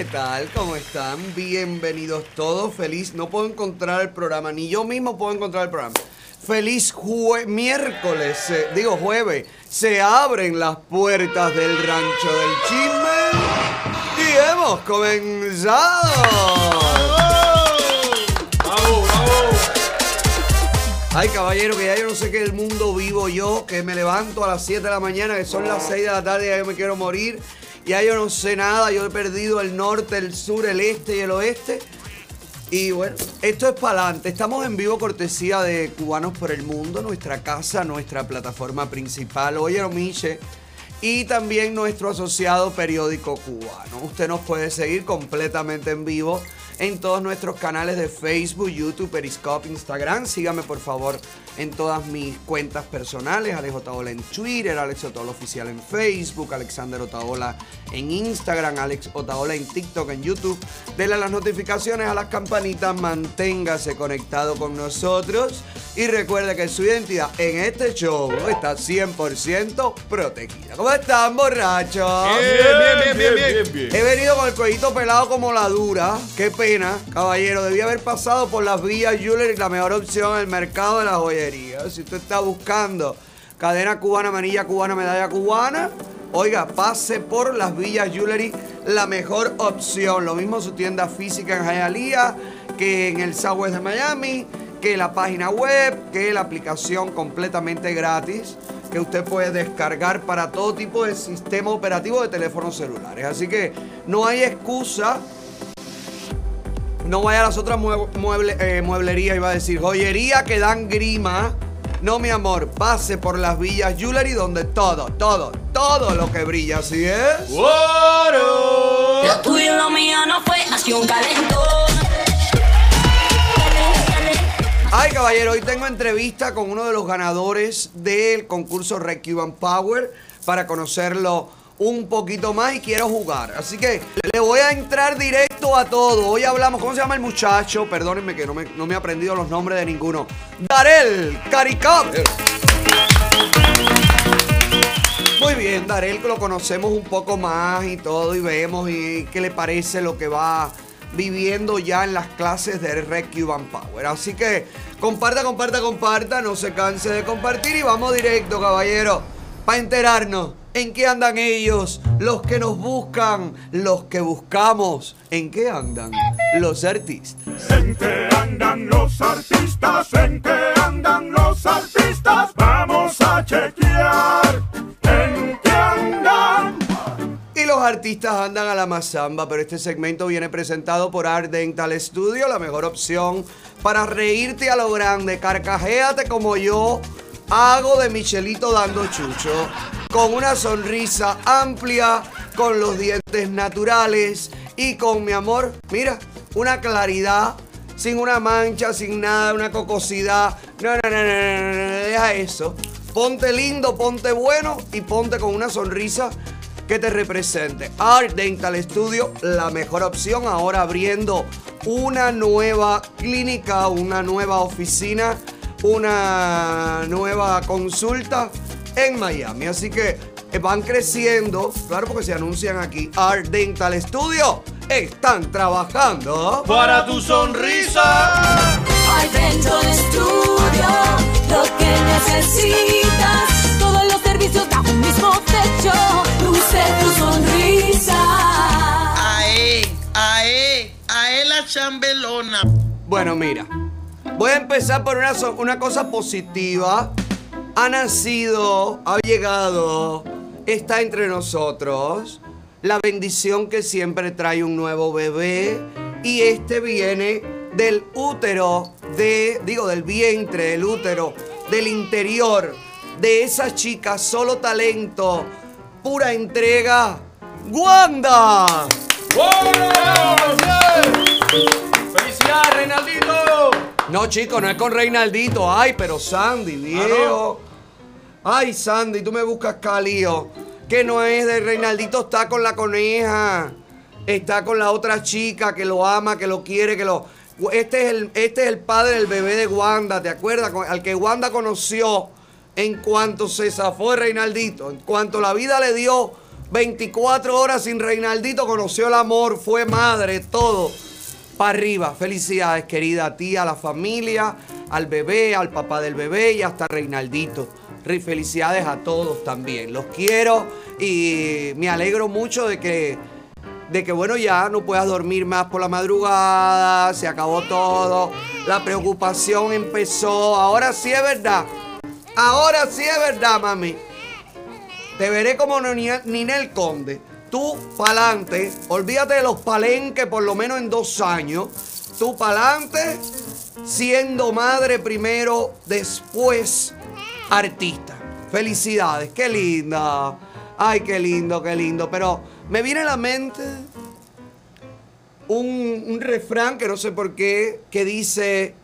¿qué tal? ¿Cómo están? Bienvenidos todos. Feliz, no puedo encontrar el programa, ni yo mismo puedo encontrar el programa. Feliz jue miércoles, eh, digo jueves, se abren las puertas del rancho del chisme y hemos comenzado. Ay, caballero, que ya yo no sé qué del mundo vivo yo, que me levanto a las 7 de la mañana, que son las 6 de la tarde y ya yo me quiero morir. Ya yo no sé nada, yo he perdido el norte, el sur, el este y el oeste. Y bueno, esto es para adelante. Estamos en vivo cortesía de Cubanos por el Mundo, nuestra casa, nuestra plataforma principal. Oye, Miche. Y también nuestro asociado periódico cubano. Usted nos puede seguir completamente en vivo en todos nuestros canales de Facebook, YouTube, Periscope, Instagram. Sígame por favor en todas mis cuentas personales. Alex Otaola en Twitter, Alex Otaola Oficial en Facebook, Alexander Otaola en Instagram, Alex Otaola en TikTok, en YouTube. Dele las notificaciones a las campanitas, manténgase conectado con nosotros y recuerde que su identidad en este show está 100% protegida. ¿Cómo están, borrachos? Bien, bien, bien, bien, bien. He venido con el cuellito pelado como la dura. Qué pena, caballero. Debía haber pasado por las vías Jewelry, la mejor opción en el mercado de la Si usted está buscando cadena cubana, manilla cubana, medalla cubana, oiga, pase por las villas Jewelry, la mejor opción. Lo mismo su tienda física en Hialeah que en el Southwest de Miami, que la página web, que la aplicación completamente gratis que usted puede descargar para todo tipo de sistema operativo de teléfonos celulares. Así que no hay excusa. No vaya a las otras mue- mueble- eh, mueblerías, iba a decir, joyería que dan grima. No, mi amor, pase por las villas Jewelry donde todo, todo, todo lo que brilla, así es. ¡Guaro! Lo tuyo y lo mío no fue así un calentón. Ay, caballero, hoy tengo entrevista con uno de los ganadores del concurso Red Cuban Power para conocerlo un poquito más y quiero jugar. Así que le voy a entrar directo a todo. Hoy hablamos, ¿cómo se llama el muchacho? Perdónenme que no me, no me he aprendido los nombres de ninguno. Darel Caricap. Muy bien, Darel, lo conocemos un poco más y todo y vemos y qué le parece lo que va viviendo ya en las clases de Red Cuban Power. Así que comparta, comparta, comparta, no se canse de compartir y vamos directo, caballero, para enterarnos en qué andan ellos, los que nos buscan, los que buscamos, en qué andan los artistas. ¿En qué andan los artistas? ¿En qué andan los artistas? Vamos a chequear. ¿En qué andan? Y los artistas andan a la mazamba, pero este segmento viene presentado por Art Dental Studio, la mejor opción para reírte a lo grande. Carcajéate como yo hago de Michelito dando chucho, con una sonrisa amplia, con los dientes naturales y con mi amor, mira, una claridad. Sin una mancha, sin nada, una cocosidad. No, no, no, no, no, no, deja eso. Ponte lindo, ponte bueno y ponte con una sonrisa que te represente. Art Dental Studio, la mejor opción, ahora abriendo una nueva clínica, una nueva oficina, una nueva consulta en Miami. Así que eh, van creciendo, claro, porque se anuncian aquí. Art Dental Studio están trabajando. Para tu sonrisa. Hay dentro del estudio lo que necesitas. Todos los servicios bajo un mismo techo. Luce tu sonrisa. Ae, ae, ae la chambelona. Bueno, mira, voy a empezar por una, una cosa positiva. Ha nacido, ha llegado, está entre nosotros. La bendición que siempre trae un nuevo bebé. Y este viene del útero, de, digo, del vientre, del útero, del interior, de esa chica, solo talento, pura entrega. ¡Wanda! ¡Guaro! ¡Felicidades! No, chico, no es con Reinaldito. Ay, pero Sandy, viejo. Ay, Sandy, tú me buscas calío. Que no es de Reinaldito, está con la coneja. Está con la otra chica que lo ama, que lo quiere, que lo. Este es el, este es el padre del bebé de Wanda, ¿te acuerdas? Al que Wanda conoció en cuanto se zafó de Reinaldito. En cuanto la vida le dio 24 horas sin Reinaldito, conoció el amor, fue madre, todo. Para arriba. Felicidades, querida tía, a la familia, al bebé, al papá del bebé y hasta Reinaldito. Felicidades a todos también. Los quiero y me alegro mucho de que, de que, bueno, ya no puedas dormir más por la madrugada, se acabó todo, la preocupación empezó. Ahora sí es verdad. Ahora sí es verdad, mami. Te veré como Ninel Conde. Tú pa'lante. Olvídate de los palenques por lo menos en dos años. Tú pa'lante siendo madre primero, después artista. Felicidades. Qué linda. Ay, qué lindo, qué lindo. Pero me viene a la mente un, refrán que no sé por qué, que dice,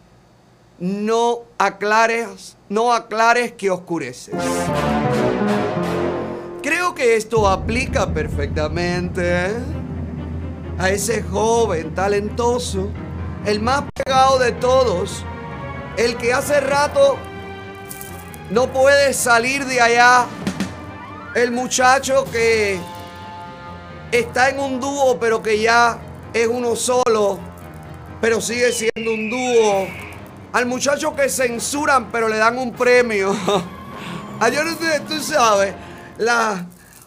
no aclares, no aclares que oscurece. Que esto aplica perfectamente a ese joven talentoso, el más pegado de todos, el que hace rato no puede salir de allá, el muchacho que está en un dúo pero que ya es uno solo, pero sigue siendo un dúo, al muchacho que censuran pero le dan un premio. Ah, no sé, tú sabes, la,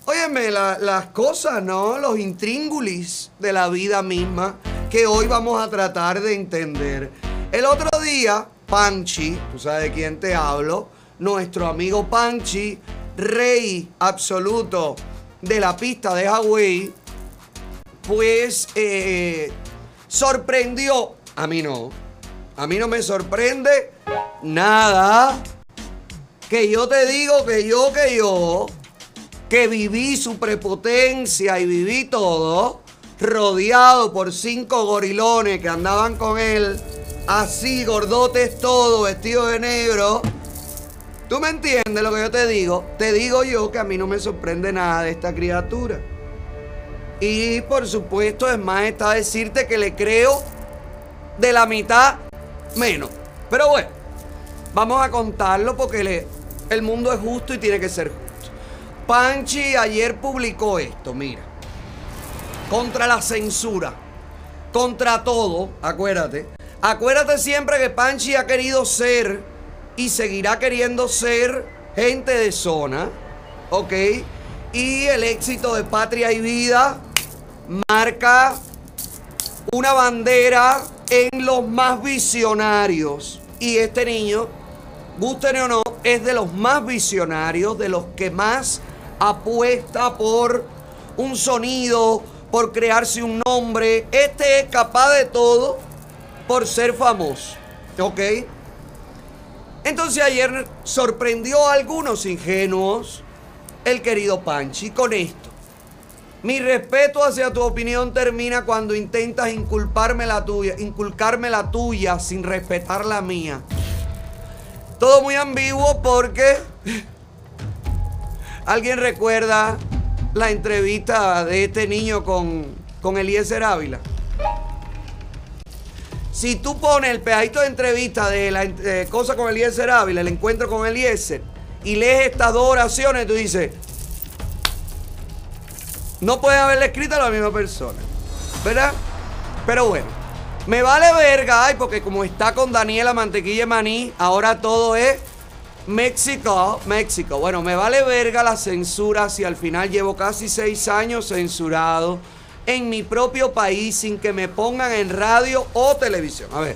óyeme, la- las cosas, ¿no? Los intríngulis de la vida misma que hoy vamos a tratar de entender. El otro día, Panchi, tú sabes de quién te hablo, nuestro amigo Panchi, rey absoluto de la pista de Hawái, pues eh, sorprendió, a mí no, a mí no me sorprende nada que yo te digo que yo, que yo, que viví su prepotencia y viví todo, rodeado por cinco gorilones que andaban con él, así, gordotes todo, vestidos de negro. ¿Tú me entiendes lo que yo te digo? Te digo yo que a mí no me sorprende nada de esta criatura. Y por supuesto, es más, está decirte que le creo de la mitad menos. Pero bueno, vamos a contarlo porque le- el mundo es justo y tiene que ser justo. Panchi ayer publicó esto, mira. Contra la censura. Contra todo, acuérdate. Acuérdate siempre que Panchi ha querido ser y seguirá queriendo ser gente de zona. ¿Ok? Y el éxito de Patria y Vida marca una bandera en los más visionarios. Y este niño, gusten o no, es de los más visionarios, de los que más apuesta por un sonido, por crearse un nombre. Este es capaz de todo por ser famoso. ¿Ok? Entonces ayer sorprendió a algunos ingenuos el querido Panchi con esto. Mi respeto hacia tu opinión termina cuando intentas inculparme la tuya, inculcarme la tuya sin respetar la mía. Todo muy ambiguo porque alguien recuerda la entrevista de este niño con, con Eliezer Ávila. Si tú pones el pedacito de entrevista de la eh, cosa con Eliezer Ávila, el encuentro con Eliezer, y lees estas dos oraciones, tú dices, no puede haberle escrito a la misma persona. ¿Verdad? Pero bueno. Me vale verga, ay, porque como está con Daniela Mantequilla Maní, ahora todo es México, México. Bueno, me vale verga la censura si al final llevo casi seis años censurado en mi propio país sin que me pongan en radio o televisión. A ver.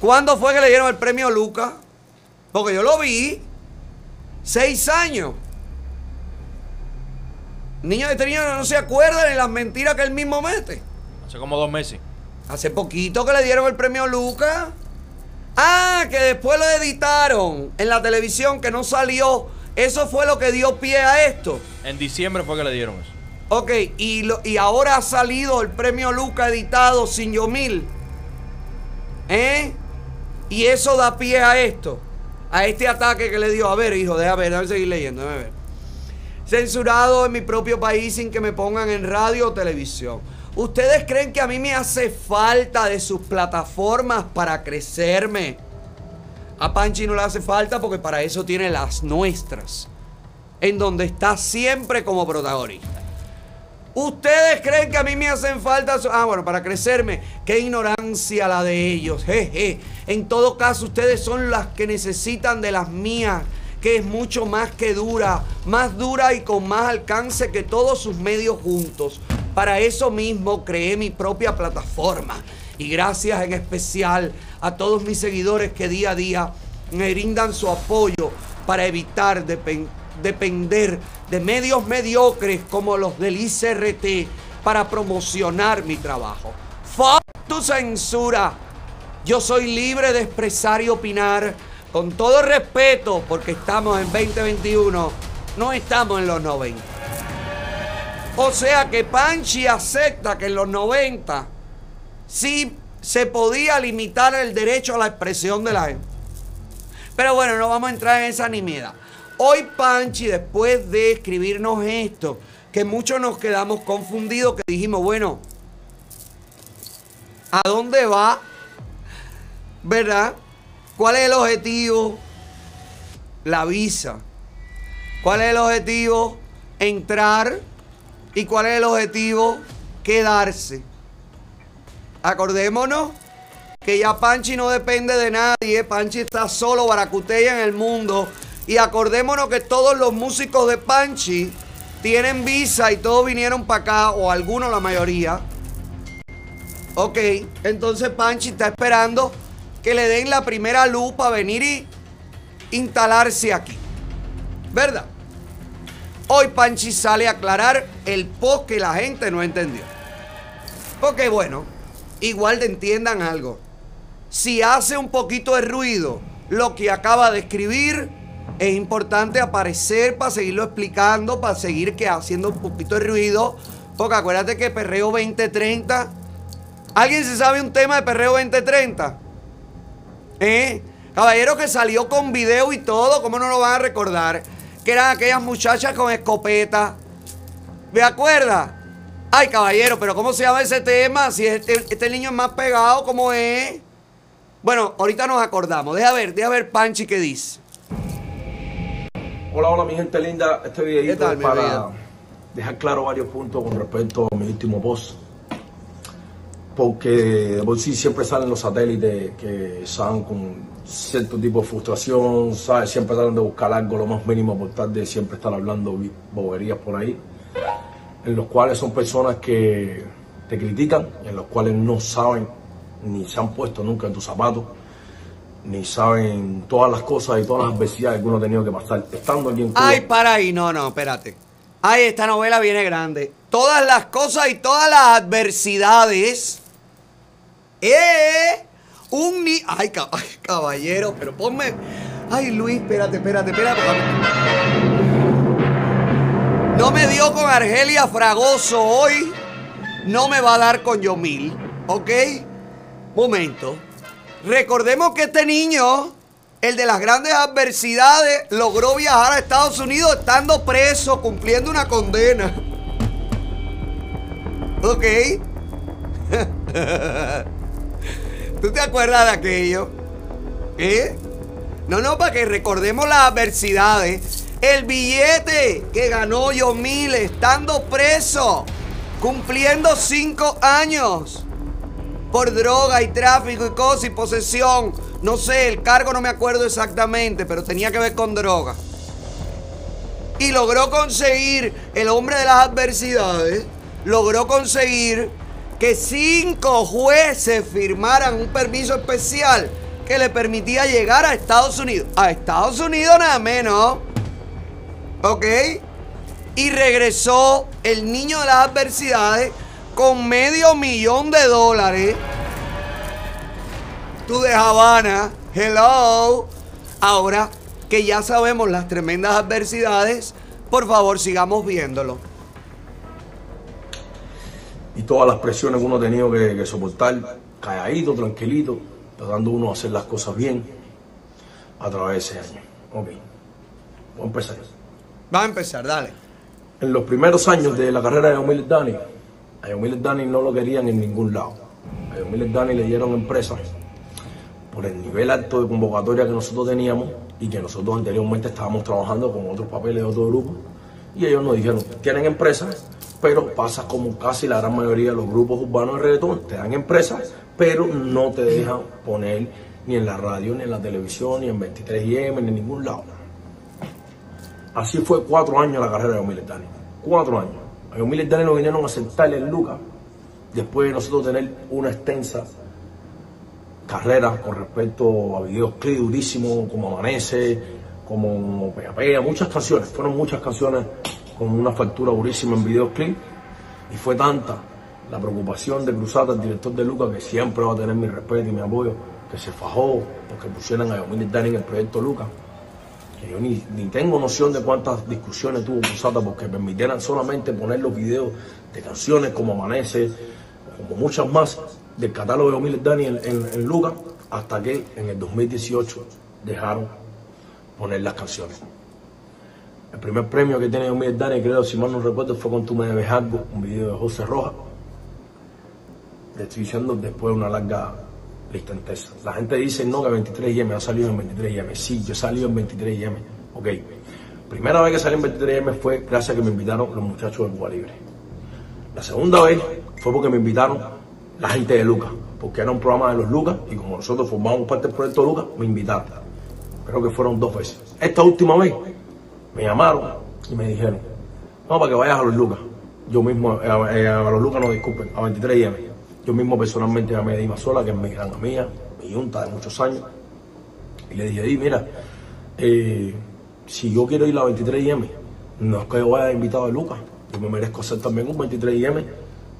¿Cuándo fue que le dieron el premio Lucas? Porque yo lo vi. Seis años. Niño de este niño no se acuerda de las mentiras que él mismo mete. Hace como dos meses. Hace poquito que le dieron el premio Lucas. Ah, que después lo editaron en la televisión que no salió. Eso fue lo que dio pie a esto. En diciembre fue que le dieron eso. Ok, y, lo- y ahora ha salido el premio Lucas editado sin Yomil. ¿Eh? Y eso da pie a esto. A este ataque que le dio. A ver, hijo, déjame ver, déjame seguir leyendo, déjame ver. Censurado en mi propio país sin que me pongan en radio o televisión. ¿Ustedes creen que a mí me hace falta de sus plataformas para crecerme? A Panchi no le hace falta porque para eso tiene las nuestras. en donde está siempre como protagonista. Ustedes creen que a mí me hacen falta. Ah, bueno, para crecerme. Qué ignorancia la de ellos. Jeje. En todo caso, ustedes son las que necesitan de las mías. Que es mucho más que dura. Más dura y con más alcance que todos sus medios juntos. Para eso mismo creé mi propia plataforma. Y gracias en especial a todos mis seguidores que día a día me brindan su apoyo para evitar depen- depender de medios mediocres como los del ICRT para promocionar mi trabajo. Fuck tu censura. Yo soy libre de expresar y opinar con todo respeto porque estamos en 2021, no estamos en los 90. O sea que Panchi acepta que en los 90 sí se podía limitar el derecho a la expresión de la gente. Pero bueno, no vamos a entrar en esa nimiedad. Hoy Panchi, después de escribirnos esto, que muchos nos quedamos confundidos, que dijimos, bueno, ¿a dónde va? ¿Verdad? ¿Cuál es el objetivo? La visa. ¿Cuál es el objetivo? Entrar. ¿Y cuál es el objetivo? Quedarse. Acordémonos que ya Panchi no depende de nadie. Panchi está solo, baracutea en el mundo. Y acordémonos que todos los músicos de Panchi tienen visa y todos vinieron para acá, o algunos, la mayoría. Ok, entonces Panchi está esperando que le den la primera luz para venir y instalarse aquí. ¿Verdad? Hoy Panchi sale a aclarar el post que la gente no entendió. Porque bueno, igual de entiendan algo. Si hace un poquito de ruido lo que acaba de escribir, es importante aparecer para seguirlo explicando, para seguir que haciendo un poquito de ruido. Porque acuérdate que Perreo 2030. ¿Alguien se sabe un tema de Perreo 2030? ¿Eh? Caballero que salió con video y todo, ¿cómo no lo van a recordar? Que eran aquellas muchachas con escopeta. ¿Me acuerdas? Ay, caballero, pero ¿cómo se llama ese tema? Si este, este niño es más pegado, ¿cómo es? Bueno, ahorita nos acordamos. Deja ver, deja ver Panchi qué dice. Hola, hola mi gente linda. Este ¿Qué videito tal, es para vida? dejar claro varios puntos con respecto a mi último post. Porque de por sí siempre salen los satélites que salen con cierto tipo de frustración, ¿sabes? Siempre tratan de buscar algo lo más mínimo por tal de siempre estar hablando boberías por ahí. En los cuales son personas que te critican, en los cuales no saben ni se han puesto nunca en tus zapatos ni saben todas las cosas y todas las adversidades que uno ha tenido que pasar estando aquí en Cuba. Ay, para ahí, no, no, espérate. Ay, esta novela viene grande. Todas las cosas y todas las adversidades. ¡Eh! Un ni. Ay, ca- ay, caballero, pero ponme. Ay, Luis, espérate, espérate, espérate. No me dio con Argelia Fragoso hoy. No me va a dar con Yomil. ¿Ok? Momento. Recordemos que este niño, el de las grandes adversidades, logró viajar a Estados Unidos estando preso, cumpliendo una condena. ¿Ok? ¿Tú te acuerdas de aquello? ¿Eh? No, no, para que recordemos las adversidades. El billete que ganó Yomil estando preso, cumpliendo cinco años por droga y tráfico y cosas y posesión. No sé, el cargo no me acuerdo exactamente, pero tenía que ver con droga. Y logró conseguir, el hombre de las adversidades, logró conseguir que cinco jueces firmaran un permiso especial que le permitía llegar a Estados Unidos. A Estados Unidos nada menos. ¿Ok? Y regresó el niño de las adversidades con medio millón de dólares. Tú de Habana, hello. Ahora que ya sabemos las tremendas adversidades, por favor sigamos viéndolo. Y todas las presiones que uno ha tenido que, que soportar, calladito, tranquilito, tratando uno de hacer las cosas bien a través de ese año. Ok, voy a empezar. Va a empezar, dale. En los primeros años de la carrera de Yomil Dani, a Yomil Dani no lo querían en ningún lado. A Yomil Dani le dieron empresas por el nivel alto de convocatoria que nosotros teníamos y que nosotros anteriormente estábamos trabajando con otros papeles de otros grupos. Y ellos nos dijeron, tienen empresas, pero pasa como casi la gran mayoría de los grupos urbanos de reggaetón, te dan empresas, pero no te dejan poner ni en la radio, ni en la televisión, ni en 23M, ni en ningún lado. Así fue cuatro años la carrera de Omile Dani. Cuatro años. A Omile Dani nos vinieron a sentarle en Lucas, después de nosotros tener una extensa carrera con respecto a videoclip durísimos como Amanece, como Pea Pea, muchas canciones. Fueron muchas canciones con una factura durísima en videoclip y fue tanta la preocupación de Cruzata, el director de Lucas, que siempre va a tener mi respeto y mi apoyo, que se fajó porque pusieran a Yomil Dani en el proyecto Lucas. Que yo ni, tengo noción de cuántas discusiones tuvo Cruzata porque permitieran solamente poner los videos de canciones como Amanece, como muchas más del catálogo de Yomil Dani en, en, en Lucas, hasta que en el 2018 dejaron poner las canciones. El primer premio que tiene Yomil Dani, creo, si mal no recuerdo, fue con Tu me debes algo, un video de José Rojas. Le estoy diciendo después de una larga lista entesa. La gente dice, no, que 23M ha salido en 23M. Sí, yo he salido en 23M. Ok. Primera vez que salí en 23M fue gracias a que me invitaron los muchachos de Cuba Libre. La segunda vez fue porque me invitaron la gente de Lucas, porque era un programa de los Lucas y como nosotros formamos parte del proyecto Lucas, me invitaron. Creo que fueron dos veces. Esta última vez me llamaron y me dijeron, no, para que vayas a los Lucas. Yo mismo, eh, eh, a los Lucas no disculpen, a 23M. Yo mismo personalmente llamé a Dima Sola, que es mi gran amiga, mi junta de muchos años, y le dije, Di, mira, eh, si yo quiero ir a la 23M, no es que yo vaya invitado a Lucas, yo me merezco hacer también un 23M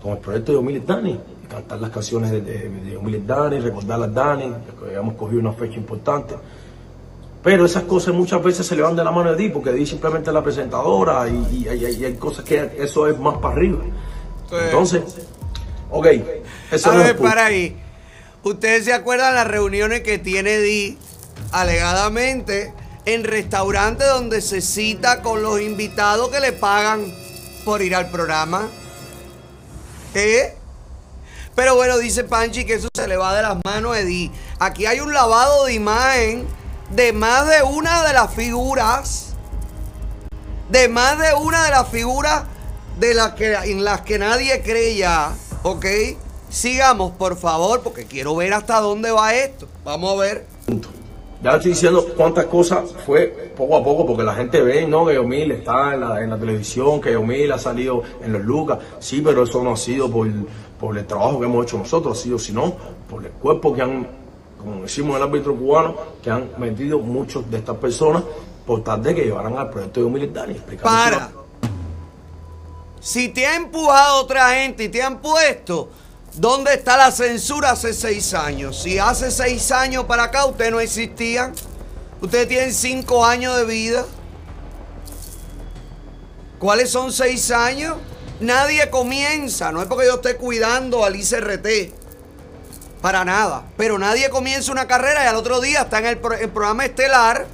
con el proyecto de Omilis Dani, cantar las canciones de, de, de Dani, recordar las Dani, que habíamos cogido una fecha importante. Pero esas cosas muchas veces se le van de la mano de Di, porque Di simplemente es la presentadora y, y- y- y hay cosas que eso es más para arriba. Entonces, ok, eso A no ver, para ahí. Ustedes se acuerdan las reuniones que tiene Di, alegadamente, en restaurantes donde se cita con los invitados que le pagan por ir al programa. ¿Eh? Pero bueno, dice Panchi que eso se le va de las manos a Di. Aquí hay un lavado de imagen de más de una de las figuras. De más de una de las figuras de las que, en las que nadie cree ya. ¿Ok? Sigamos, por favor, porque quiero ver hasta dónde va esto. Vamos a ver. Ya estoy diciendo cuántas cosas fue poco a poco, porque la gente ve, ¿no? Que Yomil está en la, televisión, que Yomil ha salido en los Lucas. Sí, pero eso no ha sido por, por el trabajo que hemos hecho nosotros, ha sido sino por el cuerpo que han, como decimos el árbitro cubano, que han metido muchos de estas personas por tal de que llevaran al proyecto de Yomil Dani. Para. Si te ha empujado otra gente y te han puesto, ¿dónde está la censura hace seis años? Si hace seis años para acá ustedes no existían, ustedes tienen cinco años de vida. ¿Cuáles son seis años? Nadie comienza, no es porque yo esté cuidando al ICRT, para nada, pero nadie comienza una carrera y al otro día está en el, pro- el programa estelar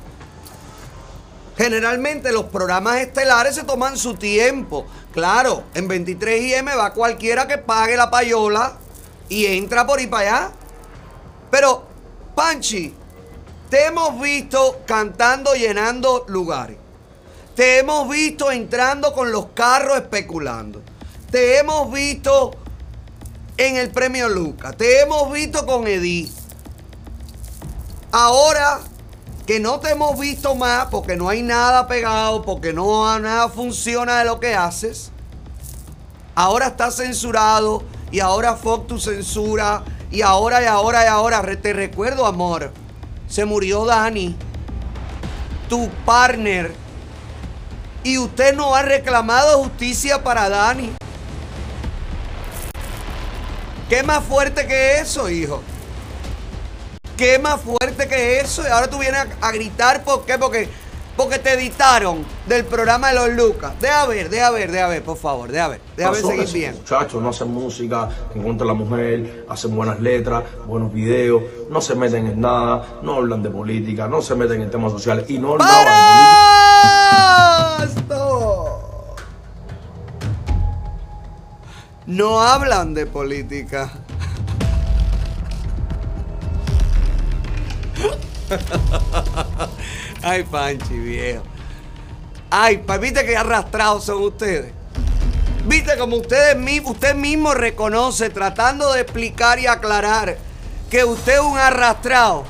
Generalmente los programas estelares se toman su tiempo. Claro, en 23IM va cualquiera que pague la payola y entra por ahí para allá. Pero, Panchi, te hemos visto cantando, llenando lugares. Te hemos visto entrando con los carros especulando. Te hemos visto en el premio Lucas. Te hemos visto con Edith. Ahora que no te hemos visto más porque no hay nada pegado, porque no nada funciona de lo que haces, ahora estás censurado y ahora Fox tu censura y ahora y ahora y ahora te recuerdo amor, se murió Dani, tu partner y usted no ha reclamado justicia para Dani. ¿Qué más fuerte que eso, hijo? ¿Qué más fuerte que eso? Y ahora tú vienes a, a gritar, ¿por qué? Porque, porque te editaron del programa de los Lucas. Deja ver, deja ver, deja ver, por favor, deja ver. Deja ver seguir bien. Muchachos, no hacen música en contra de la mujer, hacen buenas letras, buenos videos, no se meten en nada, no hablan de política, no se meten en temas sociales y no hablaban de política. No hablan de política. Ay, Panchi, viejo. Ay, pa, viste que arrastrados son ustedes. Viste como ustedes usted mismo reconoce, tratando de explicar y aclarar que usted es un arrastrado.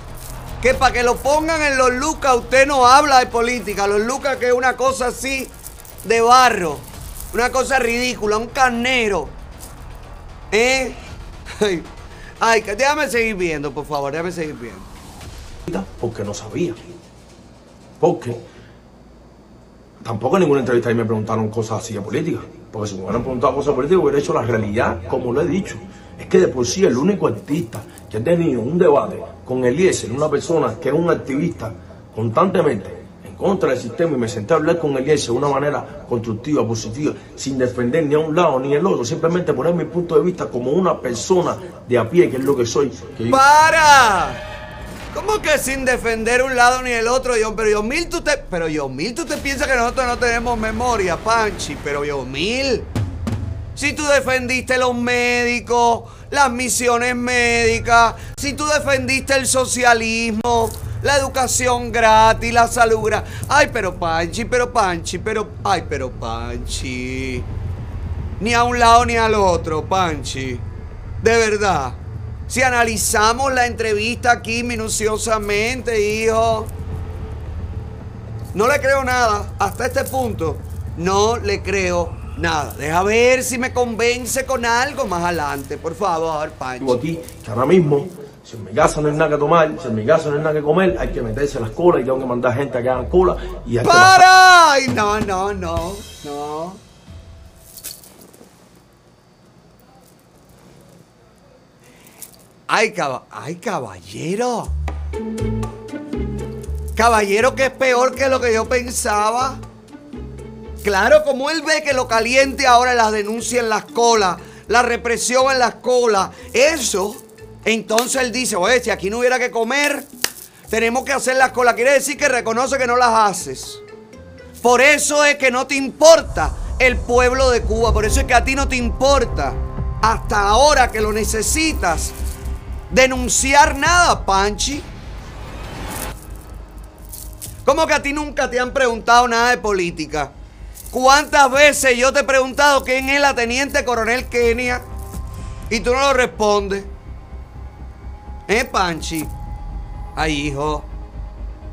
Que para que lo pongan en los lucas, usted no habla de política. Los lucas que es una cosa así de barro. Una cosa ridícula, un carnero. ¿Eh? Ay, déjame seguir viendo, por favor, déjame seguir viendo. porque no sabía. Porque tampoco en ninguna entrevista ahí me preguntaron cosas así de política. Porque si me hubieran preguntado cosas políticas, hubiera hecho la realidad, como lo he dicho. Es que de por sí el único artista que ha tenido un debate con Eliezer, una persona que es un activista constantemente contra del sistema, y me senté a hablar con Eliezer de una manera constructiva, positiva, sin defender ni a un lado ni al otro, simplemente poner mi punto de vista como una persona de a pie, que es lo que soy. ¡Para! ¿Cómo que sin defender un lado ni el otro, John? Pero Yomil, tú te. Pero Yomil, tú te piensas que nosotros no tenemos memoria, Panchi. Pero Yomil. Si tú defendiste los médicos, las misiones médicas, si tú defendiste el socialismo, la educación gratis, la salud gratis. Ay, pero Panchi, pero Panchi, pero. Ay, pero Panchi. Ni a un lado ni al otro, Panchi. De verdad. Si analizamos la entrevista aquí minuciosamente, hijo. No le creo nada. Hasta este punto, no le creo nada. Deja ver si me convence con algo más adelante. Por favor, digo Pancho. aquí ahora mismo, si en mi casa no hay nada que tomar, si en mi casa no hay nada que comer, hay que meterse las colas y tengo que mandar gente a que hagan cola y hay ¡Para! Ay, no, no, no, no. Ay, caba- ay, caballero. Caballero que es peor que lo que yo pensaba. Claro, como él ve que lo caliente ahora las denuncias en las colas, la represión en las colas, eso, entonces él dice, oye, si aquí no hubiera que comer, tenemos que hacer las colas. Quiere decir que reconoce que no las haces. Por eso es que no te importa el pueblo de Cuba, por eso es que a ti no te importa, hasta ahora que lo necesitas, denunciar nada, Panchi. ¿Cómo que a ti nunca te han preguntado nada de política? ¿Cuántas veces yo te he preguntado quién es la teniente coronel Kenia? Y tú no lo respondes. ¿Eh, Panchi? Ay, hijo.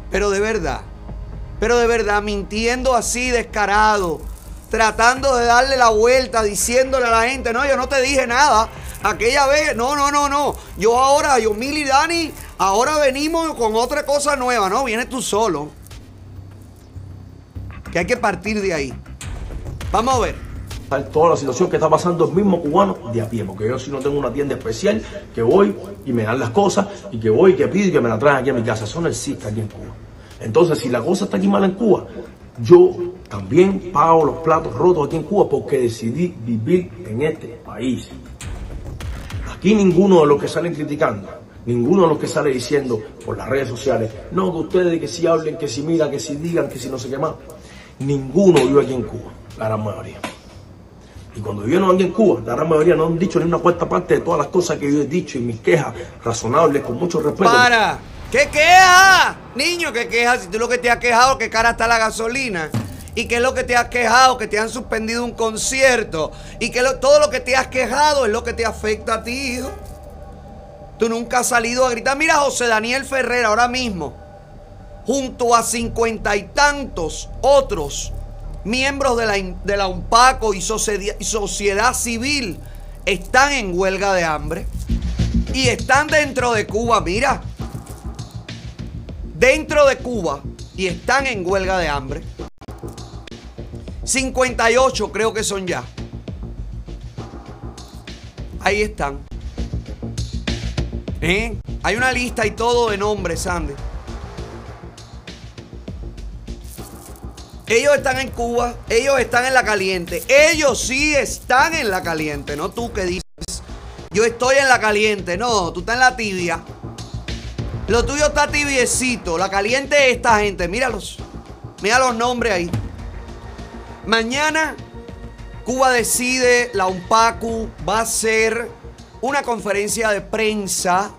Pero de verdad. Pero de verdad, mintiendo así, descarado. Tratando de darle la vuelta, diciéndole a la gente, no, yo no te dije nada. Aquella vez, no, no, no, no. Yo ahora, yo, Mili y Dani, ahora venimos con otra cosa nueva, ¿no? Vienes tú solo. Que hay que partir de ahí. Vamos a ver. Toda la situación que está pasando el mismo cubano de a pie, porque yo si no tengo una tienda especial que voy y me dan las cosas y que voy y que pido y que me la traen aquí a mi casa. Eso no existe aquí en Cuba. Entonces, si la cosa está aquí mal en Cuba, yo también pago los platos rotos aquí en Cuba porque decidí vivir en este país. Aquí ninguno de los que salen criticando, ninguno de los que sale diciendo por las redes sociales, no, que ustedes que si hablen, que si miran, que si digan, que si no sé qué más, ninguno vive aquí en Cuba, la gran mayoría. Y cuando vivieron aquí en Cuba, la gran mayoría no han dicho ni una cuarta parte de todas las cosas que yo he dicho y mis quejas razonables, con mucho respeto. Para. ¿Qué queja? Niño, ¿qué queja? Si tú lo que te has quejado, que cara está la gasolina. ¿Y qué es lo que te has quejado? Que te han suspendido un concierto. Y que todo lo que te has quejado es lo que te afecta a ti, hijo. Tú nunca has salido a gritar. Mira, José Daniel Ferrer ahora mismo, junto a cincuenta y tantos otros miembros de la, de la UNPACO y sociedad, y sociedad civil, están en huelga de hambre. Y están dentro de Cuba, mira. Dentro de Cuba. Y están en huelga de hambre. 58 creo que son ya. Ahí están. ¿Eh? Hay una lista y todo de nombres, Sandy. Ellos están en Cuba, ellos están en la caliente. Ellos sí están en la caliente, no tú que dices. Yo estoy en la caliente, no, tú estás en la tibia. Lo tuyo está tibiecito, la caliente es esta gente, míralos. Mira los nombres ahí. Mañana Cuba decide, la UNPACU va a hacer una conferencia de prensa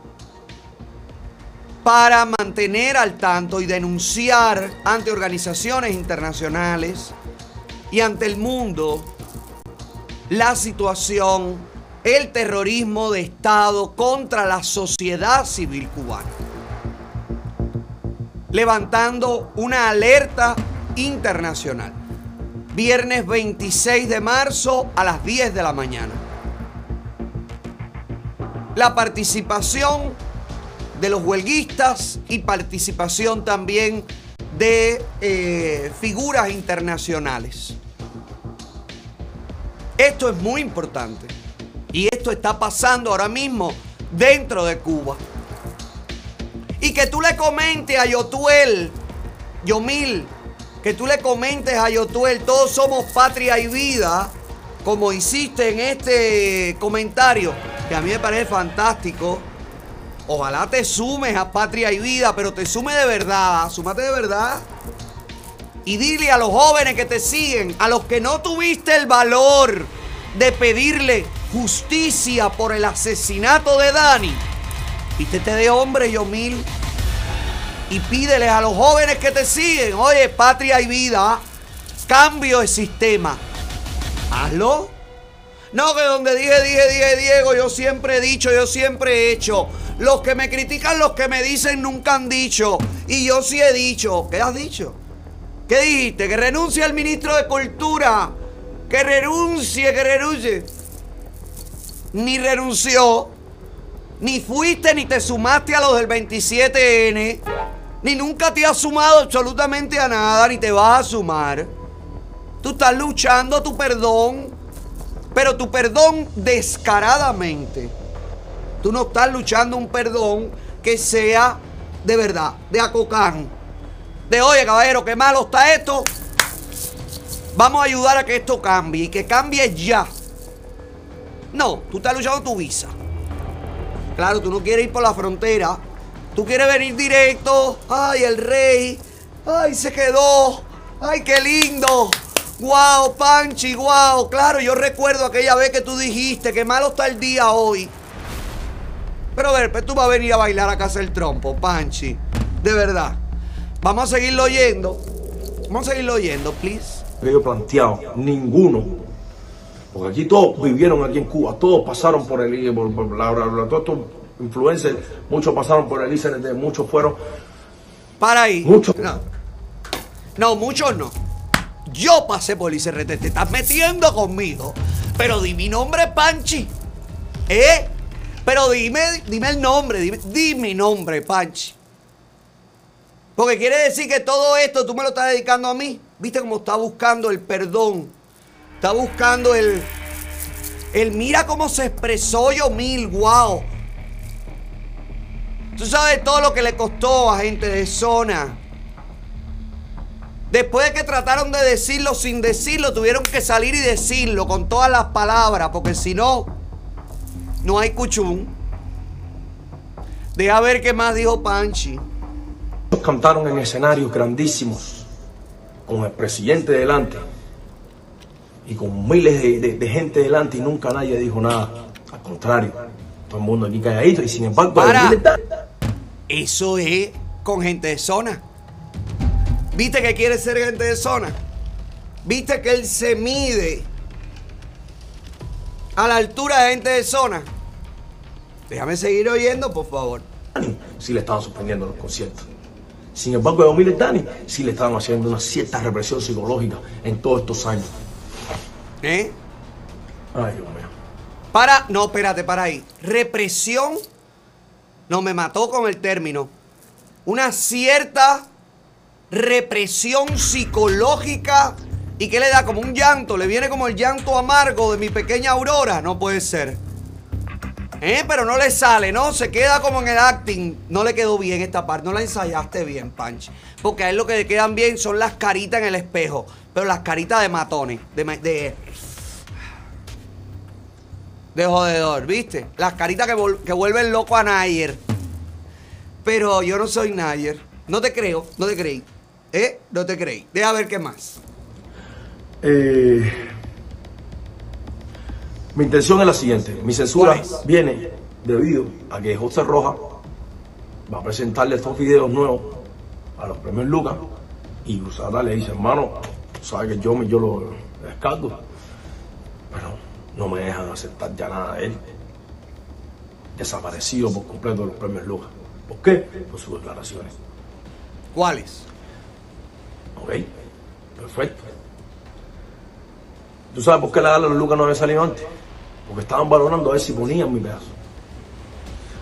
para mantener al tanto y denunciar ante organizaciones internacionales y ante el mundo la situación, el terrorismo de Estado contra la sociedad civil cubana. Levantando una alerta internacional. Viernes 26 de marzo a las 10 de la mañana. La participación de los huelguistas y participación también de eh, figuras internacionales. Esto es muy importante y esto está pasando ahora mismo dentro de Cuba. Y que tú le comentes a Yotuel, Yomil, que tú le comentes a Yotuel, todos somos patria y vida, como hiciste en este comentario, que a mí me parece fantástico. Ojalá te sumes a patria y vida, pero te sume de verdad, súmate de verdad. Y dile a los jóvenes que te siguen, a los que no tuviste el valor de pedirle justicia por el asesinato de Dani, vístete de hombre, Yomil, y pídeles a los jóvenes que te siguen, oye, patria y vida, cambio de sistema. Hazlo. No, que donde dije, dije, dije, Diego, yo siempre he dicho, yo siempre he hecho. Los que me critican, los que me dicen, nunca han dicho. Y yo sí he dicho. ¿Qué has dicho? ¿Qué dijiste? Que renuncie el ministro de Cultura. Que renuncie, que renuncie. Ni renunció. Ni fuiste ni te sumaste a los del 27N. Ni nunca te has sumado absolutamente a nada, ni te vas a sumar. Tú estás luchando tu perdón. Pero tu perdón descaradamente. Tú no estás luchando un perdón que sea de verdad, de acocán. De oye, caballero, qué malo está esto. Vamos a ayudar a que esto cambie y que cambie ya. No, tú estás luchando tu visa. Claro, tú no quieres ir por la frontera. Tú quieres venir directo. Ay, el rey. Ay, se quedó. Ay, qué lindo. Guau, Panchi, guau. Claro, yo recuerdo aquella vez que tú dijiste que malo está el día hoy. Pero a ver, pues tú vas a venir a bailar a casa el trompo, Panchi. De verdad. Vamos a seguirlo oyendo. Vamos a seguirlo oyendo, please. que yo planteado, ninguno. Porque aquí todos vivieron aquí en Cuba, todos pasaron por el por, por la, la- la- todos estos influencers, muchos pasaron por el ICNT, muchos fueron. Para ahí. Muchos. No. No, muchos no. Yo pasé por el ICRT. Te estás metiendo conmigo. Pero di mi nombre, Panchi. ¿Eh? Pero dime, dime el nombre. Dime, di mi nombre, Panchi. Porque quiere decir que todo esto tú me lo estás dedicando a mí. ¿Viste cómo está buscando el perdón? Está buscando el. El mira cómo se expresó yo mil, wow. Tú sabes todo lo que le costó a gente de zona. Después de que trataron de decirlo sin decirlo, tuvieron que salir y decirlo con todas las palabras, porque si no, no hay cuchún. Deja ver qué más dijo Panchi. Cantaron en escenarios grandísimos, con el presidente delante y con miles de, de- de gente delante y nunca nadie dijo nada. Al contrario, todo el mundo aquí calladito y sin embargo... Para. Eso es con gente de zona. ¿Viste que quiere ser gente de zona? ¿Viste que él se mide a la altura de gente de zona? Déjame seguir oyendo, por favor. Dani sí le estaban suspendiendo los conciertos. Sin embargo, a Omar Dani sí le estaban haciendo una cierta represión psicológica en todos estos años. ¿Eh? Ay, Dios mío. Para, no, espérate, para ahí. Represión, no me mató con el término. Una cierta represión psicológica y que le da como un llanto, le viene como el llanto amargo de mi pequeña Aurora. No puede ser. ¿Eh? Pero no le sale, ¿no? Se queda como en el acting. No le quedó bien esta parte. No la ensayaste bien, Panch. Porque a él lo que le quedan bien son las caritas en el espejo. Pero las caritas de matones. De, de, de jodedor, ¿viste? Las caritas que vuelven loco a Nayer. Pero yo no soy Nayer. No te creo, no te creí. ¿Eh? No te creí. Deja ver qué más. Eh, mi intención es la siguiente. Mi censura viene debido a que José Rojas va a presentarle estos videos nuevos a los premios Lucas y Usada le dice, hermano, sabes que yo, me, yo lo descargo, pero no me dejan aceptar ya nada de él. Desaparecido por completo de los premios Lucas. ¿Por qué? Por sus declaraciones. ¿Cuáles? Ok, perfecto. ¿Tú sabes por qué la gala de los Lucas no había salido antes? Porque estaban valorando a ver si ponían mi pedazo.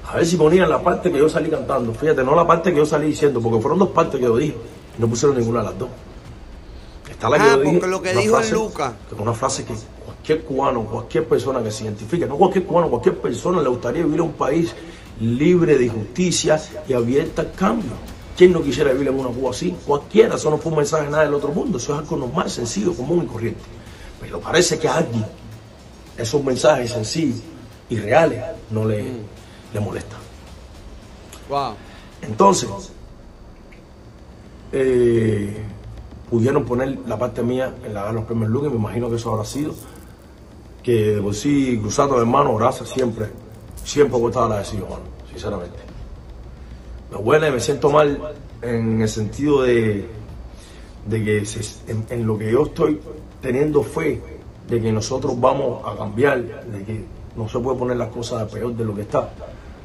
A ver si ponían la parte que yo salí cantando. Fíjate, no la parte que yo salí diciendo, porque fueron dos partes que yo dije. Y no pusieron ninguna de las dos. Está la que Ah, yo dije, porque lo que dijo frase- Lucas. que es una frase que cualquier cubano, cualquier persona que se identifique, no cualquier cubano, cualquier persona le gustaría vivir en un país libre de injusticia y abierta al cambio. ¿Quién no quisiera vivir en una Cuba así? Cualquiera, eso no fue un mensaje nada del otro mundo, eso es algo normal, sencillo, común y corriente. Pero parece que a alguien esos mensajes sencillos y reales no le, le molestan. Wow. Entonces, eh, pudieron poner la parte mía en la de los premios Lucas, me imagino que eso habrá sido. Que de por sí, cruzando hermano, gracias siempre, siempre voy a agradecido, hermano, sinceramente. Me huele, me siento mal en el sentido de, de que se- en, en lo que yo estoy teniendo fe de que nosotros vamos a cambiar, de que no se puede poner las cosas peor de lo que está.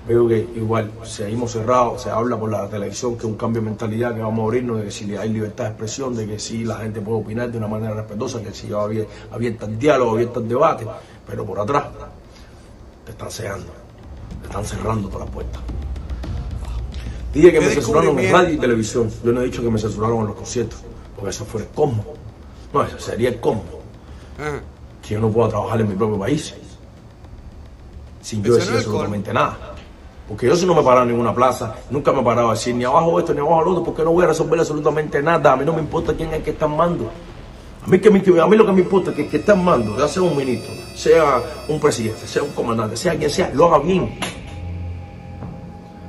Veo que igual seguimos cerrados, se habla por la televisión que un cambio de mentalidad, que vamos a abrirnos, de que si hay libertad de expresión, de que sí la gente puede opinar de una manera respetuosa, que si abierta el diálogo, abierta el debate, pero por atrás te están cegando, te están cerrando todas las puertas. Dije que me censuraron en radio y televisión. Yo no he dicho que me censuraron en los conciertos, porque eso fue el combo. No, eso sería el combo. Ajá. Que yo no pueda trabajar en mi propio país sin yo decir absolutamente nada. Porque yo si no me paraba en ninguna plaza, nunca me paraba a decir ni abajo esto ni abajo lo otro, porque no voy a resolver absolutamente nada. A mí no me importa quién es el que está en mando. A mí, que a mí lo que me importa es que el que está en mando, ya sea un ministro, sea un presidente, sea un comandante, sea quien sea, lo haga bien.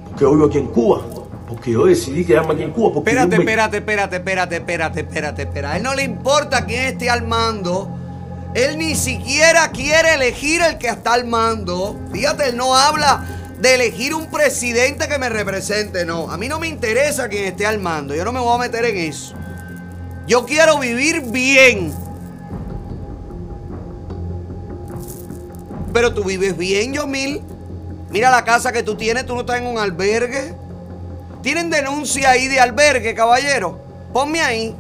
Porque yo vivo aquí en Cuba, porque yo decidí quedarme aquí en Cuba. Porque Espérate, me- espérate, espérate, espérate, espérate, espérate, espérate. A él no le importa quién esté al mando. Él ni siquiera quiere elegir el que está al mando. Fíjate, él no habla de elegir un presidente que me represente. No, a mí no me interesa quién esté al mando. Yo no me voy a meter en eso. Yo quiero vivir bien. Pero tú vives bien, Yomil. Mira la casa que tú tienes, tú no estás en un albergue. ¿Tienen denuncia ahí de albergue, caballero? Ponme ahí.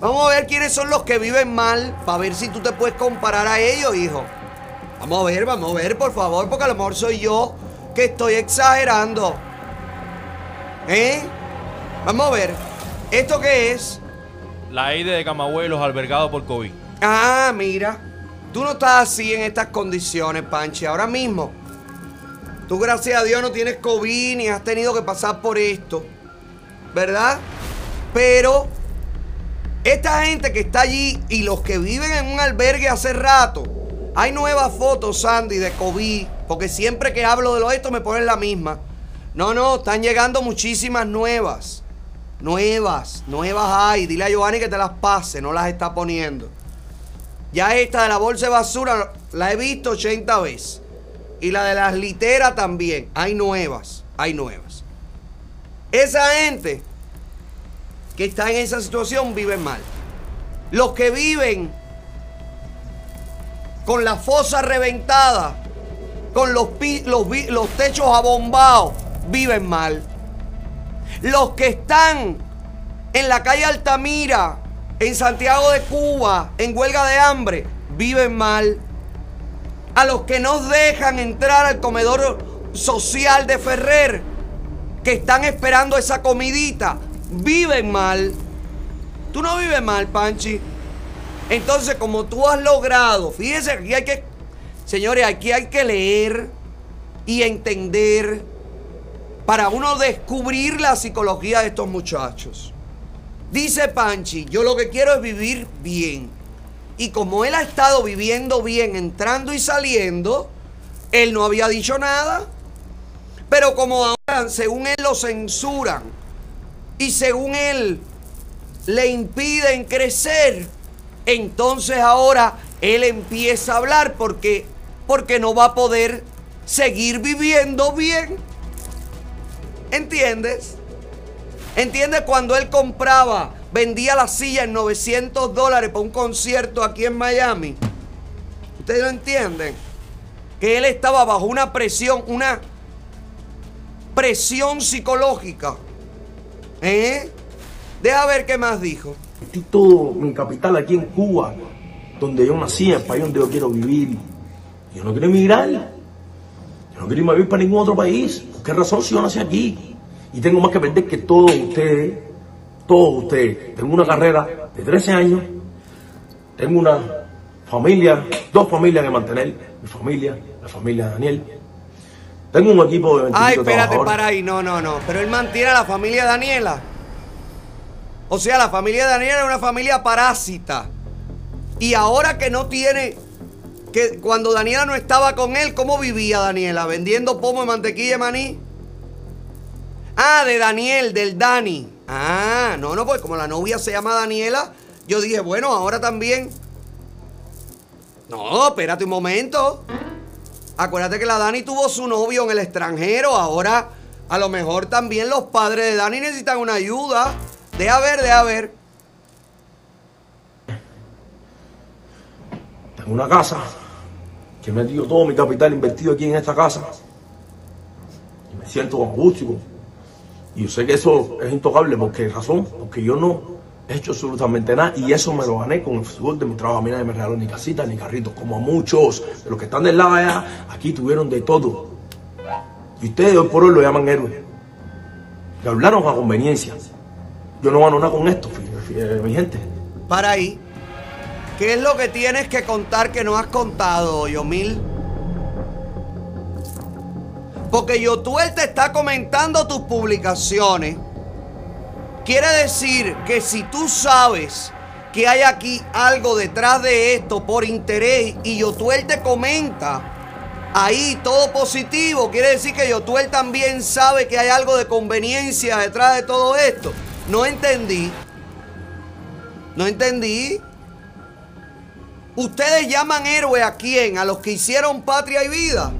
Vamos a ver quiénes son los que viven mal, para ver si tú te puedes comparar a ellos, hijo. Vamos a ver, vamos a ver, por favor, porque a lo mejor soy yo que estoy exagerando. ¿Eh? Vamos a ver. ¿Esto qué es? La EIDE de Camagüey, los albergados por COVID. Ah, mira. Tú no estás así en estas condiciones, Panchi. Ahora mismo. Tú, gracias a Dios, no tienes COVID ni has tenido que pasar por esto. ¿Verdad? Pero esta gente que está allí y los que viven en un albergue hace rato. Hay nuevas fotos, Sandy, de COVID. Porque siempre que hablo de lo esto me ponen la misma. No, no, están llegando muchísimas nuevas. Nuevas, nuevas hay. Dile a Giovanni que te las pase, no las está poniendo. Ya esta de la bolsa de basura la he visto 80 veces. Y la de las literas también. Hay nuevas, hay nuevas. Esa gente que está en esa situación vive mal. Los que viven con la fosa reventada, con los, los, los techos abombados, viven mal. Los que están en la calle Altamira, en Santiago de Cuba, en huelga de hambre, viven mal. A los que nos dejan entrar al comedor social de Ferrer, que están esperando esa comidita, viven mal. Tú no vives mal, Panchi. Entonces, como tú has logrado, fíjense, aquí hay que, señores, aquí hay que leer y entender para uno descubrir la psicología de estos muchachos. Dice Panchi, yo lo que quiero es vivir bien. Y como él ha estado viviendo bien, entrando y saliendo, él no había dicho nada. Pero como ahora, según él, lo censuran y según él le impiden crecer, entonces ahora él empieza a hablar porque, porque no va a poder seguir viviendo bien. ¿Entiendes? ¿Entiendes cuando él compraba, vendía la silla en 900 dólares para un concierto aquí en Miami? ¿Ustedes lo entienden? Que él estaba bajo una presión, una presión psicológica. ¿Eh? Deja ver qué más dijo. Metí todo mi capital aquí en Cuba, donde yo nací, el país donde yo quiero vivir. Yo no quiero emigrar. Yo no quiero irme a vivir para ningún otro país. ¿Por qué razón si yo nací aquí? Y tengo más que perder que todos ustedes, todos ustedes. Tengo una carrera de 13 años. Tengo una familia, dos familias que mantener. Mi familia, la familia de Daniel. Tengo un equipo de 25 Ay, espérate, para ahí. No, no, no. Pero él mantiene a la familia de Daniela. O sea, la familia de Daniela es una familia parásita. Y ahora que no tiene. Que cuando Daniela no estaba con él, ¿cómo vivía Daniela? ¿Vendiendo pomo de mantequilla de maní? Ah, de Daniel, del Dani. Ah, no, no, pues como la novia se llama Daniela, yo dije, bueno, ahora también. No, espérate un momento. Acuérdate que la Dani tuvo su novio en el extranjero. Ahora, a lo mejor también los padres de Dani necesitan una ayuda. Deja ver, deja ver. Tengo una casa que he metido todo mi capital invertido aquí en esta casa. Y me siento con gusto. Y yo sé que eso es intocable. ¿Por qué razón? Porque yo no he hecho absolutamente nada. Y eso me lo gané con el fútbol de mi trabajo. A mí nadie me regaló ni casita ni carrito. Como a muchos de los que están del lado allá, aquí tuvieron de todo. Y ustedes hoy por hoy lo llaman héroe. Y hablaron a conveniencia. Yo no gano nada con esto, fí- mi gente. Para ahí. ¿Qué es lo que tienes que contar que no has contado, Yomil? Porque Yotuel te está comentando tus publicaciones. Quiere decir que si tú sabes que hay aquí algo detrás de esto por interés y Yotuel te comenta ahí todo positivo, quiere decir que Yotuel también sabe que hay algo de conveniencia detrás de todo esto. No entendí. No entendí. Ustedes llaman héroe a quién? A los que hicieron patria y vida.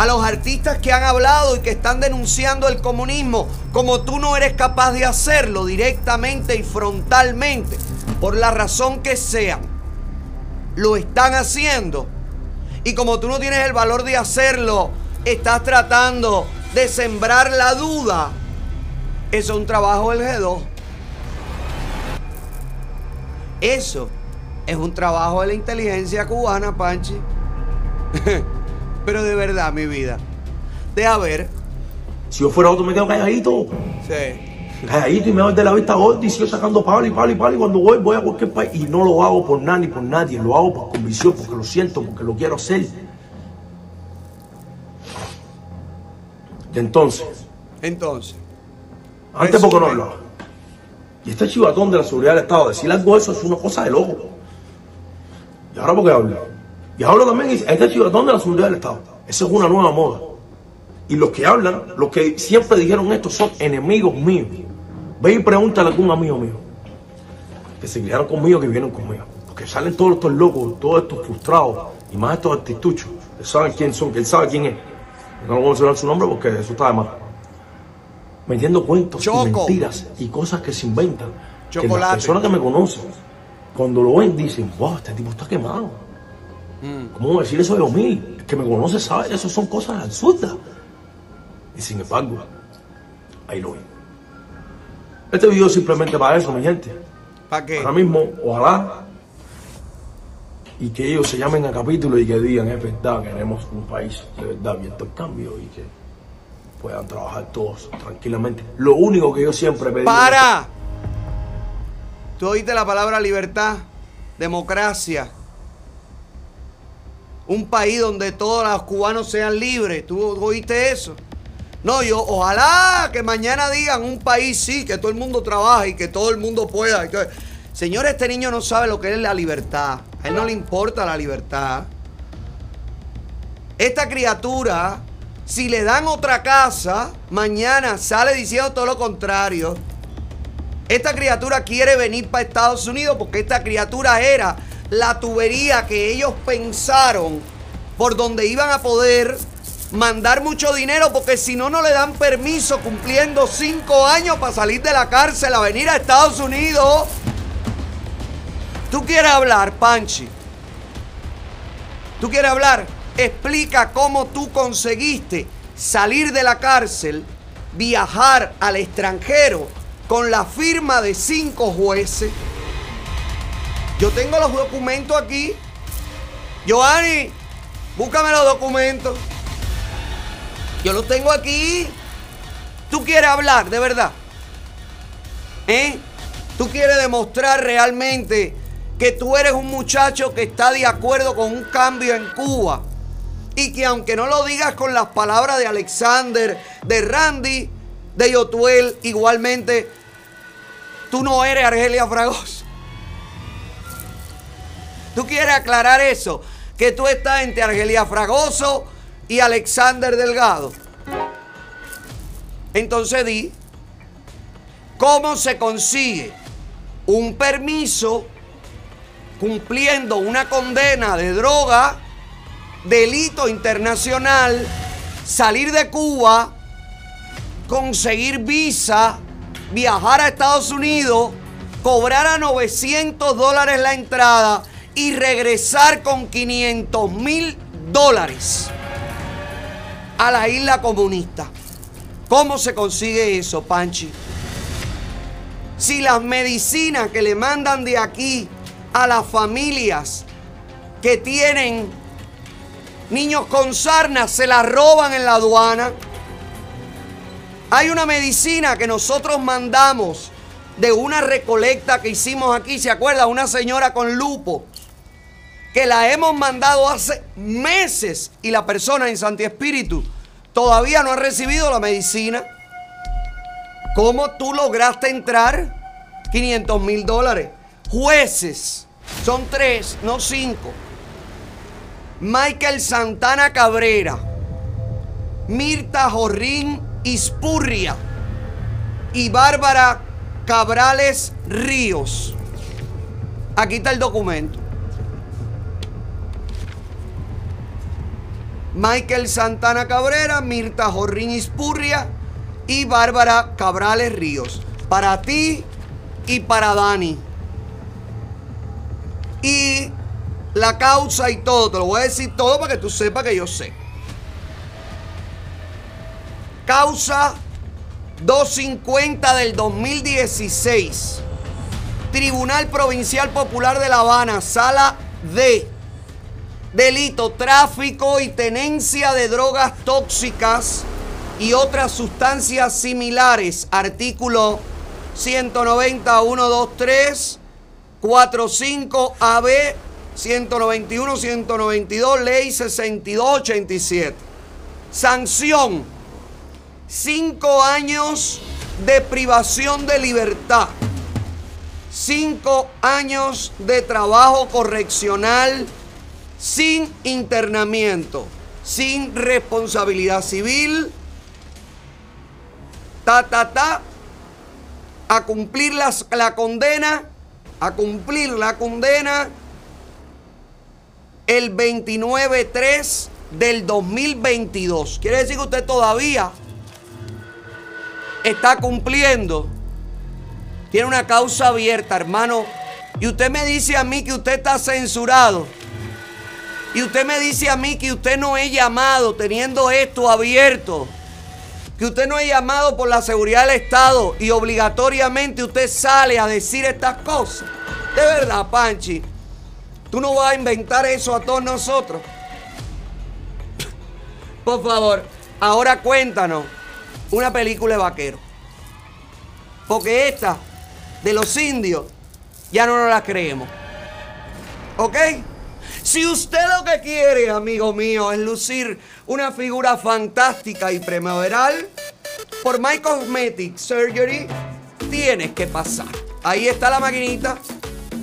A los artistas que han hablado y que están denunciando el comunismo, como tú no eres capaz de hacerlo directamente y frontalmente, por la razón que sea, lo están haciendo. Y como tú no tienes el valor de hacerlo, estás tratando de sembrar la duda. Eso es un trabajo del G2. Eso es un trabajo de la inteligencia cubana, Panchi. Pero de verdad, mi vida. Deja ver. Si yo fuera otro, me quedo calladito. Sí. Calladito y me voy de la vista gorda y sigo sacando palo y palo y palo. Y cuando voy, voy a cualquier país. Y no lo hago por nada ni por nadie. Lo hago por convicción, porque lo siento, porque lo quiero hacer. Y entonces, Entonces. antes porque no hablaba. Y este chivatón de la seguridad del Estado, decir algo de eso es una cosa de loco. Y ahora porque hablo. Y hablo también, dice, este chivatón de la seguridad del Estado. Esa es una nueva moda. Y los que hablan, los que siempre dijeron esto, son enemigos míos. Ve y pregúntale a algún amigo mío. Que se criaron conmigo, que vivieron conmigo. Porque salen todos estos locos, todos estos frustrados, y más estos artistuchos. Que saben quién son, que él sabe quién es. No voy a mencionar su nombre porque eso está de más. Metiendo cuentos y mentiras y cosas que se inventan. Que las Chocolate. personas que me conocen, cuando lo ven, dicen, wow, este tipo está quemado. ¿Cómo voy a decir eso de mí? El que me conoce sabe eso son cosas absurdas. Y sin embargo, ahí lo ven. Este video es simplemente para eso, mi gente. ¿Para qué? Ahora mismo, ojalá, y que ellos se llamen a capítulo y que digan, es verdad, queremos un país de verdad abierto al cambio y que puedan trabajar todos tranquilamente. Lo único que yo siempre pedí... ¡Para! Tú oíste la palabra libertad, democracia. Un país donde todos los cubanos sean libres. ¿Tú oíste eso? No, yo, ojalá que mañana digan un país sí, que todo el mundo trabaje y que todo el mundo pueda. y que- Señor, este niño no sabe lo que es la libertad. A él no le importa la libertad. Esta criatura, si le dan otra casa, mañana sale diciendo todo lo contrario. Esta criatura quiere venir para Estados Unidos porque esta criatura era la tubería que ellos pensaron por donde iban a poder mandar mucho dinero porque si no, no le dan permiso cumpliendo cinco años para salir de la cárcel a venir a Estados Unidos. ¿Tú quieres hablar, Panchi? ¿Tú quieres hablar? Explica cómo tú conseguiste salir de la cárcel, viajar al extranjero con la firma de cinco jueces. Yo tengo los documentos aquí. Giovanni, búscame los documentos. Yo los tengo aquí. ¿Tú quieres hablar, de verdad? ¿Eh? ¿Tú quieres demostrar realmente que tú eres un muchacho que está de acuerdo con un cambio en Cuba? Y que aunque no lo digas con las palabras de Alexander, de Randy, de Yotuel, igualmente, tú no eres Argelia Fragoso. ¿Tú quieres aclarar eso? Que tú estás entre Argelia Fragoso y Alexander Delgado. Entonces di, ¿cómo se consigue un permiso cumpliendo una condena de droga, delito internacional, salir de Cuba, conseguir visa, viajar a Estados Unidos, cobrar a 900 dólares la entrada y regresar con 500 mil dólares a la isla comunista. ¿Cómo se consigue eso, Panchi? Si las medicinas que le mandan de aquí a las familias que tienen niños con sarna se las roban en la aduana. Hay una medicina que nosotros mandamos de una recolecta que hicimos aquí, ¿se acuerda? Una señora con lupo, que la hemos mandado hace meses y la persona en Santi Espíritu todavía no ha recibido la medicina. ¿Cómo tú lograste entrar 500 mil dólares? Jueces, son tres, no cinco. Michael Santana Cabrera, Mirta Jorrín Ispurria y Bárbara Cabrales Ríos. Aquí está el documento. Michael Santana Cabrera, Mirta Jorrín Ispurria y Bárbara Cabrales Ríos. Para ti y para Dani. Y la causa y todo, te lo voy a decir todo para que tú sepas que yo sé. Causa 250 del 2016. Tribunal Provincial Popular de La Habana, sala D. Delito, tráfico y tenencia de drogas tóxicas y otras sustancias similares. Artículo 190, 123, 45 AB, 191, 192, ley 6287. Sanción, 5 años de privación de libertad. 5 años de trabajo correccional sin internamiento, sin responsabilidad civil, ta, ta, ta, a cumplir la condena, a cumplir la condena el 29-3 del 2022. Quiere decir que usted todavía está cumpliendo. Tiene una causa abierta, hermano. Y usted me dice a mí que usted está censurado. Y usted me dice a mí que usted no es llamado teniendo esto abierto. Que usted no es llamado por la seguridad del Estado y obligatoriamente usted sale a decir estas cosas. De verdad, Panchi. Tú no vas a inventar eso a todos nosotros. Por favor, ahora cuéntanos una película de vaquero. Porque esta de los indios ya no nos la creemos. ¿Ok? Si usted lo que quiere, amigo mío, es lucir una figura fantástica y primaveral, por My Cosmetic Surgery tienes que pasar. Ahí está la maquinita,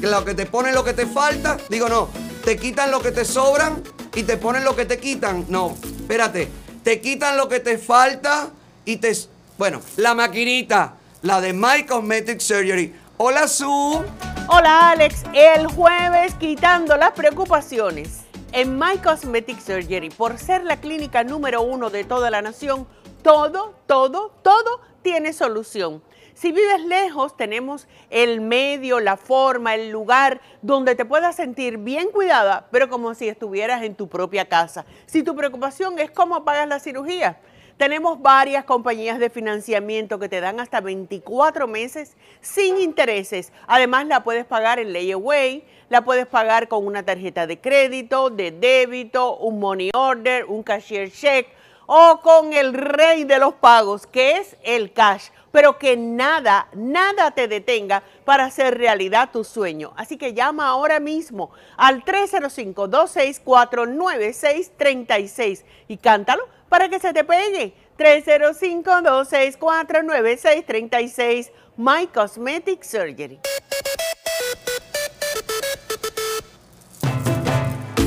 que lo que te ponen lo que te falta. Digo, no, te quitan lo que te sobran y te ponen lo que te quitan. No, espérate, te quitan lo que te falta y te... Bueno, la maquinita, la de My Cosmetic Surgery. Hola, Su. Hola Alex, el jueves quitando las preocupaciones. En My Cosmetic Surgery, por ser la clínica número uno de toda la nación, todo, todo, todo tiene solución. Si vives lejos, tenemos el medio, la forma, el lugar donde te puedas sentir bien cuidada, pero como si estuvieras en tu propia casa. Si tu preocupación es cómo pagas la cirugía, tenemos varias compañías de financiamiento que te dan hasta 24 meses sin intereses. Además, la puedes pagar en layaway, la puedes pagar con una tarjeta de crédito, de débito, un money order, un cashier check o con el rey de los pagos, que es el cash pero que nada, nada te detenga para hacer realidad tu sueño. Así que llama ahora mismo al 305-264-9636 y cántalo para que se te pegue. 305-264-9636, My Cosmetic Surgery.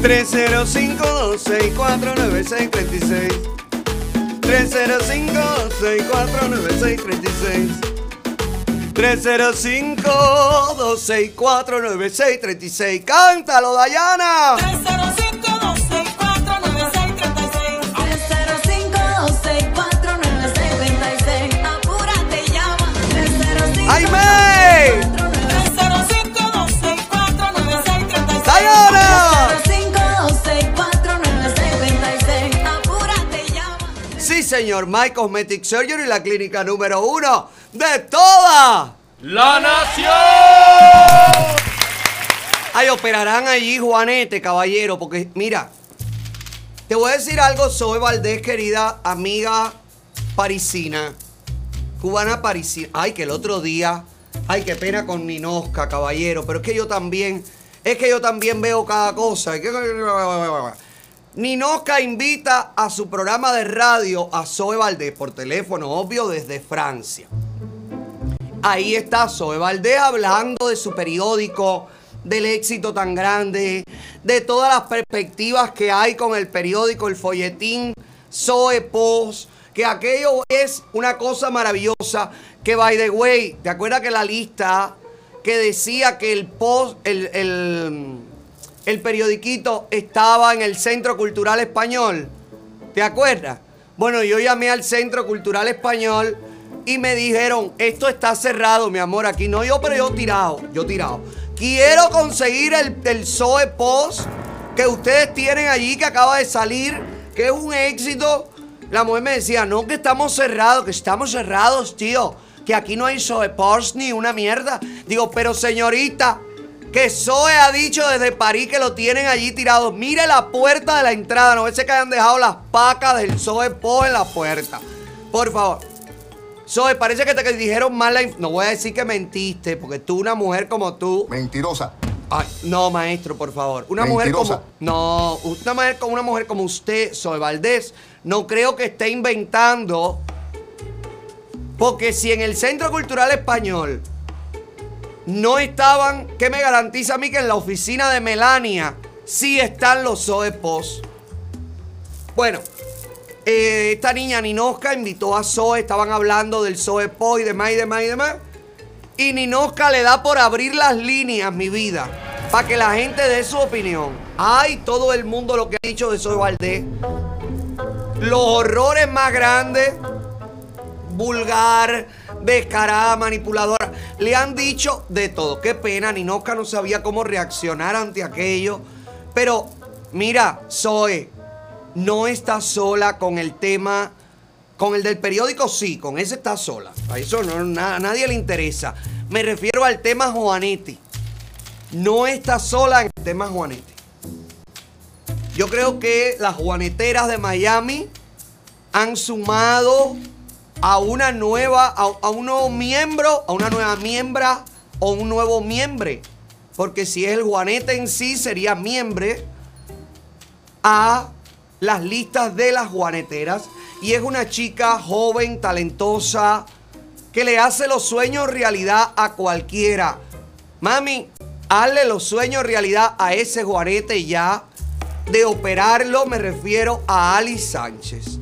305-264-9636 305-649-636 305-264-9636 ¡Cántalo, Dayana! 305-264-9636 señor, My Cosmetic Surgery, la clínica número uno de toda. ¡La Nación! Ay, operarán allí, Juanete, caballero, porque mira, te voy a decir algo, soy Valdés, querida amiga parisina, cubana parisina. Ay, que el otro día, ay, qué pena con Ninosca, caballero, pero es que yo también, es que yo también veo cada cosa. Ninosca invita a su programa de radio a Zoe Valdés por teléfono, obvio, desde Francia. Ahí está Zoe Valdés hablando de su periódico, del éxito tan grande, de todas las perspectivas que hay con el periódico, el folletín Zoe Post, que aquello es una cosa maravillosa. Que by the way, ¿te acuerdas que la lista que decía que el post, el, el, el periodiquito estaba en el Centro Cultural Español? ¿Te acuerdas? Bueno, yo llamé al Centro Cultural Español y me dijeron, esto está cerrado, mi amor, aquí no yo, pero yo tirado, yo tirado. Quiero conseguir el, el Zoe Post que ustedes tienen allí, que acaba de salir, que es un éxito. La mujer me decía, no, que estamos cerrados, que estamos cerrados, tío, que aquí no hay Zoe Post ni una mierda. Digo, pero señorita, que Zoe ha dicho desde París que lo tienen allí tirado. Mire la puerta de la entrada. No sé que hayan dejado las pacas del Zoe Po en la puerta. Por favor. Zoe, parece que te dijeron mal la No voy a decir que mentiste, porque tú, una mujer como tú. Mentirosa. Ay, no, maestro, por favor. Una mujer Mentirosa. como. No, una mujer como una mujer como usted, Zoe Valdés, no creo que esté inventando. Porque si en el Centro Cultural Español no estaban, ¿qué me garantiza a mí que en la oficina de Melania sí están los Zoe Post? Bueno, eh, esta niña Ninosca invitó a Zoe, estaban hablando del Zoe Post y demás y demás y demás. Y Ninosca le da por abrir las líneas, mi vida, para que la gente dé su opinión. Ay, todo el mundo lo que ha dicho de Zoe Valdés. Los horrores más grandes, vulgar, descarada, manipuladora. Le han dicho de todo. Qué pena, Ninosca no sabía cómo reaccionar ante aquello. Pero, mira, Zoe, no está sola con el tema. Con el del periódico sí, con ese está sola. A eso no, na- a nadie le interesa. Me refiero al tema Juanetti. No está sola en el tema Juanetti. Yo creo que las juaneteras de Miami han sumado a una nueva, a, a un nuevo miembro, a una nueva miembra o un nuevo miembre. Porque si es el Juanete en sí, sería miembre a las listas de las juaneteras. Y es una chica joven, talentosa, que le hace los sueños realidad a cualquiera. Mami, hazle los sueños realidad a ese Juanete ya. De operarlo me refiero a Alice Sánchez.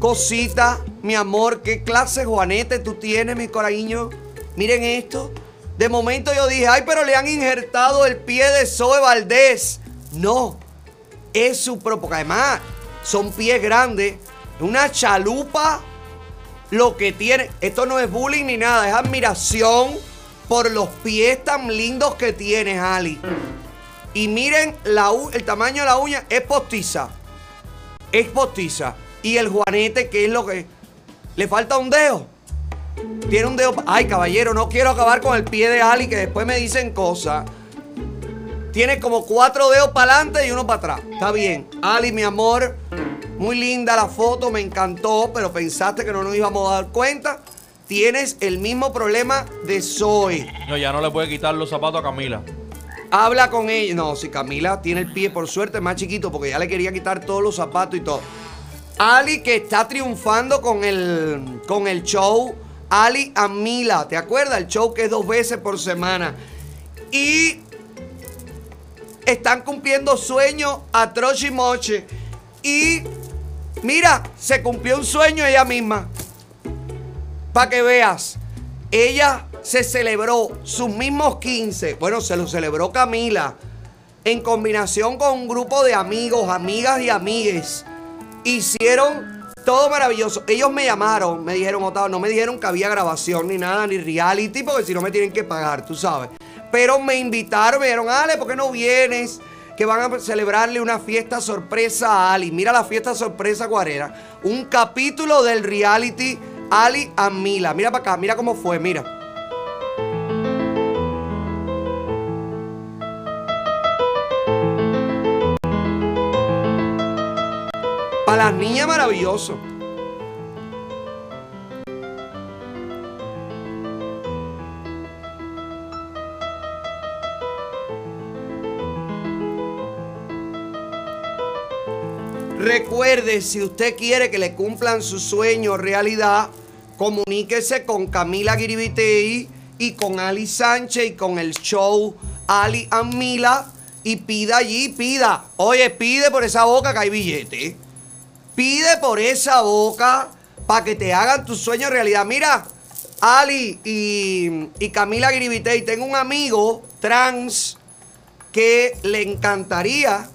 Cosita, mi amor, ¿qué clase Juanete tú tienes, mi cariño? Miren esto. De momento yo dije, ay, pero le han injertado el pie de Zoe Valdés. No, es su propio, además son pies grandes, una chalupa lo que tiene. Esto no es bullying ni nada, es admiración por los pies tan lindos que tienes, Ali. Y miren la el tamaño de la uña, es postiza. Es postiza. Y el juanete, que es lo que. Le falta un dedo. Tiene un dedo. Ay, caballero, no quiero acabar con el pie de Ali, que después me dicen cosas. Tiene como cuatro dedos para adelante y uno para atrás. Está bien. Ali, mi amor, muy linda la foto, me encantó, pero pensaste que no nos íbamos a dar cuenta. Tienes el mismo problema de Zoe. No, ya no le puede quitar los zapatos a Camila. Habla con ella. No, si Camila tiene el pie, por suerte, más chiquito, porque ya le quería quitar todos los zapatos y todo. Ali que está triunfando con el, con el show Ali Amila. ¿Te acuerdas? El show que es dos veces por semana. Y están cumpliendo sueños a troche y moche. Y mira, se cumplió un sueño ella misma. Para que veas, ella se celebró sus mismos 15. Bueno, se lo celebró Camila. En combinación con un grupo de amigos, amigas y amigues. Hicieron todo maravilloso. Ellos me llamaron, me dijeron, Otávio, no me dijeron que había grabación ni nada, ni reality, porque si no me tienen que pagar, tú sabes. Pero me invitaron, me dijeron, Ale, ¿por qué no vienes? Que van a celebrarle una fiesta sorpresa a Ali. Mira la fiesta sorpresa cuarera. Un capítulo del reality Ali a Mila. Mira para acá, mira cómo fue, mira. Las niñas maravilloso. Recuerde, si usted quiere que le cumplan su sueño realidad, comuníquese con Camila Giribitei y con Ali Sánchez y con el show Ali Amila y pida allí, pida. Oye, pide por esa boca que hay billete. Pide por esa boca para que te hagan tus sueños realidad. Mira, Ali y, Camila Giribitei, tengo un amigo trans que le encantaría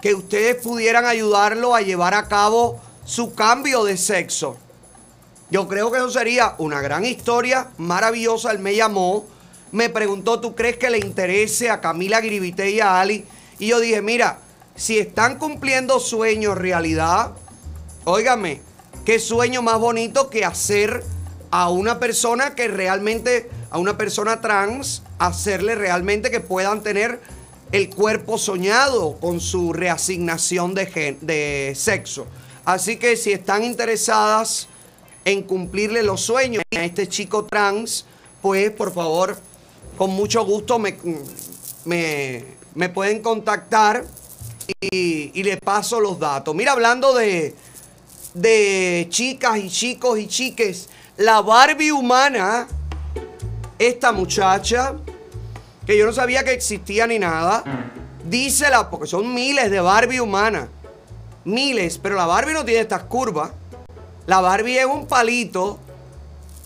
que ustedes pudieran ayudarlo a llevar a cabo su cambio de sexo. Yo creo que eso sería una gran historia, maravillosa. Él me llamó, me preguntó, ¿tú crees que le interese a Camila Gribite y a Ali? Y yo dije, mira, si están cumpliendo sueños realidad, óigame, qué sueño más bonito que hacer a una persona que realmente, a una persona trans, hacerle realmente que puedan tener el cuerpo soñado con su reasignación de, gen- de sexo. Así que si están interesadas en cumplirle los sueños a este chico trans, pues por favor, con mucho gusto me, me, me pueden contactar y, y le paso los datos. Mira, hablando de, de chicas y chicos y chiques, la Barbie humana, esta muchacha, que yo no sabía que existía ni nada, dice la, porque son miles de Barbie humanas, miles, pero la Barbie no tiene estas curvas. La Barbie es un palito.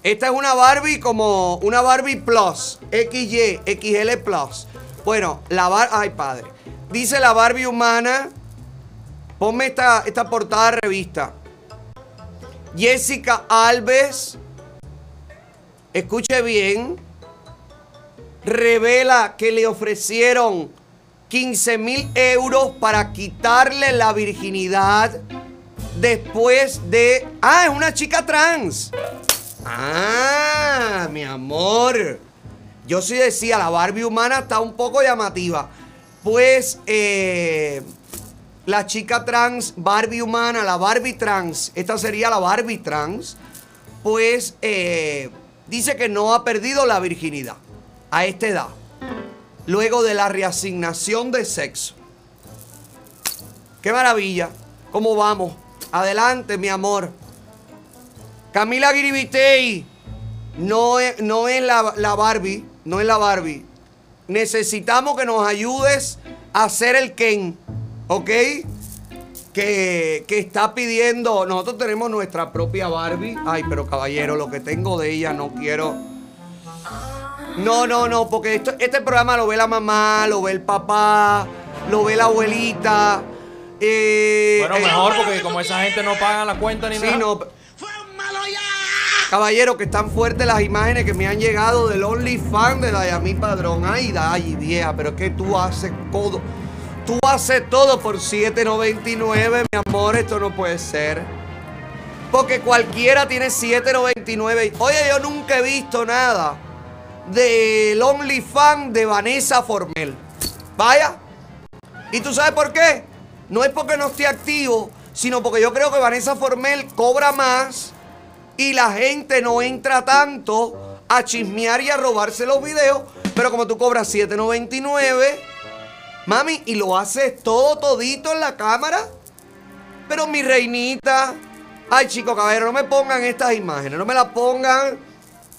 Esta es una Barbie como una Barbie Plus, XY, XL Plus. Bueno, la Barbie, ay padre, dice la Barbie humana, ponme esta, esta portada de revista. Jessica Alves, escuche bien, revela que le ofrecieron 15 mil euros para quitarle la virginidad después de... Ah, es una chica trans. Ah, mi amor. Yo sí decía, la Barbie humana está un poco llamativa. Pues eh, la chica trans, Barbie humana, la Barbie trans, esta sería la Barbie trans, pues eh, dice que no ha perdido la virginidad a esta edad, luego de la reasignación de sexo. Qué maravilla. ¿Cómo vamos? Adelante, mi amor. Camila Giribitei. No es, la, la Barbie. No es la Barbie. Necesitamos que nos ayudes a hacer el Ken. ¿Ok? Que, que está pidiendo. Nosotros tenemos nuestra propia Barbie. Ay, pero caballero, lo que tengo de ella no quiero. No, no, no, porque esto- este programa lo ve la mamá, lo ve el papá, lo ve la abuelita. eh, Bueno, eh, mejor porque como esa gente no paga la cuenta ni Sí, nada. no. Caballero, que están fuertes las imágenes que me han llegado del OnlyFans de Dayami Padrón. Ay, Day, vieja, pero es que tú haces todo. Tú haces todo por 7.99, mi amor. Esto no puede ser. Porque cualquiera tiene 7.99. Oye, yo nunca he visto nada del OnlyFans de Vanessa Formel. Vaya. ¿Y tú sabes por qué? No es porque no esté activo, sino porque yo creo que Vanessa Formel cobra más y la gente no entra tanto a chismear y a robarse los videos. Pero como tú cobras 7.99, mami, y lo haces todo todito en la cámara. Pero mi reinita, ay chico caballero, no me pongan estas imágenes, no me las pongan.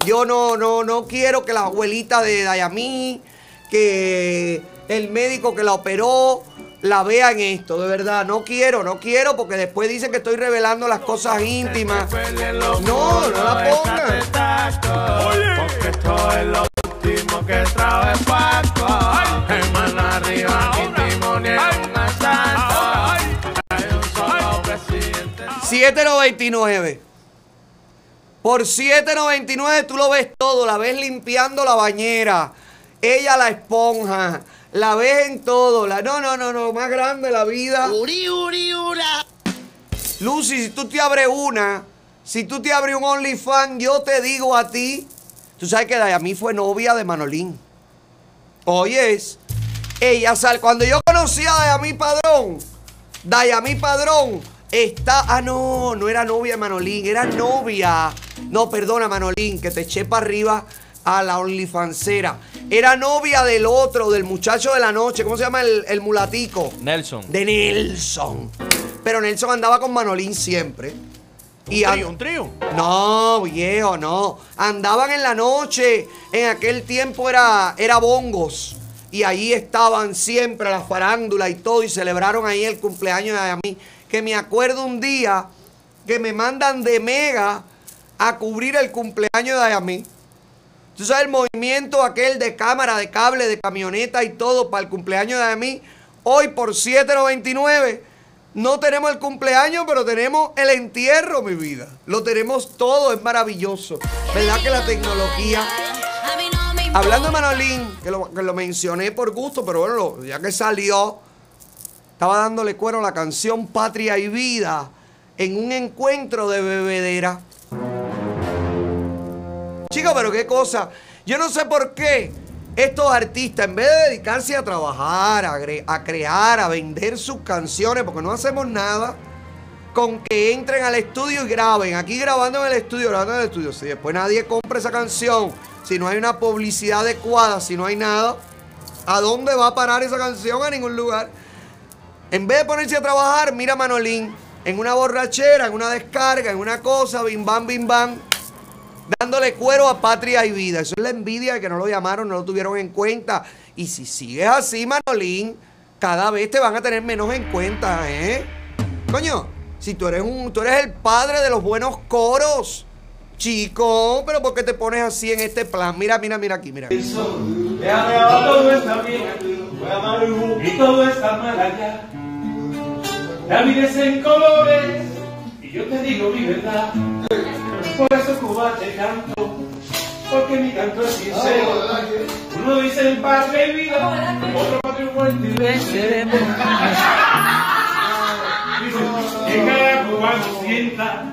Yo no, no, no quiero que la abuelita de Dayami, que el médico que la operó, la vean esto, de verdad. No quiero, no quiero, porque después dicen que estoy revelando las cosas íntimas. No, no la pongan. Porque que trae Paco. Hermano arriba, ni timonel, un asalto. Hay un solo presidente. 7.99. Por 7.99 tú lo ves todo. La ves limpiando la bañera. Ella la esponja. La ves en todo. La, no, no, no, no. Más grande la vida. Uri, uri, ura. Lucy, si tú te abres una, si tú te abres un OnlyFans, yo te digo a ti. Tú sabes que Dayami fue novia de Manolín. Oyes, ella sal. Cuando yo conocí a Dayami Padrón, Dayami Padrón está. Ah, no, no era novia de Manolín, era novia. No, perdona, Manolín, que te eché para arriba a la OnlyFansera. Era novia del otro, del muchacho de la noche. ¿Cómo se llama el, el mulatico? Nelson. De Nelson. Pero Nelson andaba con Manolín siempre. Y Un trío, un trío. No, viejo, no. Andaban en la noche. En aquel tiempo era, era bongos. Y ahí estaban siempre la farándula y todo. Y celebraron ahí el cumpleaños de mí. Que me acuerdo un día que me mandan de Mega a cubrir el cumpleaños de mí. Tú sabes el movimiento aquel de cámara, de cable, de camioneta y todo para el cumpleaños de mí. Hoy por 7.99 no tenemos el cumpleaños, pero tenemos el entierro, mi vida. Lo tenemos todo, es maravilloso. ¿Verdad que la tecnología... Hablando de Manolín, que lo, mencioné por gusto, pero bueno, ya que salió, estaba dándole cuero a la canción Patria y Vida en un encuentro de bebedera. Chicos, pero qué cosa. Yo no sé por qué estos artistas, en vez de dedicarse a trabajar, a, crear, a vender sus canciones, porque no hacemos nada, con que entren al estudio y graben. Aquí grabando en el estudio, grabando en el estudio. Si después nadie compra esa canción, si no hay una publicidad adecuada, si no hay nada, ¿a dónde va a parar esa canción? A ningún lugar. En vez de ponerse a trabajar, mira Manolín en una borrachera, en una descarga, en una cosa, bim bam, bim bam, dándole cuero a patria y vida. Eso es la envidia de que no lo llamaron, no lo tuvieron en cuenta. Y si sigues así, Manolín, cada vez te van a tener menos en cuenta, ¿eh? Coño, si tú eres un, tú eres el padre de los buenos coros. Chico, pero ¿por qué te pones así en este plan? Mira, mira, mira aquí, mira. todo está bien y todo está mal allá. La en colores y yo te digo mi verdad. Por eso Cuba te canto, porque mi canto es sincero. Uno dice en patria y vida, otro patria y muerte y venceremos. Que cada cubano sienta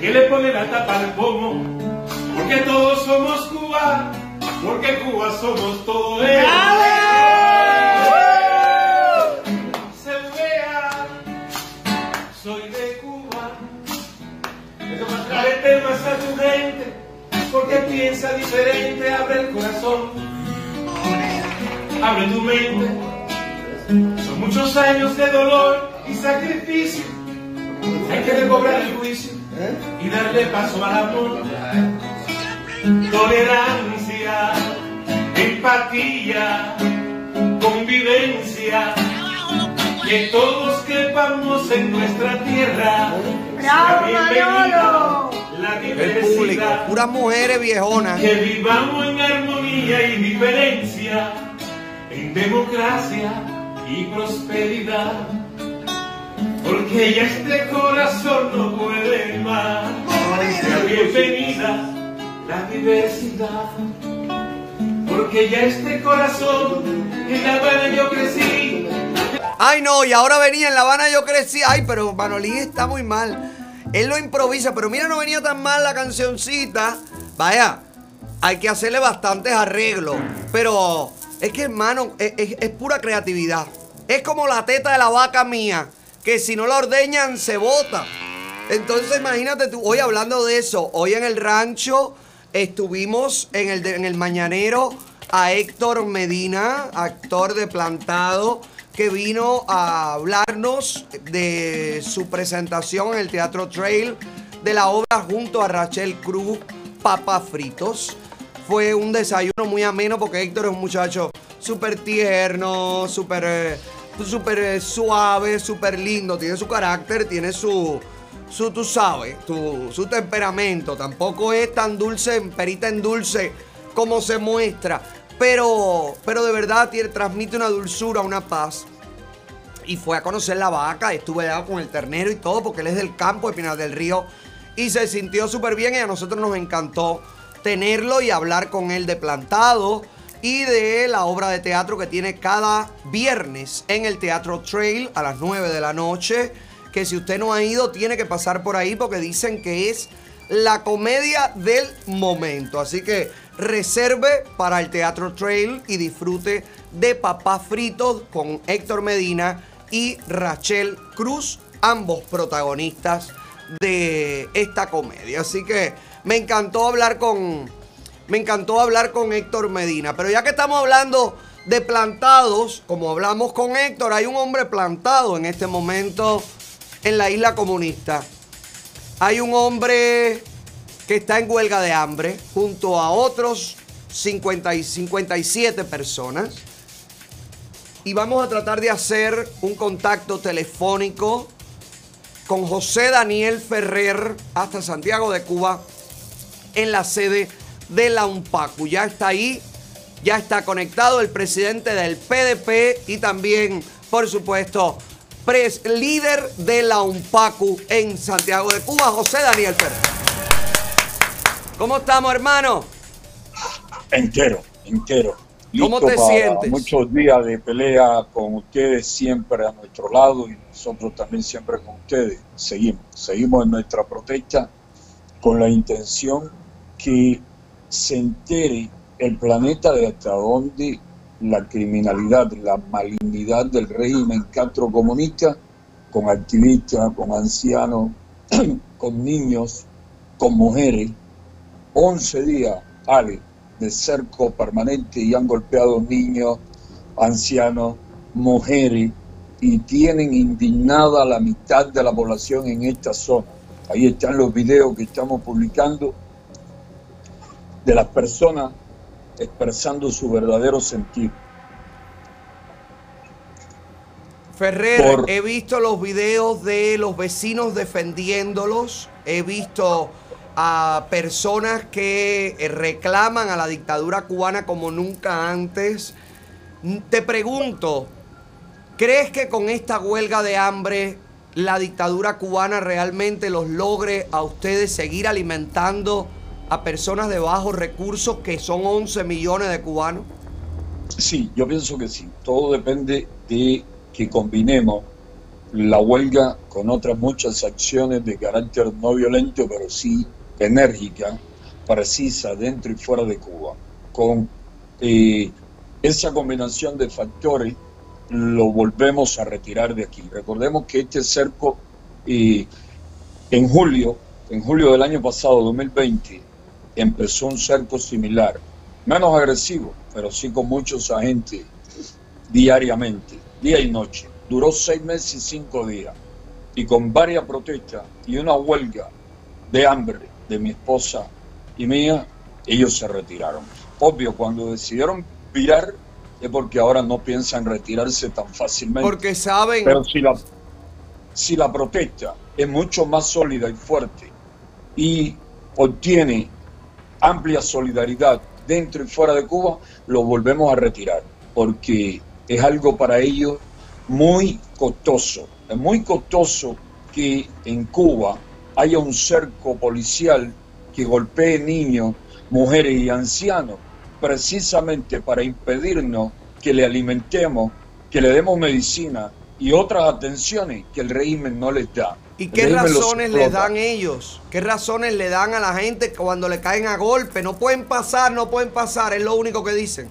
que le pone la tapa al pomo, porque todos somos Cuba, porque Cuba somos todos. Se gente, porque piensa diferente, abre el corazón, abre tu mente. Son muchos años de dolor y sacrificio, hay que recobrar el juicio y darle paso al amor. Tolerancia, empatía, convivencia, que todos quepamos en nuestra tierra. Sea bienvenida la El público, puras mujeres viejonas. Que vivamos en armonía y diferencia, en democracia, y prosperidad. Porque ya este corazón no puede más. Sea bienvenida la diversidad. Porque ya este corazón en La Habana yo crecí. Ay, no, y ahora venía en La Habana yo crecí. Ay, pero Manolín está muy mal. Él lo improvisa, pero mira, no venía tan mal la cancioncita. Vaya, hay que hacerle bastantes arreglos. Pero es que, hermano, es, es- pura creatividad. Es como la teta de la vaca mía, que si no la ordeñan, se bota. Entonces, imagínate tú, hoy hablando de eso, hoy en el rancho estuvimos en el, en el mañanero a Héctor Medina, actor de Plantado, que vino a hablarnos de su presentación en el Teatro Trail de la obra junto a Rachel Cruz, Papas Fritos. Fue un desayuno muy ameno porque Héctor es un muchacho súper tierno, súper eh, súper eh, suave, súper lindo, tiene su carácter, tiene su, su sabes, su temperamento. Tampoco es tan dulce, perita en dulce como se muestra, pero, pero de verdad tiene, transmite una dulzura, una paz. Y fue a conocer la vaca, estuve allá con el ternero y todo, porque él es del campo de Pinar del Río. Y se sintió súper bien y a nosotros nos encantó tenerlo y hablar con él de plantado y de la obra de teatro que tiene cada viernes en el Teatro Trail a las 9 de la noche. Que si usted no ha ido, tiene que pasar por ahí porque dicen que es la comedia del momento. Así que reserve para el Teatro Trail y disfrute de Papá Fritos con Héctor Medina y Rachel Cruz, ambos protagonistas de esta comedia. Así que me encantó hablar con me encantó hablar con Héctor Medina, pero ya que estamos hablando de plantados, como hablamos con Héctor, hay un hombre plantado en este momento en la isla comunista. Hay un hombre que está en huelga de hambre junto a otros 50 y 57 personas. Y vamos a tratar de hacer un contacto telefónico con José Daniel Ferrer hasta Santiago de Cuba en la sede de la UNPACU. Ya está ahí, ya está conectado el presidente del PDP y también, por supuesto, pres- líder de la UNPACU en Santiago de Cuba, José Daniel Ferrer. ¿Cómo estamos, hermano? Entero, entero. ¿Cómo Listo te para sientes? Muchos días de pelea con ustedes siempre a nuestro lado y nosotros también siempre con ustedes. Seguimos, seguimos en nuestra protesta con la intención que se entere el planeta de hasta dónde la criminalidad, la malignidad del régimen comunista con activistas, con ancianos, con niños, con mujeres. 11 días, Ale, de cerco permanente y han golpeado niños, ancianos, mujeres y tienen indignada a la mitad de la población en esta zona. Ahí están los videos que estamos publicando de las personas expresando su verdadero sentido. Ferrer, Por- he visto los videos de los vecinos defendiéndolos, he visto a personas que reclaman a la dictadura cubana como nunca antes. Te pregunto, ¿crees que con esta huelga de hambre la dictadura cubana realmente los logre a ustedes seguir alimentando a personas de bajos recursos que son 11 millones de cubanos? Sí, yo pienso que sí. Todo depende de que combinemos la huelga con otras muchas acciones de carácter no violento, pero sí enérgica, precisa, dentro y fuera de Cuba. Con eh, esa combinación de factores lo volvemos a retirar de aquí. Recordemos que este cerco eh, en julio, en julio del año pasado, 2020, empezó un cerco similar, menos agresivo, pero sí con muchos agentes diariamente, día y noche. Duró seis meses y cinco días. Y con varias protestas y una huelga de hambre de mi esposa y mía, ellos se retiraron. Obvio, cuando decidieron virar es porque ahora no piensan retirarse tan fácilmente. Porque saben... Pero si la, si la protesta es mucho más sólida y fuerte y obtiene amplia solidaridad dentro y fuera de Cuba, lo volvemos a retirar, porque es algo para ellos muy costoso. Es muy costoso que en Cuba haya un cerco policial que golpee niños, mujeres y ancianos, precisamente para impedirnos que le alimentemos, que le demos medicina y otras atenciones que el régimen no les da. ¿Y qué razones le dan ellos? ¿Qué razones le dan a la gente cuando le caen a golpe? No pueden pasar, no pueden pasar, es lo único que dicen.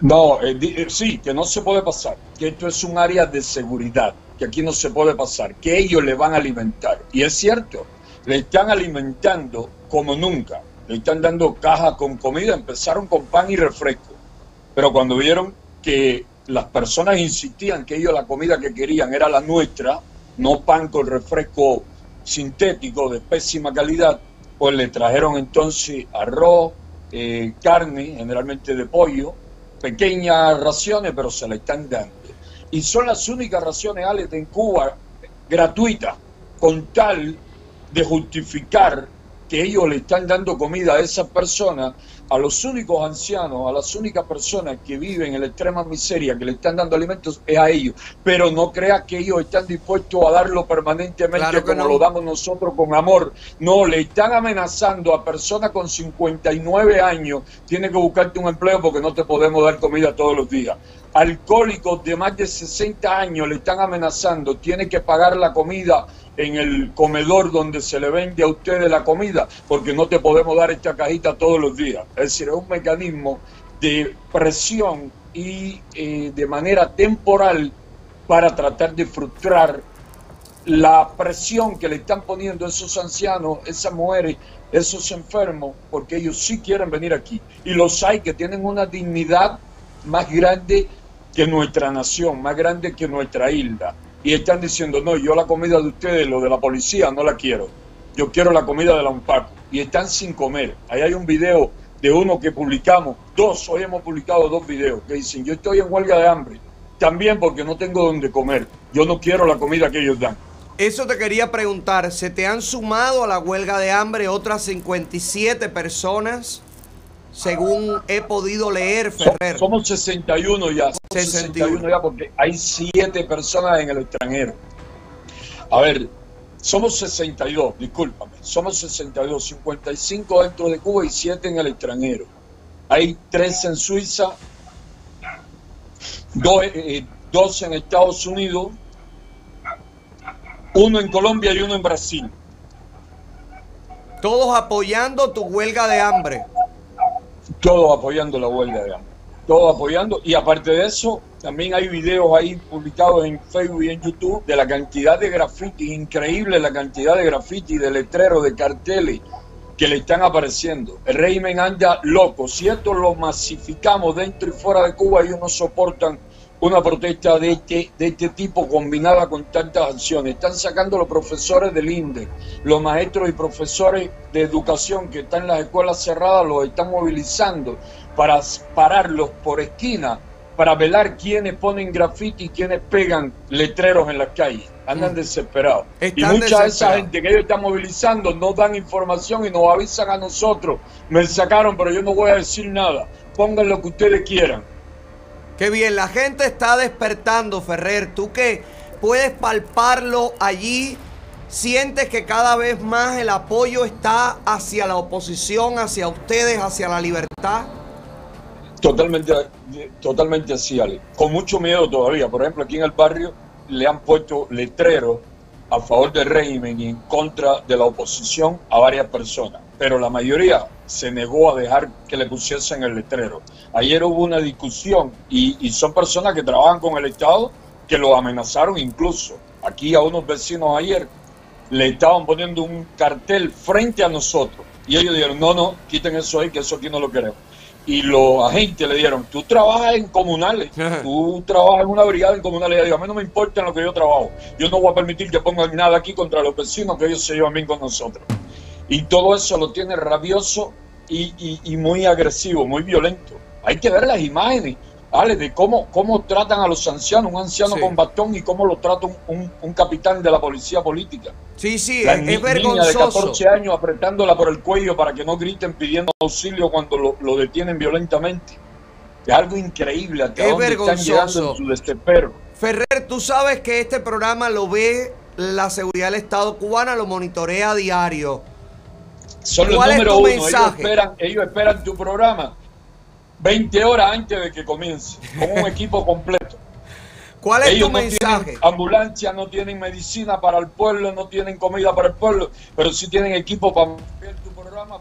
No, eh, eh, sí, que no se puede pasar, que esto es un área de seguridad, que aquí no se puede pasar, que ellos le van a alimentar. Y es cierto, le están alimentando como nunca, le están dando cajas con comida, empezaron con pan y refresco, pero cuando vieron que las personas insistían que ellos la comida que querían era la nuestra, no pan con refresco sintético de pésima calidad, pues le trajeron entonces arroz, eh, carne, generalmente de pollo, pequeñas raciones, pero se le están dando. Y son las únicas raciones, Alex, en Cuba gratuitas, con tal de justificar que ellos le están dando comida a esas personas, a los únicos ancianos, a las únicas personas que viven en la extrema miseria, que le están dando alimentos, es a ellos. Pero no creas que ellos están dispuestos a darlo permanentemente Claro como no. lo damos nosotros con amor. No, le están amenazando a personas con 59 años, tiene que buscarte un empleo porque no te podemos dar comida todos los días. Alcohólicos de más de 60 años le están amenazando, tiene que pagar la comida en el comedor donde se le vende a ustedes la comida, porque no te podemos dar esta cajita todos los días. Es decir, es un mecanismo de presión y eh, de manera temporal para tratar de frustrar la presión que le están poniendo esos ancianos, esas mujeres, esos enfermos, porque ellos sí quieren venir aquí. Y los hay que tienen una dignidad más grande que nuestra nación, más grande que nuestra isla. Y están diciendo, no, yo la comida de ustedes, lo de la policía, no la quiero. Yo quiero la comida de la UNPACO. Y están sin comer. Ahí hay un video de uno que publicamos, dos, hoy hemos publicado dos videos, que dicen, yo estoy en huelga de hambre. También porque no tengo donde comer. Yo no quiero la comida que ellos dan. Eso te quería preguntar, ¿se te han sumado a la huelga de hambre otras 57 personas? Según he podido leer, Ferrer. Somos 61 ya. somos 61. 61 ya porque hay 7 personas en el extranjero. A ver, somos 62, discúlpame. Somos 62, 55 dentro de Cuba y 7 en el extranjero. Hay 3 en Suiza, 2 en Estados Unidos, uno en Colombia y uno en Brasil. Todos apoyando tu huelga de hambre. Todos apoyando la huelga de hambre, todos apoyando y aparte de eso también hay videos ahí publicados en Facebook y en YouTube de la cantidad de graffiti, increíble la cantidad de graffiti, de letreros, de carteles que le están apareciendo. El régimen anda loco, si esto lo masificamos dentro y fuera de Cuba ellos no soportan una protesta de este, de este tipo combinada con tantas acciones. Están sacando los profesores del INDE, los maestros y profesores de educación que están en las escuelas cerradas, los están movilizando para pararlos por esquina, para velar quiénes ponen grafiti y quiénes pegan letreros en las calles. Andan desesperados. y mucha de esa gente que ellos están movilizando no dan información y nos avisan a nosotros. Me sacaron, pero yo no voy a decir nada. Pongan lo que ustedes quieran. Qué bien, la gente está despertando, Ferrer. Tú que puedes palparlo allí, sientes que cada vez más el apoyo está hacia la oposición, hacia ustedes, hacia la libertad. Totalmente, totalmente así, Ale. Con mucho miedo todavía. Por ejemplo, aquí en el barrio le han puesto letreros a favor del régimen y en contra de la oposición a varias personas. Pero la mayoría se negó a dejar que le pusiesen el letrero. Ayer hubo una discusión y, y son personas que trabajan con el Estado que lo amenazaron incluso. Aquí a unos vecinos ayer le estaban poniendo un cartel frente a nosotros y ellos dijeron, no, no, quiten eso ahí, que eso aquí no lo queremos. Y los agentes le dijeron, tú trabajas en comunales, tú trabajas en una brigada en comunales. Y a mí no me importa en lo que yo trabajo. Yo no voy a permitir que pongan nada aquí contra los vecinos, que ellos se llevan bien con nosotros. Y todo eso lo tiene rabioso y, y- y muy agresivo, muy violento. Hay que ver las imágenes, ¿vale? De cómo, cómo tratan a los ancianos, un anciano Sí. con bastón y cómo lo trata un, un- un capitán de la policía política. Sí, sí, La es, ni- es niña de vergonzoso. 14 años apretándola por el cuello para que no griten pidiendo auxilio cuando lo, lo detienen violentamente. Es algo increíble hasta Es dónde están llegando vergonzoso. en su desespero. Ferrer, tú sabes que este programa lo ve la seguridad del Estado cubana, lo monitorea a diario. Son los ¿Cuál es número tu uno. Ellos esperan, ellos esperan tu programa 20 horas antes de que comience, con un equipo completo. ¿Cuál es Ellos tu no mensaje? tienen ambulancia, no tienen medicina para el pueblo, no tienen comida para el pueblo, pero sí tienen equipo para ver tu programa,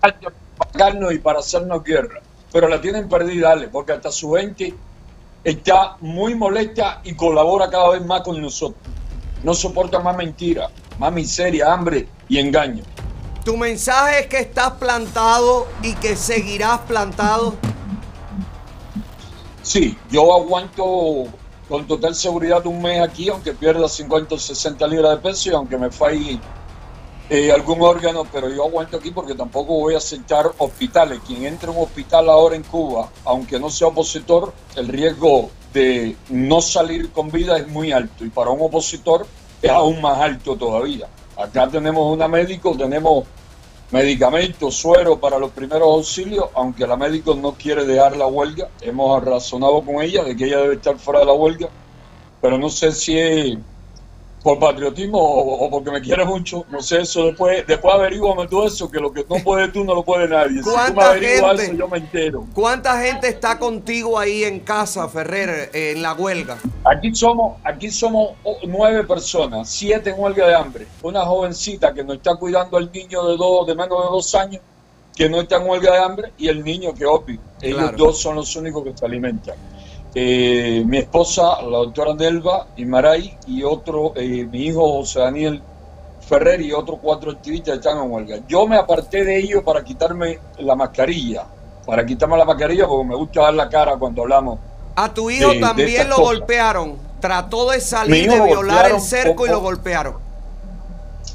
para atacarnos y para hacernos guerra. Pero la tienen perdida, Ale, porque hasta su gente está muy molesta y colabora cada vez más con nosotros. No soporta más mentira, más miseria, hambre y engaño. Tu mensaje es que estás plantado y que seguirás plantado. Sí, yo aguanto con total seguridad un mes aquí, aunque pierda 50 o 60 libras de peso y aunque me falle eh, algún órgano, pero yo aguanto aquí porque tampoco voy a aceptar hospitales. Quien entre a un hospital ahora en Cuba, aunque no sea opositor, el riesgo de no salir con vida es muy alto y para un opositor es aún más alto todavía. Acá tenemos una médico, tenemos medicamentos, suero para los primeros auxilios, aunque la médico no quiere dejar la huelga. Hemos razonado con ella de que ella debe estar fuera de la huelga, pero no sé si es por patriotismo o, o porque me quiere mucho. No sé, eso después, después averiguame todo eso, que lo que no puedes tú no lo puede nadie. Si tú me ¿Cuánta gente? eso, yo me entero. ¿Cuánta gente está contigo ahí en casa, Ferrer, eh, en la huelga? Aquí somos, aquí somos o- nueve personas, siete en huelga de hambre. Una jovencita que nos está cuidando al niño de dos, de menos de dos años, que no está en huelga de hambre, y el niño que obvio. Ellos Claro. dos son los únicos que se alimentan. Eh, mi esposa, la doctora Nelva y Maray, y otro, eh, mi hijo José Daniel Ferrer y otros cuatro activistas están en huelga. Yo me aparté de ellos para quitarme la mascarilla, para quitarme la mascarilla porque me gusta dar la cara cuando hablamos A tu hijo de- también lo cosas. golpearon. Trató de salir de violar el cerco y lo golpearon.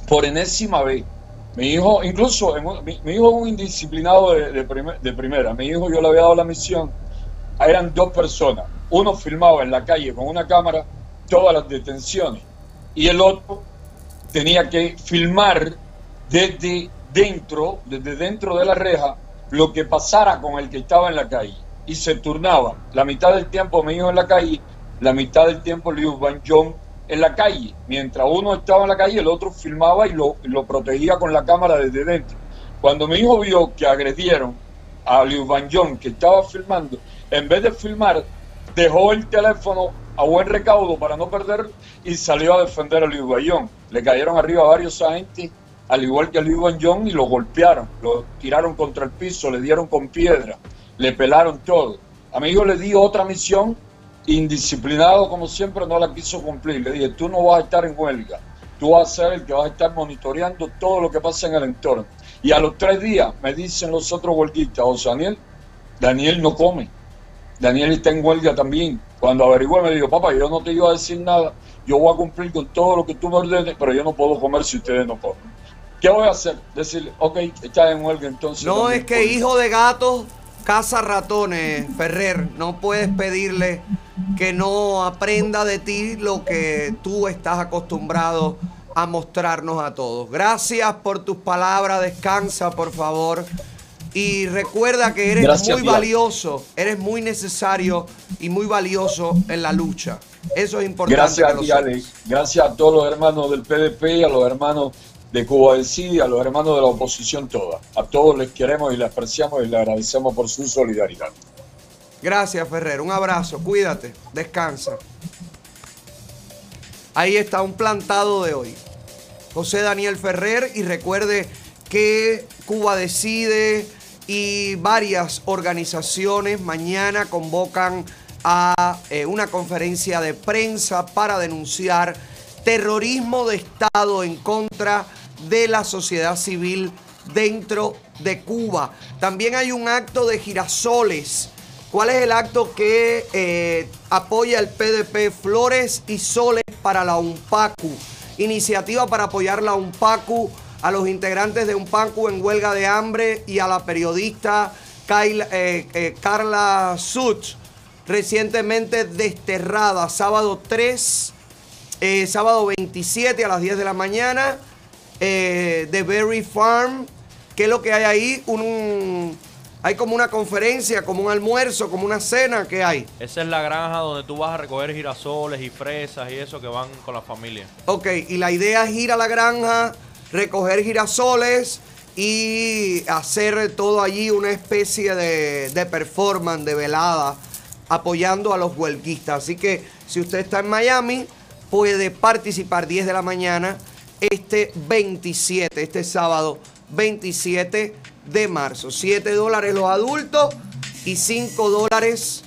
por enésima vez. Mi hijo, incluso, mi, mi hijo es un indisciplinado de, de primer- de primera. Mi hijo, yo le había dado la misión. Eran dos personas. Uno filmaba en la calle con una cámara todas las detenciones y el otro tenía que filmar desde dentro, desde dentro de la reja, lo que pasara con el que estaba en la calle. Y se turnaba. La mitad del tiempo mi hijo en la calle, la mitad del tiempo Liu Van Jong en la calle. Mientras uno estaba en la calle, el otro filmaba y lo protegía con la cámara desde dentro. Cuando mi hijo vio que agredieron a Liu Van Jong, que estaba filmando, en vez de filmar, dejó el teléfono a buen recaudo para no perder y salió a defender a Liu Van Jong. Le cayeron arriba varios agentes, al igual que a Liu Van Jong, y lo golpearon, lo tiraron contra el piso, le dieron con piedra, le pelaron todo. A mi hijo le di otra misión, indisciplinado como siempre, no la quiso cumplir. Le dije, tú no vas a estar en huelga, tú vas a ser el que vas a estar monitoreando todo lo que pasa en el entorno. Y a los tres días me dicen los otros huelguistas, José Daniel, Daniel no come. Daniel está en huelga también. Cuando averigué me dijo, papá, yo no te iba a decir nada, yo voy a cumplir con todo lo que tú me ordenes, pero yo no puedo comer si ustedes no comen. ¿Qué voy a hacer? Decirle, ok, estás en huelga entonces. No es que come". hijo de gato caza ratones, Ferrer. No puedes pedirle que no aprenda de ti lo que tú estás acostumbrado a mostrarnos a todos. Gracias por tus palabras. Descansa, por favor. Y recuerda que eres Gracias, muy valioso, eres muy necesario y muy valioso en la lucha. Eso es importante. Gracias a ti, sepas. Ale. Gracias a todos los hermanos del PDP, a los hermanos de Cuba del CID, a los hermanos de la oposición toda. A todos les queremos y les apreciamos y les agradecemos por su solidaridad. Gracias, Ferrer. Un abrazo. Cuídate. Descansa. Ahí está un plantado de hoy. José Daniel Ferrer. Y recuerde que Cuba Decide y varias organizaciones mañana convocan a eh, una conferencia de prensa para denunciar terrorismo de Estado en contra de la sociedad civil dentro de Cuba. También hay un acto de girasoles. ¿Cuál es el acto que eh, apoya el PDP Flores y Soles para la UNPACU? Iniciativa para apoyar la UNPACU a los integrantes de UNPACU en huelga de hambre y a la periodista eh, eh, Carla Such, recientemente desterrada, sábado 3, eh, sábado 27 a las 10 de la mañana, de Berry Farm. ¿Qué es lo que hay ahí? Un, Hay como una conferencia, como un almuerzo, como una cena que hay. Esa es la granja donde tú vas a recoger girasoles y fresas y eso que van con la familia. Ok, y la idea es ir a la granja, recoger girasoles y hacer todo allí una especie de, de performance, de velada, apoyando a los huelguistas. Así que si usted está en Miami, puede participar 10 de la mañana este 27, este sábado 27 de marzo. 7 dólares los adultos y 5 dólares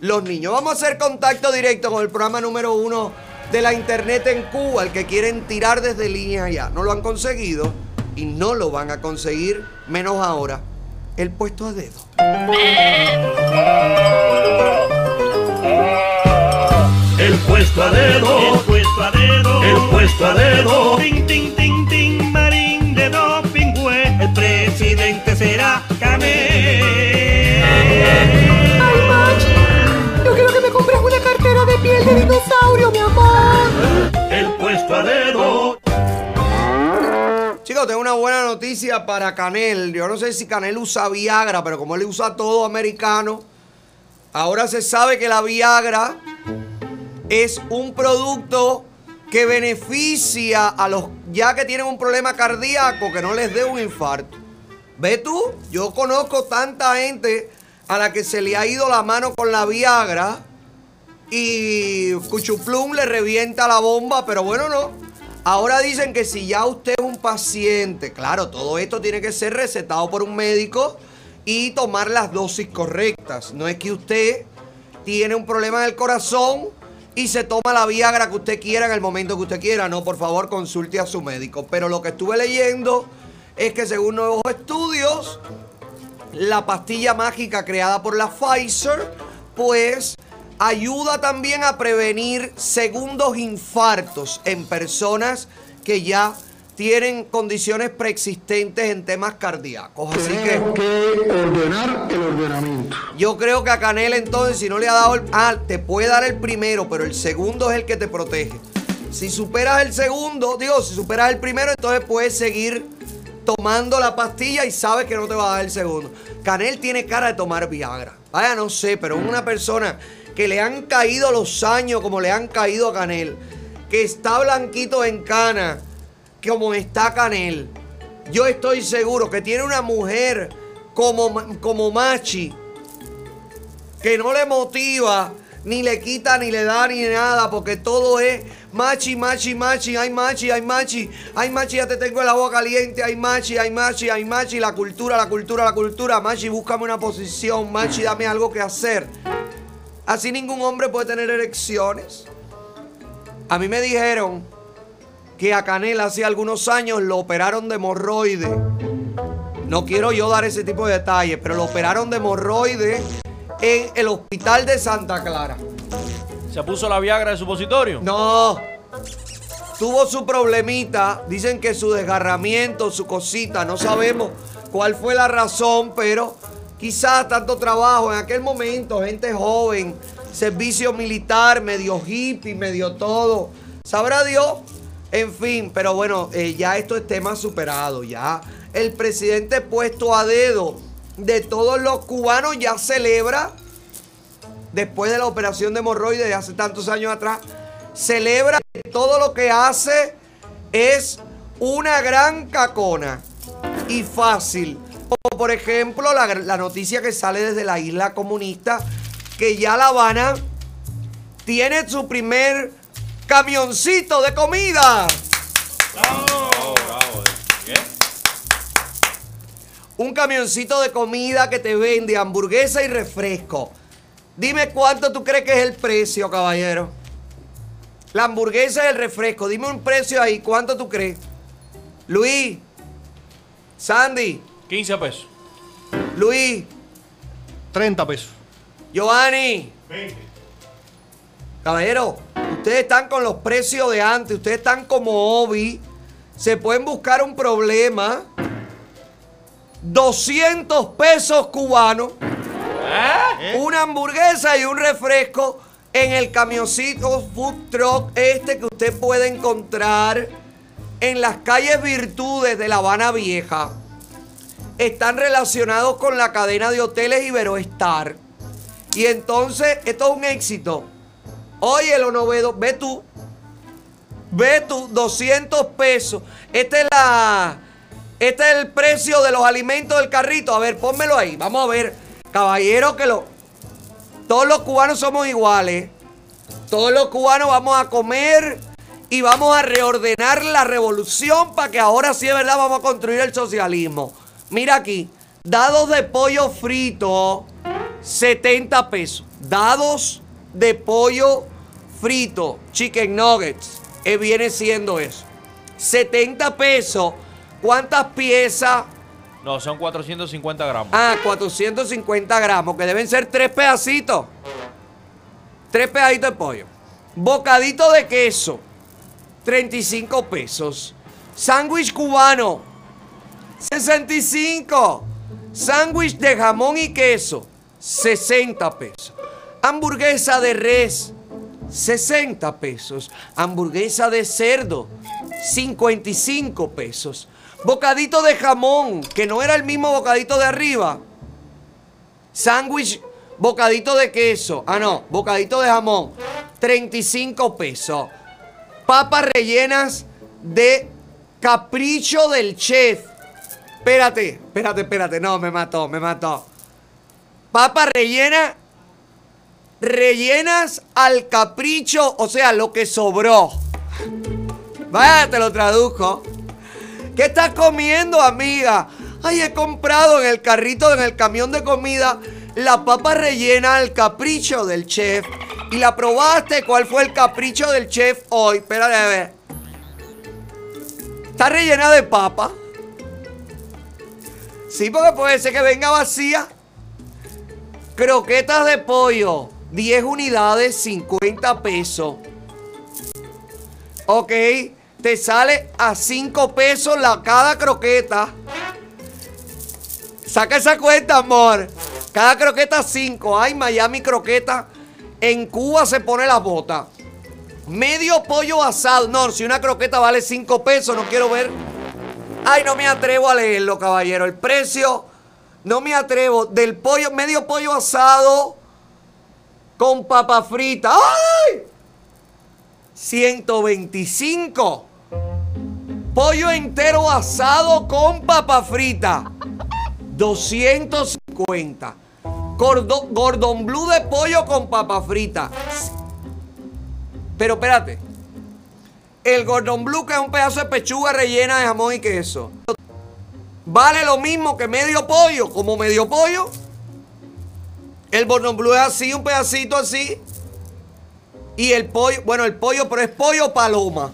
los niños. Vamos a hacer contacto directo con el programa número uno de la internet en Cuba, el que quieren tirar desde línea allá. No lo han conseguido y no lo van a conseguir, menos ahora. El puesto a dedo. El puesto a dedo, el puesto a dedo, el puesto a dedo. Tin, tin, tin, será Canel. Ay, Machi, yo quiero que me compres una cartera de piel de dinosaurio, mi amor. El puesto a dedo. Chicos, tengo una buena noticia para Canel. Yo no sé si Canel usa Viagra, pero como él usa todo americano, ahora se sabe que la Viagra es un producto que beneficia a los ya que tienen un problema cardíaco que no les dé un infarto. ¿Ves tú? Yo conozco tanta gente a la que se le ha ido la mano con la Viagra y Cuchuplum le revienta la bomba, pero bueno, no. Ahora dicen que si ya usted es un paciente, claro, todo esto tiene que ser recetado por un médico y tomar las dosis correctas. No es que usted tiene un problema en el corazón y se toma la Viagra que usted quiera en el momento que usted quiera. No, por favor, consulte a su médico. Pero lo que estuve leyendo es que según nuevos estudios, la pastilla mágica creada por la Pfizer, pues ayuda también a prevenir segundos infartos en personas que ya tienen condiciones preexistentes en temas cardíacos. Así que que ordenar el ordenamiento. yo creo que a Canel entonces, si no le ha dado el... Ah, te puede dar el primero, pero el segundo es el que te protege. Si superas el segundo, digo, si superas el primero, entonces puedes seguir tomando la pastilla y sabes que no te va a dar el segundo. Canel tiene cara de tomar Viagra. Vaya, no sé, pero una persona que le han caído los años como le han caído a Canel, que está blanquito en cana, como está Canel. Yo estoy seguro que tiene una mujer como, como Machi, que no le motiva, ni le quita, ni le da, ni nada, porque todo es machi, machi, machi, ay machi, ay machi, ay machi, ya te tengo el agua caliente, ay machi, ay machi, ay machi, la cultura, la cultura, la cultura, machi, búscame una posición, machi, dame algo que hacer. Así ningún hombre puede tener erecciones. A mí me dijeron que a Canela hace algunos años lo operaron de hemorroide. No quiero yo dar ese tipo de detalles, pero lo operaron de hemorroide en el hospital de Santa Clara. ¿Se puso la Viagra de supositorio? No. Tuvo su problemita. Dicen que su desgarramiento, su cosita. No sabemos cuál fue la razón, pero quizás tanto trabajo en aquel momento, gente joven, servicio militar, medio hippie, medio todo. Sabrá Dios. En fin, pero bueno, eh, ya esto es tema superado. Ya el presidente puesto a dedo de todos los cubanos ya celebra después de la operación de hemorroides de hace tantos años atrás, celebra que todo lo que hace es una gran cacona y fácil. Por ejemplo la, la noticia que sale desde la isla comunista, que ya La Habana tiene su primer camioncito de comida. Un camioncito de comida que te vende hamburguesa y refresco. Dime cuánto tú crees que es el precio, caballero. La hamburguesa y el refresco. Dime un precio ahí. ¿Cuánto tú crees? Luis. Sandy. 15 pesos. Luis. 30 pesos. Giovanni. Caballero, ustedes están con los precios de antes. Ustedes están como Obi. Se pueden buscar un problema. 200 pesos cubanos. Una hamburguesa y un refresco en el camioncito food truck este que usted puede encontrar en las calles Virtudes de La Habana Vieja. están relacionados con la cadena de hoteles Iberoestar. Y entonces, esto es un éxito. Oye, lo novedo, ve tú. Ve tú, 200 pesos. Este es la. Este es el precio de los alimentos del carrito. A ver, pónmelo ahí. Vamos a ver. Caballero, que lo. Todos los cubanos somos iguales. Todos los cubanos vamos a comer y vamos a reordenar la revolución para que ahora sí es verdad vamos a construir el socialismo. Mira aquí, dados de pollo frito, 70 pesos. Dados de pollo frito, chicken nuggets, eh, viene siendo eso. 70 pesos. ¿Cuántas piezas? No, son 450 gramos. Ah, 450 gramos, que deben ser tres pedacitos. Tres pedacitos de pollo. Bocadito de queso, 35 pesos. Sándwich cubano, 65. Sándwich de jamón y queso, 60 pesos. Hamburguesa de res, 60 pesos. Hamburguesa de cerdo, 55 pesos. Bocadito de jamón, que no era el mismo bocadito de arriba. Sándwich, bocadito de queso. Ah, no, bocadito de jamón, 35 pesos. Papas rellenas de capricho del chef. Espérate, espérate, espérate. No, me mató, me mató. Papas rellenas, rellenas al capricho, o sea, lo que sobró. Vaya, te lo traduzco. ¿Qué estás comiendo, amiga? Ay, he comprado en el carrito, en el camión de comida, la papa rellena al capricho del chef. Y la probaste. ¿Cuál fue el capricho del chef hoy? Espérate a ver. Está rellena de papa. Sí, porque puede ser que venga vacía. Croquetas de pollo. 10 unidades, 50 pesos. Ok. Te sale a 5 pesos la cada croqueta. Saca esa cuenta, amor. Cada croqueta 5. Ay, Miami croqueta. En Cuba se pone la bota. Medio pollo asado. No, si una croqueta vale 5 pesos, no quiero ver. Ay, no me atrevo a leerlo, caballero. El precio, no me atrevo. Del pollo, medio pollo asado con papa frita. ¡Ay! 125. Pollo entero asado con papa frita. 250. Gordo, gordon blue de pollo con papa frita. Pero espérate. El gordon blue que es un pedazo de pechuga rellena de jamón y queso. Vale lo mismo que medio pollo, como medio pollo. El gordon blue es así, un pedacito así. Y el pollo, bueno, el pollo, pero es pollo paloma.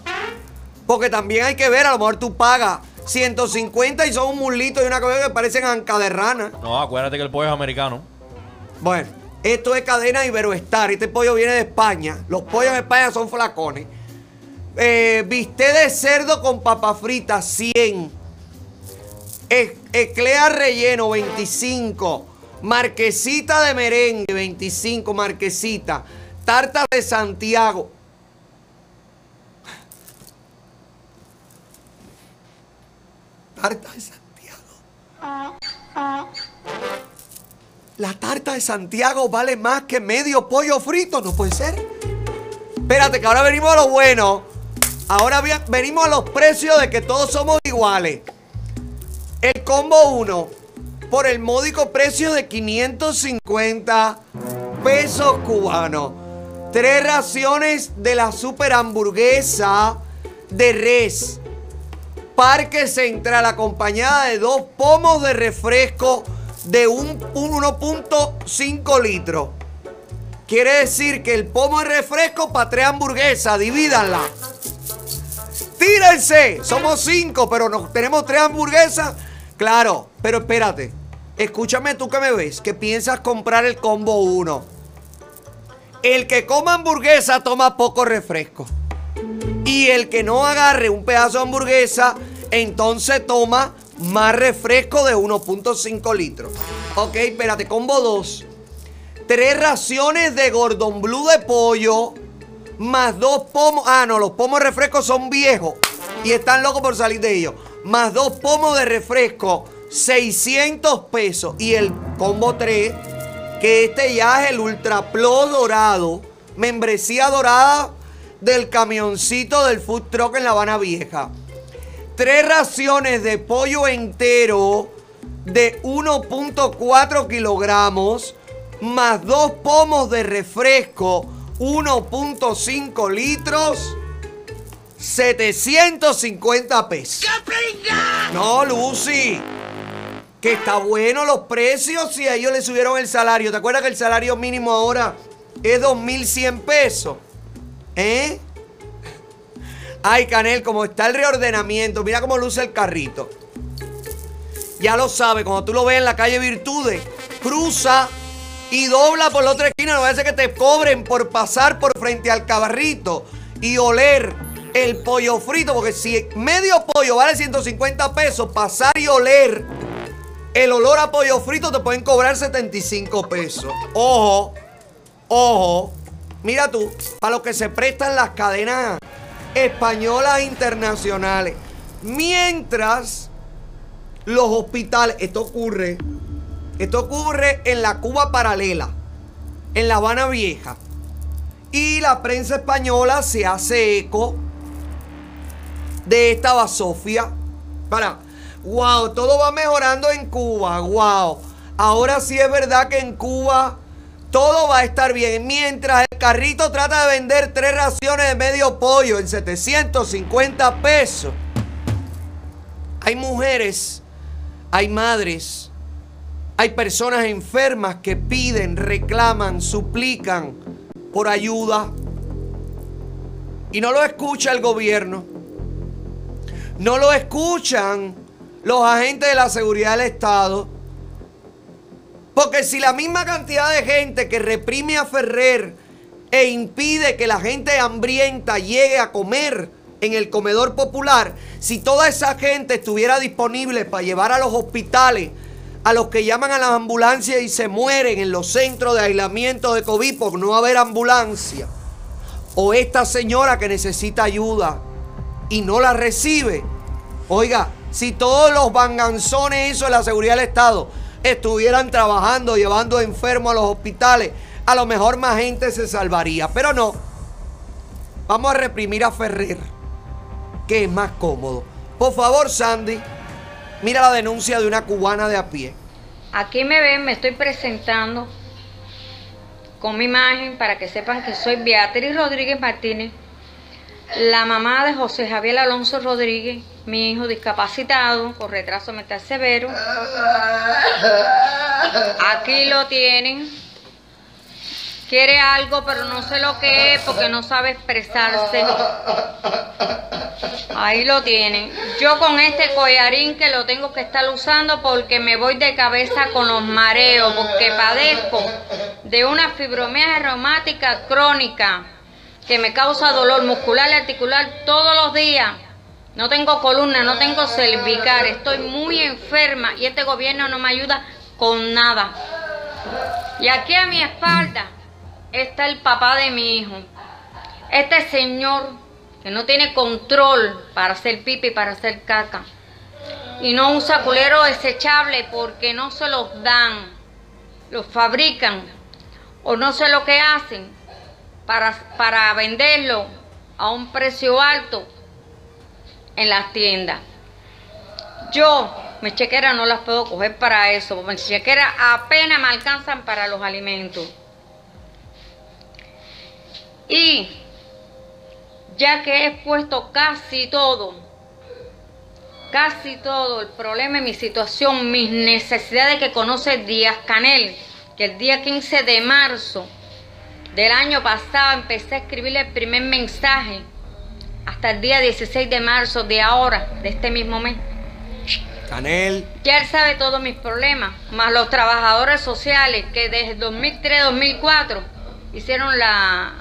Porque también hay que ver, a lo mejor tú pagas 150 y son un mulito y una cosa que parecen anca de rana. No, acuérdate que el pollo es americano. Bueno, esto es cadena Iberoestar. Este pollo viene de España. Los pollos de España son flacones. Eh, bistec de cerdo con papa frita, 100. E- Eclea relleno, 25. Marquesita de merengue, 25. Marquesita. Tarta de Santiago. Tarta de Santiago. La tarta de Santiago vale más que medio pollo frito, no puede ser. Espérate, que ahora venimos a lo bueno. Ahora venimos a los precios de que todos somos iguales. El combo 1 por el módico precio de 550 pesos cubanos. Tres raciones de la super hamburguesa de res. Parque Central acompañada de dos pomos de refresco de un, un 1.5 litros. Quiere decir que el pomo de refresco para tres hamburguesas, divídanla. Tírense, somos cinco, pero nos, tenemos tres hamburguesas. Claro, pero espérate. Escúchame tú que me ves, que piensas comprar el combo 1. El que coma hamburguesa toma poco refresco. Y el que no agarre un pedazo de hamburguesa, entonces toma más refresco de 1.5 litros. Ok, espérate, combo 2. Tres raciones de Gordon Blue de pollo, más dos pomos. Ah, no, los pomos de refresco son viejos y están locos por salir de ellos. Más dos pomos de refresco 600 pesos. Y el combo 3, que este ya es el Ultra dorado, membresía dorada del camioncito del food truck en La Habana Vieja. Tres raciones de pollo entero de 1.4 kilogramos, más dos pomos de refresco, 1.5 litros, 750 pesos. No, Lucy. Que está bueno los precios y a ellos le subieron el salario. ¿Te acuerdas que el salario mínimo ahora es 2.100 pesos? ¿Eh? Ay, Canel, como está el reordenamiento, mira cómo luce el carrito. Ya lo sabe, cuando tú lo ves en la calle Virtudes, cruza y dobla por la otra esquina. No vaya a ser que te cobren por pasar por frente al cabarrito y oler el pollo frito. Porque si medio pollo vale 150 pesos, pasar y oler el olor a pollo frito te pueden cobrar 75 pesos. Ojo, ojo. Mira tú, para los que se prestan las cadenas españolas internacionales. Mientras los hospitales, esto ocurre, esto ocurre en la Cuba paralela, en La Habana Vieja. Y la prensa española se hace eco de esta basofia. Para, wow, todo va mejorando en Cuba, wow. Ahora sí es verdad que en Cuba todo va a estar bien. Mientras el carrito trata de vender tres raciones de medio pollo en 750 pesos. Hay mujeres, hay madres, hay personas enfermas que piden, reclaman, suplican por ayuda. Y no lo escucha el gobierno. No lo escuchan los agentes de la seguridad del Estado. Porque si la misma cantidad de gente que reprime a Ferrer e impide que la gente hambrienta llegue a comer en el comedor popular, si toda esa gente estuviera disponible para llevar a los hospitales a los que llaman a las ambulancias y se mueren en los centros de aislamiento de COVID por no haber ambulancia, o esta señora que necesita ayuda y no la recibe, oiga, si todos los banganzones eso de la seguridad del Estado estuvieran trabajando, llevando enfermos a los hospitales, a lo mejor más gente se salvaría. Pero no. Vamos a reprimir a Ferrer, que es más cómodo. Por favor, Sandy, mira la denuncia de una cubana de a pie. Aquí me ven, me estoy presentando con mi imagen para que sepan que soy Beatriz Rodríguez Martínez, la mamá de José Javier Alonso Rodríguez, mi hijo discapacitado con retraso mental severo. Aquí lo tienen. Quiere algo, pero no sé lo que es porque no sabe expresarse. Ahí lo tienen. Yo con este collarín que lo tengo que estar usando porque me voy de cabeza con los mareos, porque padezco de una fibromialgia reumática crónica que me causa dolor muscular y articular todos los días. No tengo columna, no tengo cervical, estoy muy enferma y este gobierno no me ayuda con nada. Y aquí a mi espalda está el papá de mi hijo. Este señor que no tiene control para hacer pipi, para hacer caca. Y no usa culero desechable porque no se los dan, los fabrican o no sé lo que hacen para, para venderlo a un precio alto en las tiendas. Yo, mis chequeras no las puedo coger para eso, porque mis chequeras apenas me alcanzan para los alimentos. Y ya que he expuesto casi todo, casi todo el problema mi situación, mis necesidades que conoce Díaz Canel, que el día 15 de marzo del año pasado empecé a escribirle el primer mensaje hasta el día 16 de marzo de ahora, de este mismo mes. Canel. Ya él sabe todos mis problemas, más los trabajadores sociales que desde 2003-2004 hicieron la...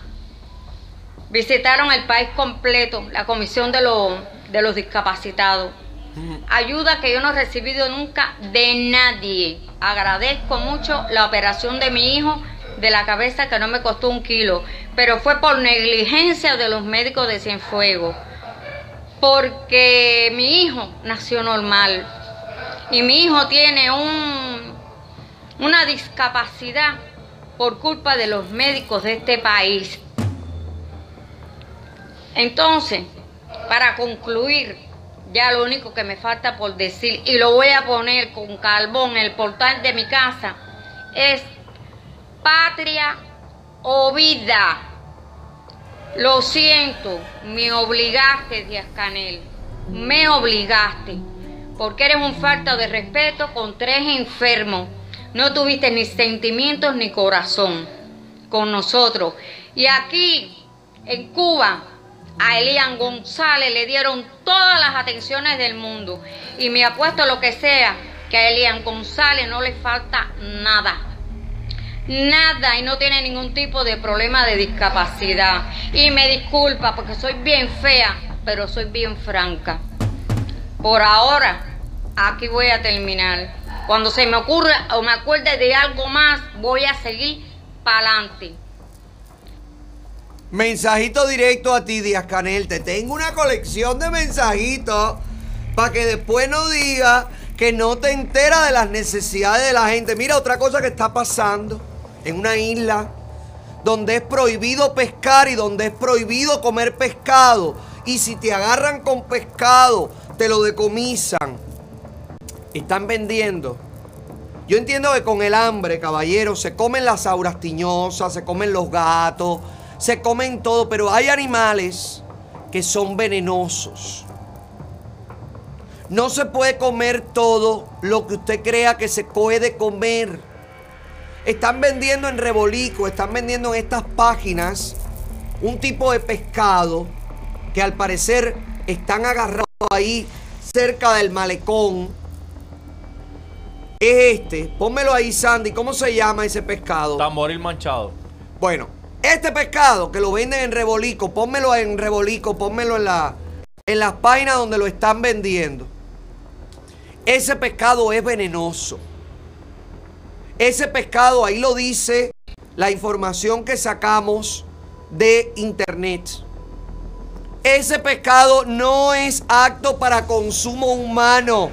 visitaron el país completo, la comisión de, los de los discapacitados. Ayuda que yo no he recibido nunca de nadie. Agradezco mucho la operación de mi hijo de la cabeza que no me costó un kilo, pero fue por negligencia de los médicos de Cienfuegos, porque mi hijo nació normal. y mi hijo tiene un, una discapacidad por culpa de los médicos de este país. Entonces, para concluir, ya lo único que me falta por decir, y lo voy a poner con carbón en el portal de mi casa, es patria o vida. Lo siento, me obligaste, Díaz Canel, me obligaste, porque eres un falta de respeto con tres enfermos. No tuviste ni sentimientos ni corazón con nosotros. Y aquí, en Cuba, a Elian González le dieron todas las atenciones del mundo. Y me apuesto lo que sea, que a Elian González no le falta nada. Nada y no tiene ningún tipo de problema de discapacidad. Y me disculpa porque soy bien fea, pero soy bien franca. Por ahora, aquí voy a terminar. Cuando se me ocurra o me acuerde de algo más, voy a seguir para adelante. Mensajito directo a ti, Díaz Canel. Te tengo una colección de mensajitos para que después no diga que no te entera de las necesidades de la gente. Mira otra cosa que está pasando en una isla donde es prohibido pescar y donde es prohibido comer pescado. Y si te agarran con pescado, te lo decomisan. Están vendiendo. Yo entiendo que con el hambre, caballero, se comen las auras tiñosas, se comen los gatos, se comen todo, pero hay animales que son venenosos. No se puede comer todo lo que usted crea que se puede comer. Están vendiendo en Rebolico, están vendiendo en estas páginas un tipo de pescado que al parecer están agarrados ahí cerca del malecón. Es este. Pónmelo ahí, Sandy. ¿Cómo se llama ese pescado? Tamboril manchado. Bueno, este pescado que lo venden en Rebolico, pónmelo en Rebolico, pónmelo en, la, en las páginas donde lo están vendiendo. Ese pescado es venenoso. Ese pescado, ahí lo dice la información que sacamos de internet. Ese pescado no es apto para consumo humano.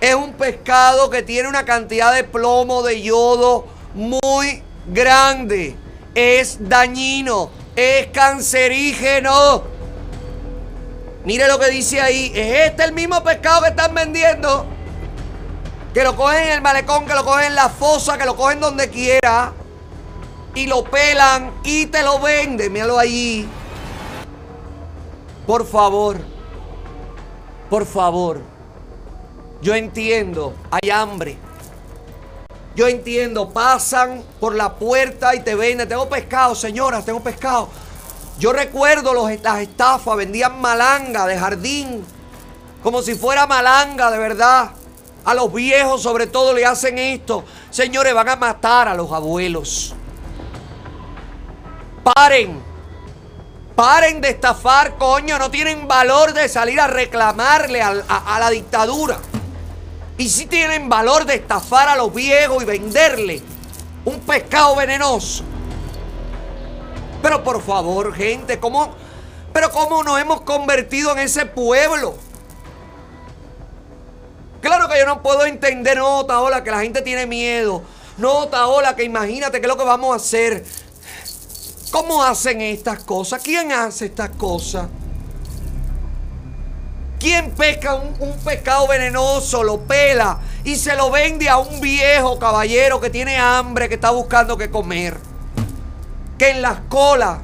Es un pescado que tiene una cantidad de plomo, de yodo muy grande. Es dañino, es cancerígeno. Mire lo que dice ahí. Es este el mismo pescado que están vendiendo. Que lo cogen en el malecón, que lo cogen en la fosa, que lo cogen donde quiera. Y lo pelan y te lo venden. Míralo ahí. Por favor. Por favor. Yo entiendo. Hay hambre. Yo entiendo. Pasan por la puerta y te venden. Tengo pescado, señoras. Tengo pescado. Yo recuerdo los, las estafas. Vendían malanga de jardín. Como si fuera malanga, de verdad. A los viejos sobre todo le hacen esto. Señores, van a matar a los abuelos. Paren. Paren de estafar, coño. No tienen valor de salir a reclamarle a, la dictadura. Y si tienen valor de estafar a los viejos y venderle un pescado venenoso. Pero por favor, gente, ¿cómo? Pero cómo nos hemos convertido en ese pueblo. Claro que yo no puedo entender, no, Taola, que la gente tiene miedo. No, Taola, que imagínate qué es lo que vamos a hacer. ¿Cómo hacen estas cosas? ¿Quién hace estas cosas? ¿Quién pesca un, un pescado venenoso, lo pela y se lo vende a un viejo caballero que tiene hambre, que está buscando qué comer? Que en las colas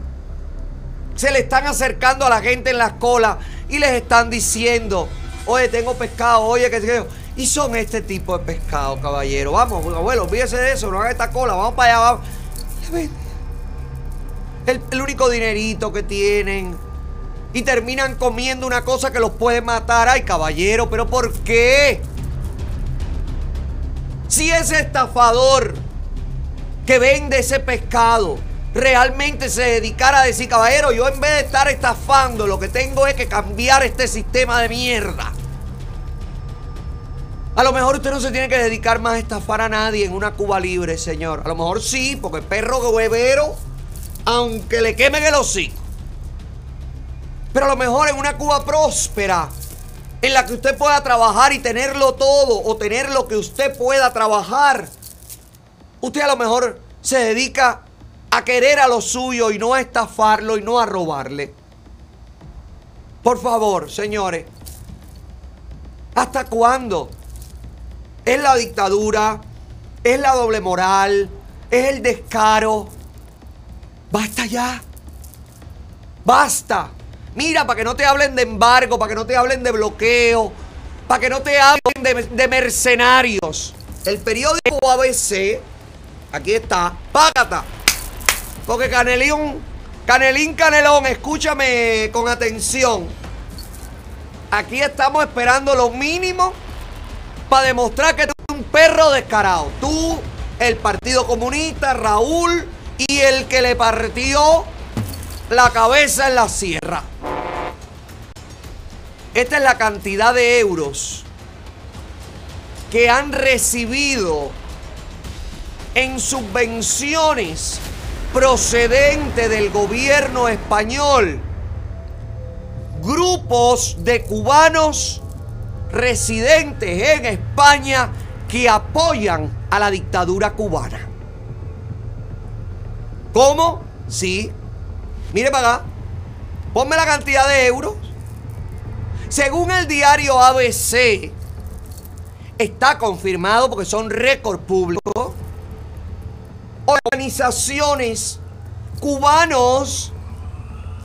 se le están acercando a la gente en las colas y les están diciendo, oye, tengo pescado, oye, que sé. Y son este tipo de pescado, caballero. Vamos, abuelo, olvídese de eso, no haga esta cola, vamos para allá, vamos. El, el único dinerito que tienen. Y terminan comiendo una cosa que los puede matar. Ay, caballero, pero ¿por qué? Si ese estafador que vende ese pescado realmente se dedicara a decir, caballero, yo en vez de estar estafando, lo que tengo es que cambiar este sistema de mierda. A lo mejor usted no se tiene que dedicar más a estafar a nadie en una Cuba libre, señor. A lo mejor sí, porque perro huevero, aunque le quemen el hocico. Pero a lo mejor en una Cuba próspera, en la que usted pueda trabajar y tenerlo todo o tener lo que usted pueda trabajar. Usted a lo mejor se dedica a querer a lo suyo y no a estafarlo y no a robarle. Por favor, señores, ¿hasta cuándo? ¿Es la dictadura? ¿Es la doble moral? ¿Es el descaro? Basta ya. Basta. Mira, para que no te hablen de embargo, para que no te hablen de bloqueo, para que no te hablen de, mercenarios. El periódico ABC, aquí está, págata. Porque Canelín, Canelín Canelón, escúchame con atención. Aquí estamos esperando lo mínimo para demostrar que tú eres un perro descarado. Tú, el Partido Comunista, Raúl y el que le partió la cabeza en la sierra. Esta es la cantidad de euros que han recibido en subvenciones procedentes del gobierno español grupos de cubanos residentes en España que apoyan a la dictadura cubana. ¿Cómo? Sí. Mire para acá. Ponme la cantidad de euros. Según el diario ABC, está confirmado porque son récord públicos. Organizaciones cubanos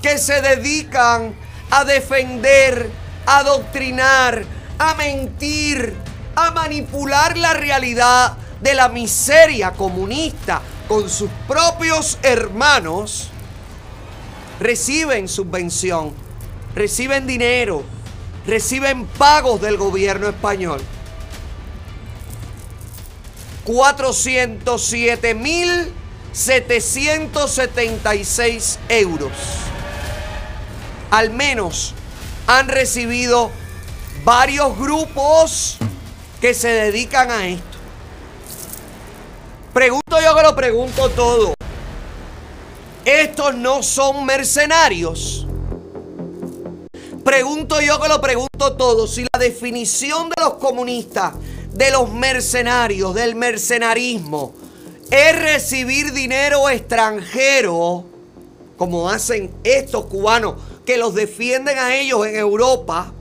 que se dedican a defender, a adoctrinar, a mentir, a manipular la realidad de la miseria comunista con sus propios hermanos, reciben subvención, reciben dinero, reciben pagos del gobierno español. 407.776 euros. Al menos han recibido varios grupos que se dedican a esto. Pregunto yo que lo pregunto todo. Estos no son mercenarios. Pregunto yo que lo pregunto todo. Si la definición de los comunistas, de los mercenarios, del mercenarismo, es recibir dinero extranjero, como hacen estos cubanos que los defienden a ellos en Europa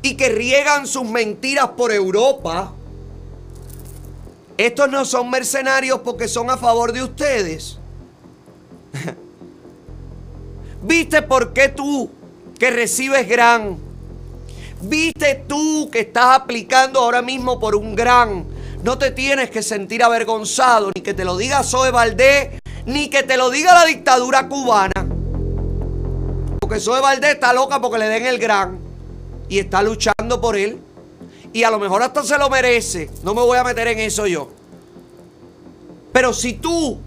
y que riegan sus mentiras por Europa. Estos no son mercenarios porque son a favor de ustedes. ¿Viste por qué tú que recibes gran? ¿Viste tú que estás aplicando ahora mismo por un gran? No te tienes que sentir avergonzado, ni que te lo diga Zoe Valdés, ni que te lo diga la dictadura cubana. Porque Zoe Valdés está loca porque le den el gran y está luchando por él. Y a lo mejor hasta se lo merece. No me voy a meter en eso yo. Pero si tú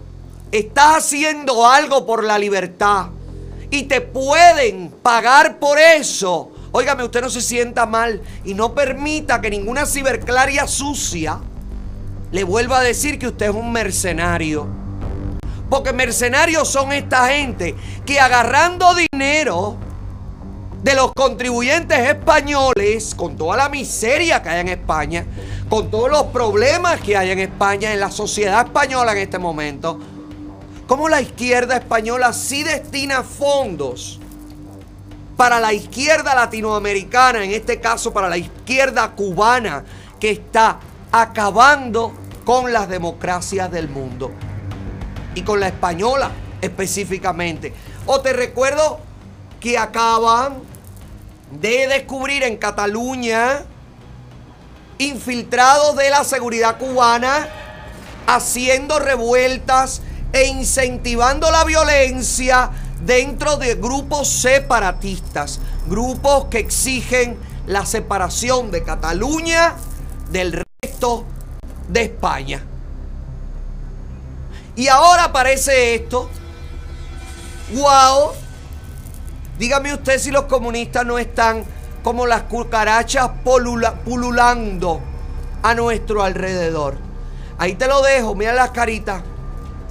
estás haciendo algo por la libertad y te pueden pagar por eso, óigame, usted no se sienta mal y no permita que ninguna ciberclaria sucia le vuelva a decir que usted es un mercenario. Porque mercenarios son esta gente que agarrando dinero de los contribuyentes españoles, con toda la miseria que hay en España, con todos los problemas que hay en España, en la sociedad española en este momento, cómo la izquierda española sí destina fondos para la izquierda latinoamericana, en este caso para la izquierda cubana, que está acabando con las democracias del mundo y con la española específicamente. O te recuerdo que acaban de descubrir en Cataluña infiltrados de la seguridad cubana haciendo revueltas e incentivando la violencia dentro de grupos separatistas, grupos que exigen la separación de Cataluña del resto de España. Y ahora aparece esto. ¡Wow! Dígame usted si los comunistas no están como las cucarachas pululando a nuestro alrededor. Ahí te lo dejo, mira las caritas.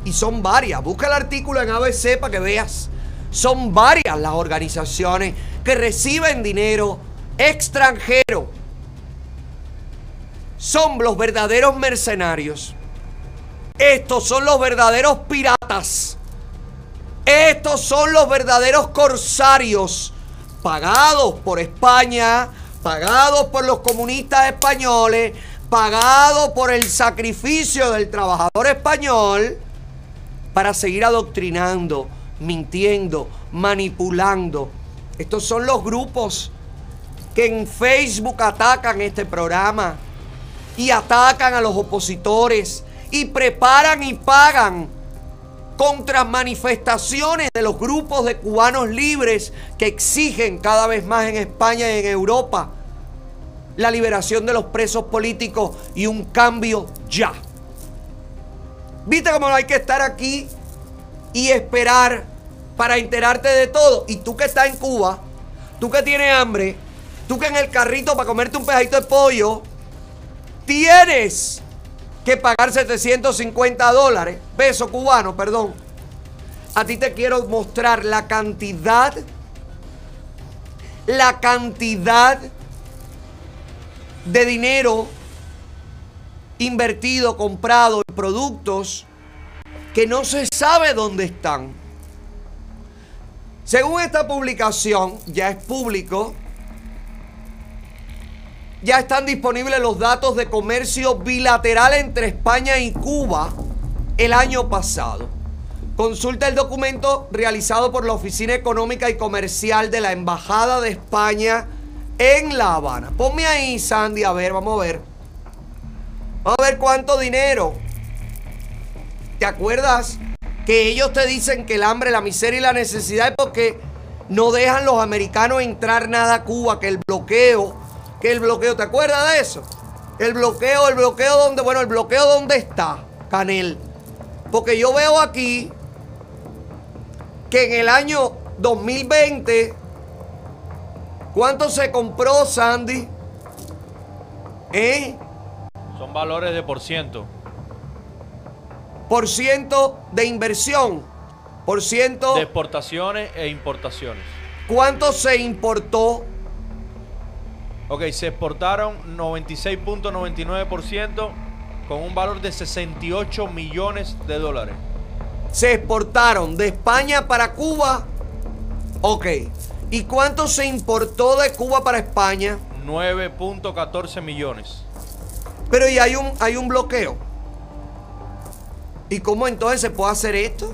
Y son varias. Busca el artículo en ABC para que veas. Son varias las organizaciones que reciben dinero extranjero son los verdaderos mercenarios. Estos son los verdaderos piratas. Estos son los verdaderos corsarios pagados por España, pagados por los comunistas españoles, pagados por el sacrificio del trabajador español para seguir adoctrinando, mintiendo, manipulando. Estos son los grupos que en Facebook atacan este programa y atacan a los opositores y preparan y pagan contra manifestaciones de los grupos de cubanos libres que exigen cada vez más en España y en Europa la liberación de los presos políticos y un cambio ya. ¿Viste cómo hay que estar aquí y esperar para enterarte de todo? Y tú que estás en Cuba, tú que tienes hambre, tú que en el carrito para comerte un pedacito de pollo, tienes que pagar 750 dólares, peso cubano, perdón. A ti te quiero mostrar la cantidad, la cantidad de dinero invertido, comprado en productos que no se sabe dónde están. Según esta publicación, ya es público, ya están disponibles los datos de comercio bilateral entre España y Cuba el año pasado. Consulta el documento realizado por la Oficina Económica y Comercial de la Embajada de España en La Habana. Ponme ahí, Sandy, a ver, vamos a ver. Vamos a ver cuánto dinero. ¿Te acuerdas que ellos te dicen que el hambre, la miseria y la necesidad es porque no dejan los americanos entrar nada a Cuba, que el bloqueo, que el bloqueo, ¿te acuerdas de eso? El bloqueo, el bloqueo donde, bueno, el bloqueo donde está, Canel. Porque yo veo aquí que en el año 2020, ¿cuánto se compró, Sandy? ¿Eh? Son valores de por ciento. Por ciento de inversión. Por ciento. De exportaciones e importaciones. ¿Cuánto se importó? Ok, se exportaron 96.99% con un valor de 68 millones de dólares. Se exportaron de España para Cuba. Ok. ¿Y cuánto se importó de Cuba para España? 9.14 millones. Pero y hay un, hay un bloqueo. ¿Y cómo entonces se puede hacer esto?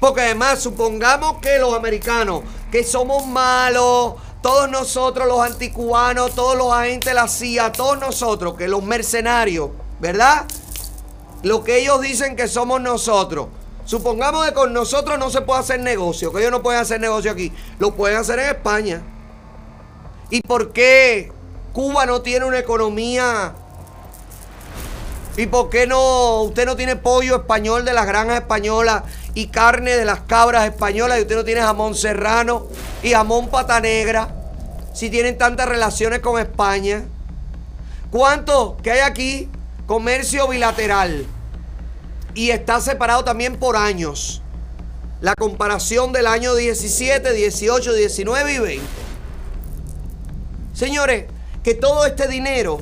Porque además, supongamos que los americanos, que somos malos, todos nosotros los anticubanos, todos los agentes de la CIA, todos nosotros, que los mercenarios, ¿verdad? Lo que ellos dicen que somos nosotros. Supongamos que con nosotros no se puede hacer negocio, que ellos no pueden hacer negocio aquí. Lo pueden hacer en España. ¿Y por qué Cuba no tiene una economía? ¿Y por qué no usted no tiene pollo español de las granjas españolas y carne de las cabras españolas y usted no tiene jamón serrano y jamón pata negra? Si tienen tantas relaciones con España. ¿Cuánto que hay aquí? Comercio bilateral. Y está separado también por años. La comparación del año 17, 18, 19 y 20. Señores, que todo este dinero,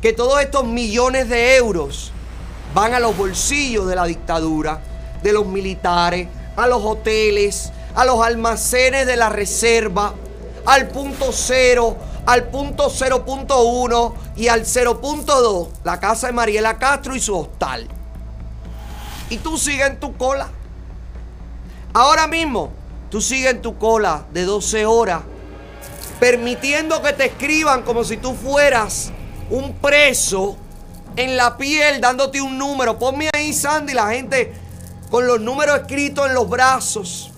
que todos estos millones de euros van a los bolsillos de la dictadura, de los militares, a los hoteles, a los almacenes de la reserva, al punto cero, al punto 0.1 y al 0.2, la casa de Mariela Castro y su hostal. Y tú sigues en tu cola. Ahora mismo, tú sigues en tu cola de 12 horas, permitiendo que te escriban como si tú fueras un preso en la piel, dándote un número. Ponme ahí, Sandy, la gente con los números escritos en los brazos.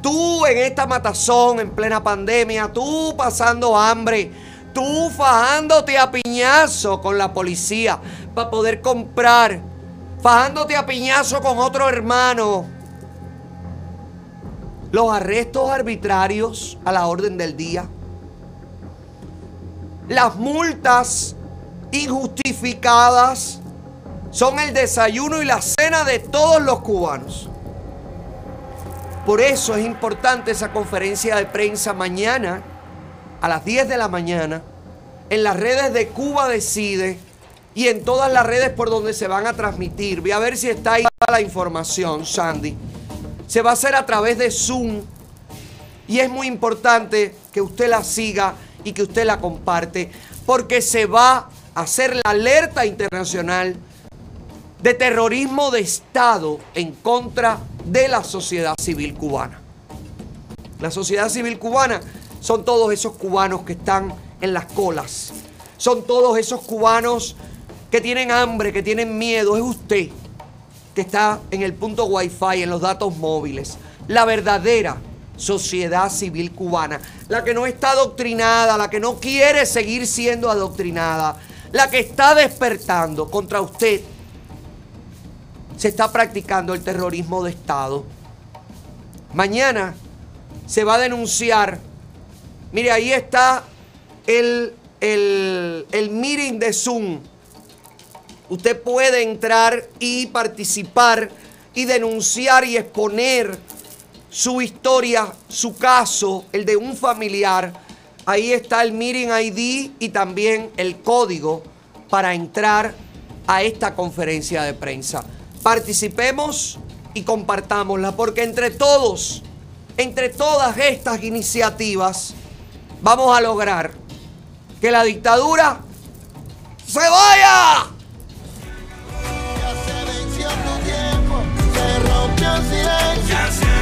Tú en esta matazón, en plena pandemia, tú pasando hambre, tú fajándote a piñazo con la policía para poder comprar, fajándote a piñazo con otro hermano. Los arrestos arbitrarios a la orden del día. Las multas injustificadas son el desayuno y la cena de todos los cubanos. Por eso es importante esa conferencia de prensa mañana a las 10 de la mañana en las redes de Cuba Decide y en todas las redes por donde se van a transmitir. Voy a ver si está ahí la información, Sandy. Se va a hacer a través de Zoom y es muy importante que usted la siga y que usted la comparte porque se va a hacer la alerta internacional de terrorismo de Estado en contra de la sociedad civil cubana. La sociedad civil cubana son todos esos cubanos que están en las colas. Son todos esos cubanos que tienen hambre, que tienen miedo. Es usted que está en el punto wifi, en los datos móviles. La verdadera sociedad civil cubana. La que no está adoctrinada, la que no quiere seguir siendo adoctrinada. La que está despertando contra usted. Se está practicando el terrorismo de Estado. Mañana se va a denunciar. Mire, ahí está el, el, el meeting de Zoom. Usted puede entrar y participar y denunciar y exponer su historia, su caso, el de un familiar. Ahí está el meeting ID y también el código para entrar a esta conferencia de prensa. Participemos y compartámosla porque entre todos, entre todas estas iniciativas, vamos a lograr que la dictadura se vaya. Se silencio. Ya se. Ya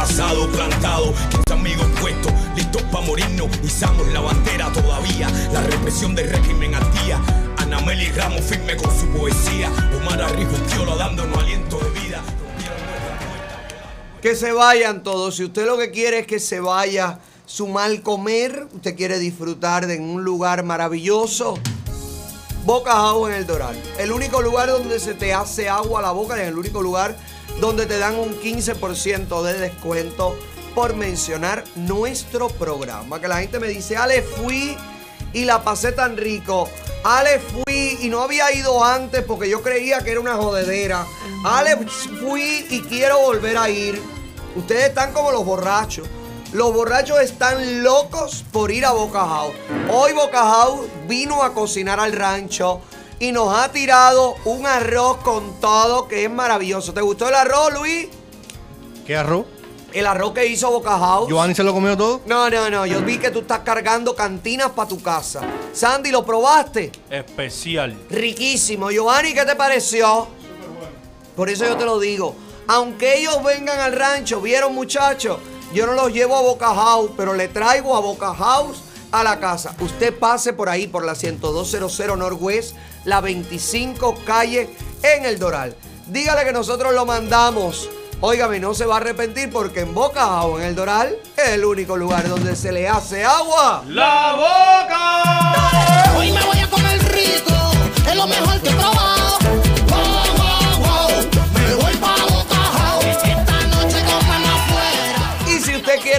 pasado plantado. 15 amigos puestos, listos para morirnos. Izamos la bandera todavía. La represión del régimen al día. Ana Meli Ramos firme con su poesía. Omar Arrijuquiola dándonos aliento de vida. Que se vayan todos. Si usted lo que quiere es que se vaya su mal comer, usted quiere disfrutar de un lugar maravilloso. Boca House en el Doral. El único lugar donde se te hace agua a la boca y el único lugar donde te dan un 15% de descuento por mencionar nuestro programa. Que la gente me dice, Ale, fui y la pasé tan rico. Ale, fui y no había ido antes porque yo creía que era una jodedera. Ale, fui y quiero volver a ir. Ustedes están como los borrachos. Los borrachos están locos por ir a Boca House. Hoy Boca House vino a cocinar al rancho y nos ha tirado un arroz con todo que es maravilloso. ¿Te gustó el arroz, Luis? ¿Qué arroz? El arroz que hizo Boca House. ¿Giovanni se lo comió todo? No, no, no. Yo vi que tú estás cargando cantinas para tu casa. Sandy, ¿lo probaste? Especial. Riquísimo. Giovanni, ¿qué te pareció? Por eso yo te lo digo. Aunque ellos vengan al rancho, vieron muchachos, yo no los llevo a Boca House, pero le traigo a Boca House a la casa. Usted pase por ahí, por la 10200 Northwest, la 25 calle en el Doral. Dígale que nosotros lo mandamos. Óigame, no se va a arrepentir porque en Boca House, en el Doral, es el único lugar donde se le hace agua. ¡La boca! Hoy me voy a comer rico, es lo mejor que he probado.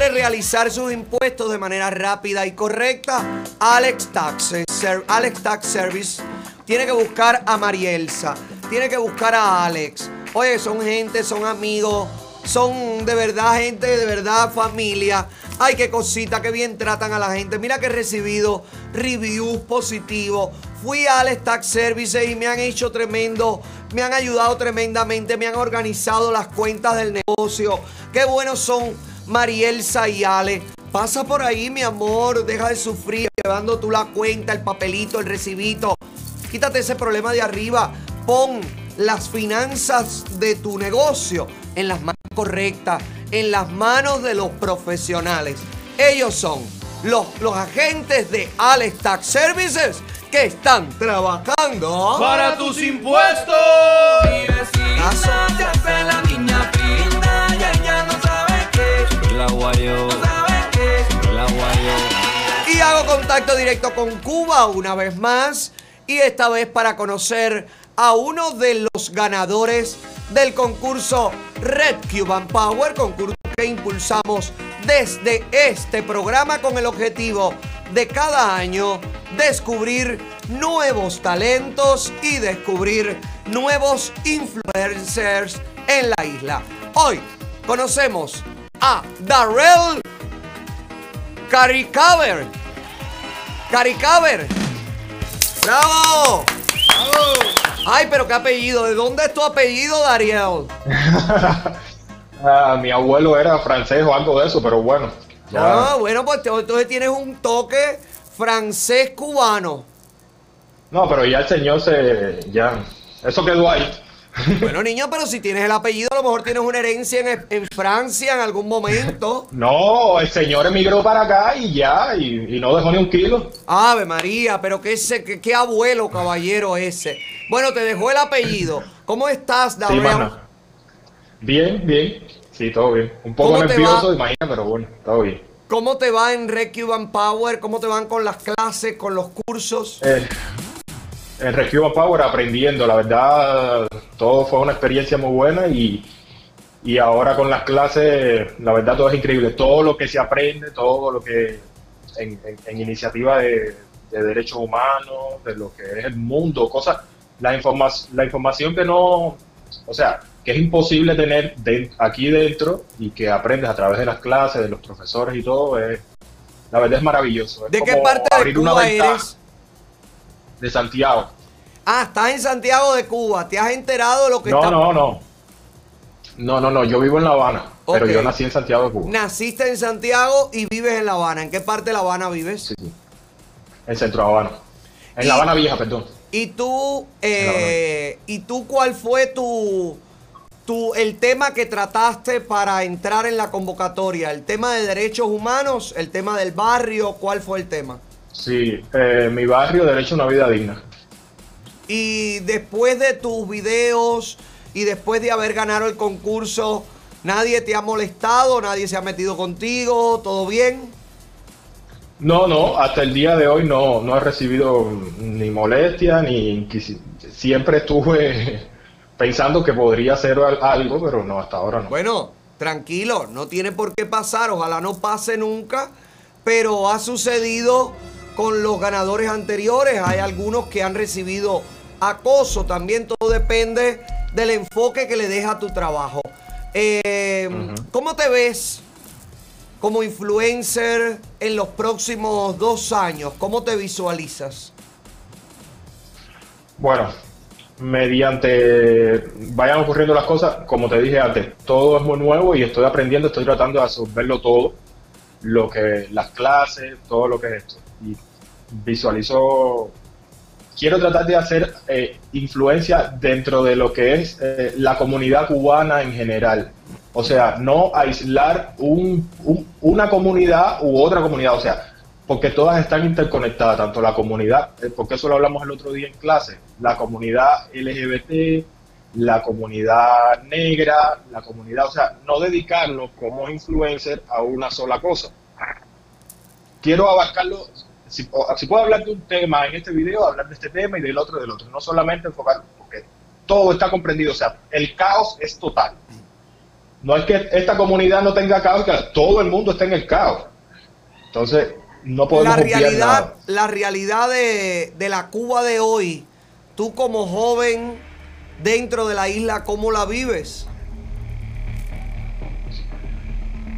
Realizar sus impuestos de manera rápida y correcta, Alex Tax, Ser- Alex Tax Service tiene que buscar a Marielsa, tiene que buscar a Alex. Oye, son gente, son amigos, son de verdad gente, de verdad familia. Ay, qué cosita, qué bien tratan a la gente. Mira que he recibido reviews positivos. Fui a Alex Tax Services y me han hecho tremendo, me han ayudado tremendamente, me han organizado las cuentas del negocio. Qué buenos son Marielsa y Ale. Pasa por ahí, mi amor, deja de sufrir llevando tú la cuenta, el papelito, el recibito. Quítate ese problema de arriba. Pon las finanzas de tu negocio en las manos correctas, en las manos de los profesionales. Ellos son los, los agentes de Alex Tax Services que están trabajando Para tus impuestos. la niña La guayo. La guayo. Y hago contacto directo con Cuba una vez más. Y esta vez para conocer a uno de los ganadores del concurso Red Cuban Power, concurso que impulsamos desde este programa con el objetivo de cada año descubrir nuevos talentos y descubrir nuevos influencers en la isla. Hoy conocemos a Darrell Caricaber. Caricaber. ¡Bravo! Ay, pero qué apellido. ¿De dónde es tu apellido, Dariel? Ah, mi abuelo era francés o algo de eso, pero bueno. Ah, bueno, pues entonces tienes un toque francés cubano. No, pero ya el señor se. Ya. Eso quedó ahí. Bueno, niño, pero si tienes el apellido, a lo mejor tienes una herencia en, en Francia en algún momento. No, el señor emigró para acá y ya, y, y no dejó ni un kilo. Ave María, pero qué, ese, qué, qué abuelo caballero ese. Bueno, te dejó el apellido. ¿Cómo estás, Sí, mano. Bien, bien. Sí, todo bien. Un poco ¿Cómo te nervioso, imagina, pero bueno, todo bien. ¿Cómo te va en Red Cuban Power? ¿Cómo te van con las clases, con los cursos? Eh, en Recuba Power aprendiendo, la verdad, todo fue una experiencia muy buena y, y ahora con las clases, la verdad, todo es increíble. Todo lo que se aprende, todo lo que en, en- en iniciativa de, de derechos humanos, de lo que es el mundo, cosas, la, informa la información que no, o sea, que es imposible tener de- aquí dentro y que aprendes a través de las clases, de los profesores y todo, es, la verdad es maravilloso. Es ¿De qué parte de Cuba eres? De Santiago. Ah, estás en Santiago de Cuba. ¿Te has enterado de lo que No, está no, no. No, no, no. Yo vivo en La Habana, pero yo nací en Santiago de Cuba, Naciste en Santiago y vives en La Habana. ¿En qué parte de La Habana vives? en Centro Habana. En La Habana Vieja, perdón. ¿Y tú, eh, ¿y tú cuál fue tu, tu, el tema que trataste para entrar en la convocatoria? ¿El tema de derechos humanos? ¿El tema del barrio? ¿Cuál fue el tema? Sí, eh, mi barrio, derecho a una vida digna. Y después de tus videos y después de haber ganado el concurso, ¿nadie te ha molestado? ¿Nadie se ha metido contigo? ¿Todo bien? No, no, hasta el día de hoy no, no he recibido ni molestia, ni Siempre estuve pensando que podría hacer al- algo, pero no, hasta ahora no. Bueno, tranquilo, no tiene por qué pasar, ojalá no pase nunca, pero ha sucedido con los ganadores anteriores. Hay algunos que han recibido acoso, también todo depende del enfoque que le deja tu trabajo. Eh, ¿Cómo te ves como influencer en los próximos dos años? ¿Cómo te visualizas? Bueno, mediante vayan ocurriendo las cosas, como te dije antes, todo es muy nuevo y estoy aprendiendo, estoy tratando de absorberlo todo, lo que las clases, todo lo que es esto. Y visualizo, quiero tratar de hacer eh, influencia dentro de lo que es eh, la comunidad cubana en general. O sea, no aislar un- un- una comunidad u otra comunidad, o sea, porque todas están interconectadas, tanto la comunidad, eh, porque eso lo hablamos el otro día en clase, la comunidad LGBT, la comunidad negra, la comunidad, o sea, no dedicarnos como influencer a una sola cosa. Quiero abarcarlo, si, puedo hablar de un tema en este video, hablar de este tema y del otro del otro, no solamente enfocar, porque todo está comprendido, o sea, el caos es total. No es que esta comunidad no tenga caos, que todo el mundo está en el caos. Entonces, no podemos la realidad, nada. la realidad de, de la Cuba de hoy, tú como joven dentro de la isla, ¿cómo la vives?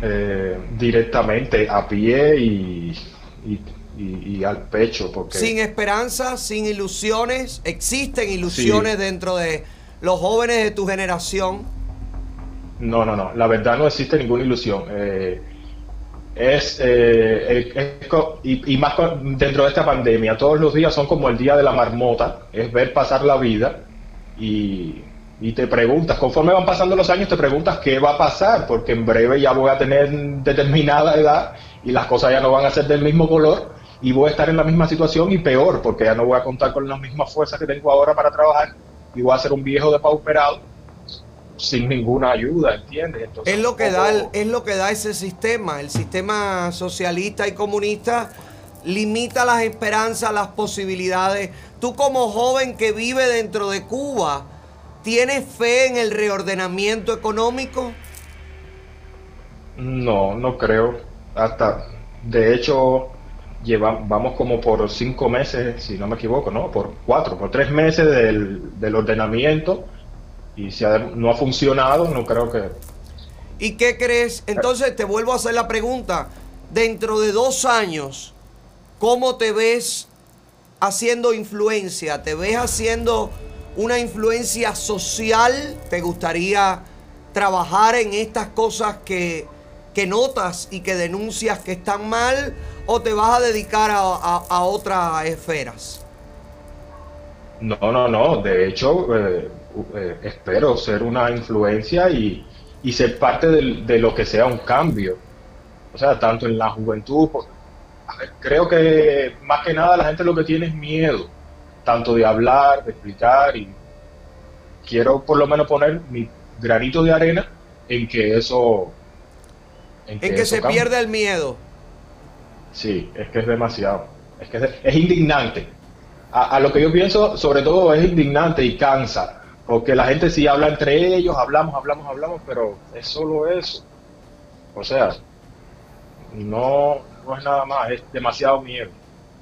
eh, directamente a pie y, y- y- y al pecho, porque Sin esperanza, sin ilusiones, existen ilusiones dentro de los jóvenes de tu generación. no, no, no, la verdad no existe ninguna ilusión. Eh, es, eh, es- es co- y, y más con- dentro de esta pandemia, todos los días son como el día de la marmota, es ver pasar la vida y, y te preguntas, conforme van pasando los años, te preguntas qué va a pasar, porque en breve ya voy a tener determinada edad y las cosas ya no van a ser del mismo color y voy a estar en la misma situación y peor, porque ya no voy a contar con las mismas fuerzas que tengo ahora para trabajar y voy a ser un viejo depauperado sin ninguna ayuda, ¿entiendes? Entonces, Es lo que da, el- es lo que da ese sistema. El sistema socialista y comunista limita las esperanzas, las posibilidades. Tú como joven que vive dentro de Cuba, ¿Tienes fe en el reordenamiento económico? No, no creo. Hasta, de hecho, lleva, vamos como por cinco meses, si no me equivoco, ¿no? Por cuatro, por tres meses del, ordenamiento y si no ha funcionado, no creo que... ¿Y qué crees? Entonces te vuelvo a hacer la pregunta. Dentro de dos años, ¿cómo te ves haciendo influencia? ¿Te ves haciendo una influencia social? ¿Te gustaría trabajar en estas cosas que, que notas y que denuncias que están mal? ¿O te vas a dedicar a, a- otras esferas? No, no, no. De hecho, eh, eh, espero ser una influencia y, y ser parte del- de lo que sea un cambio. O sea, tanto en la juventud, creo que más que nada la gente lo que tiene es miedo, tanto de hablar, de explicar y quiero por lo menos poner mi granito de arena en que eso... En que se cambie. pierda el miedo. Sí, es que es demasiado. Es que es, es indignante. A, a lo que yo pienso, sobre todo, es indignante y cansa. Porque la gente sí habla entre ellos, hablamos, hablamos, hablamos, pero es solo eso. O sea, no, no es nada más, es demasiado miedo.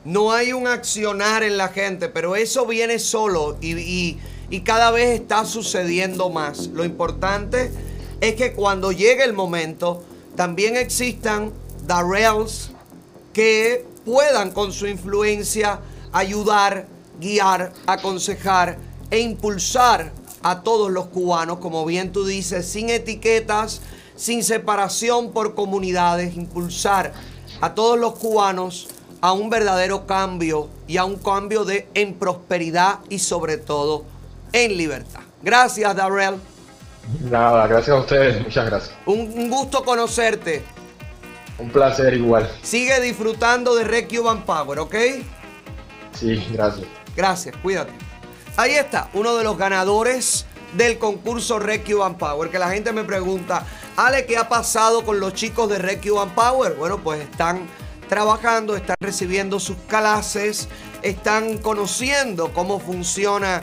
No hay un accionar en la gente, pero eso viene solo y, y- y cada vez está sucediendo más. Lo importante es que cuando llegue el momento, también existan Darrells que puedan con su influencia ayudar, guiar, aconsejar e impulsar a todos los cubanos, como bien tú dices, sin etiquetas, sin separación por comunidades, impulsar a todos los cubanos a un verdadero cambio y a un cambio de en prosperidad y sobre todo en libertad. Gracias, Darrell. Nada, gracias a ustedes, muchas gracias. Un, un gusto conocerte. Un placer igual. Sigue disfrutando de Red Cuban Power, ¿ok? Sí, gracias. Gracias, cuídate. Ahí está, uno de los ganadores del concurso Red Cuban Power. Que la gente me pregunta, Ale, ¿qué ha pasado con los chicos de Red Cuban Power? Bueno, pues están trabajando, están recibiendo sus clases, están conociendo cómo funciona,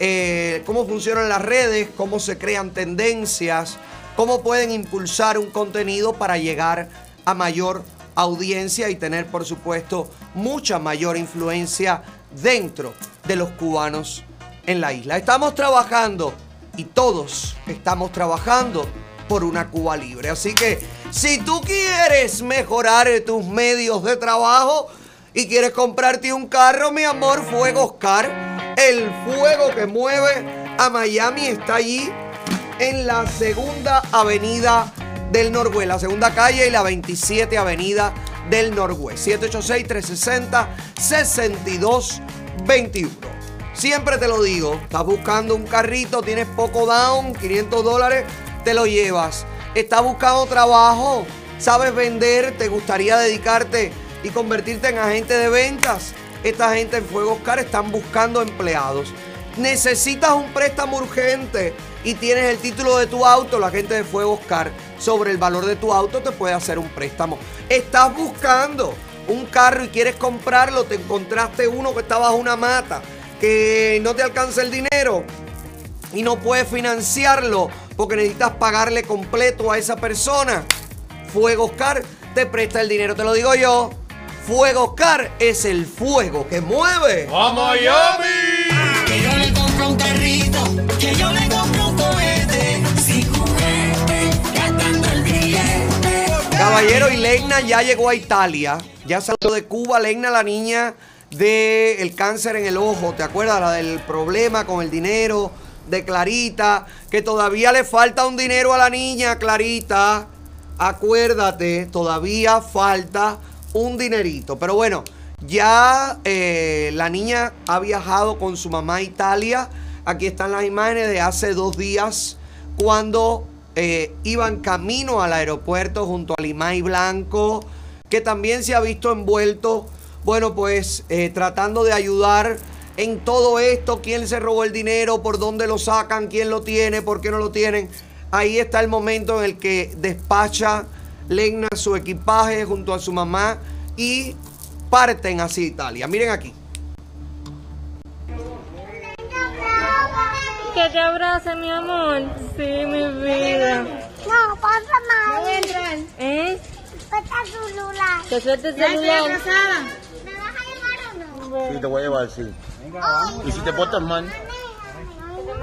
eh, cómo funcionan las redes, cómo se crean tendencias, cómo pueden impulsar un contenido para llegar a mayor audiencia y tener, por supuesto, mucha mayor influencia dentro de los cubanos en la isla. Estamos trabajando y todos estamos trabajando por una Cuba libre. Así que si tú quieres mejorar tus medios de trabajo y quieres comprarte un carro, mi amor, Fuego Oscar, el fuego que mueve a Miami está allí en la segunda avenida del Norwest, la segunda calle y la 27 avenida del Norwest. 786-360-6221. Siempre te lo digo, estás buscando un carrito, tienes poco down, 500 dólares, te lo llevas. Estás buscando trabajo, sabes vender, te gustaría dedicarte y convertirte en agente de ventas. Esta gente en Fuego Oscar están buscando empleados. Necesitas un préstamo urgente y tienes el título de tu auto, la gente de Fuego Oscar, sobre el valor de tu auto te puede hacer un préstamo. Estás buscando un carro y quieres comprarlo, te encontraste uno que está bajo una mata, que no te alcanza el dinero y no puedes financiarlo porque necesitas pagarle completo a esa persona. Fuego Oscar te presta el dinero, te lo digo yo. Fuego Oscar es el fuego que mueve. ¡A Miami! Que yo le compro un carrito, que yo le compro un cohete, sin juguete, gastando el billete. Caballero, y Leigna ya llegó a Italia. Ya salió de Cuba. Leigna, la niña del cáncer en el ojo. ¿Te acuerdas? La del problema con el dinero de Clarita. Que todavía le falta un dinero a la niña, Clarita. Acuérdate, todavía falta un dinerito. Pero bueno, ya eh, la niña ha viajado con su mamá a Italia. Aquí están las imágenes de hace dos días cuando eh, iban camino al aeropuerto junto a Limay Blanco, que también se ha visto envuelto, bueno, pues eh, tratando de ayudar en todo esto, quién se robó el dinero, por dónde lo sacan, quién lo tiene, por qué no lo tienen. Ahí está el momento en el que despacha Legna su equipaje junto a su mamá y parten hacia Italia. Miren aquí. Que te abrace, mi amor. Sí, mi vida. No, pasa más. No entran. ¿Eh? Suelta tu celular. Que suelte el celular. ¿Me vas a llevar o no? Sí, te voy a llevar, sí. Y si te portas mal, Ya me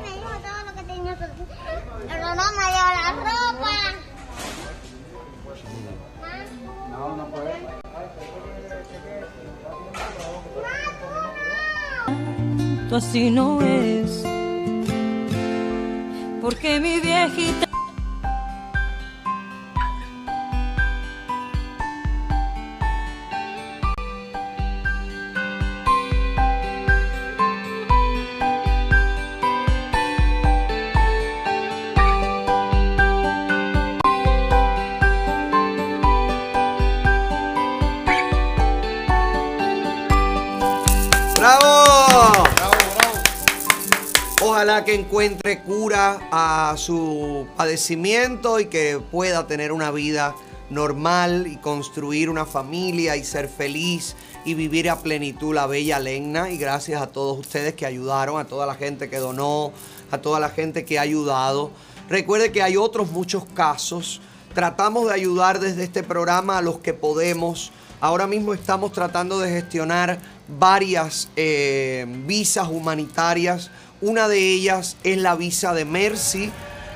me dijo todo lo que tenía que decir. Pero no me dio la ropa. no, no puedes. Tú así no es. Porque mi viejita. Que encuentre cura a su padecimiento y que pueda tener una vida normal y construir una familia y ser feliz y vivir a plenitud la bella Legna. Y gracias a todos ustedes que ayudaron, a toda la gente que donó, a toda la gente que ha ayudado. Recuerde que hay otros muchos casos. Tratamos de ayudar desde este programa a los que podemos. Ahora mismo estamos tratando de gestionar varias eh, visas humanitarias. Una de ellas es la visa de Mercy,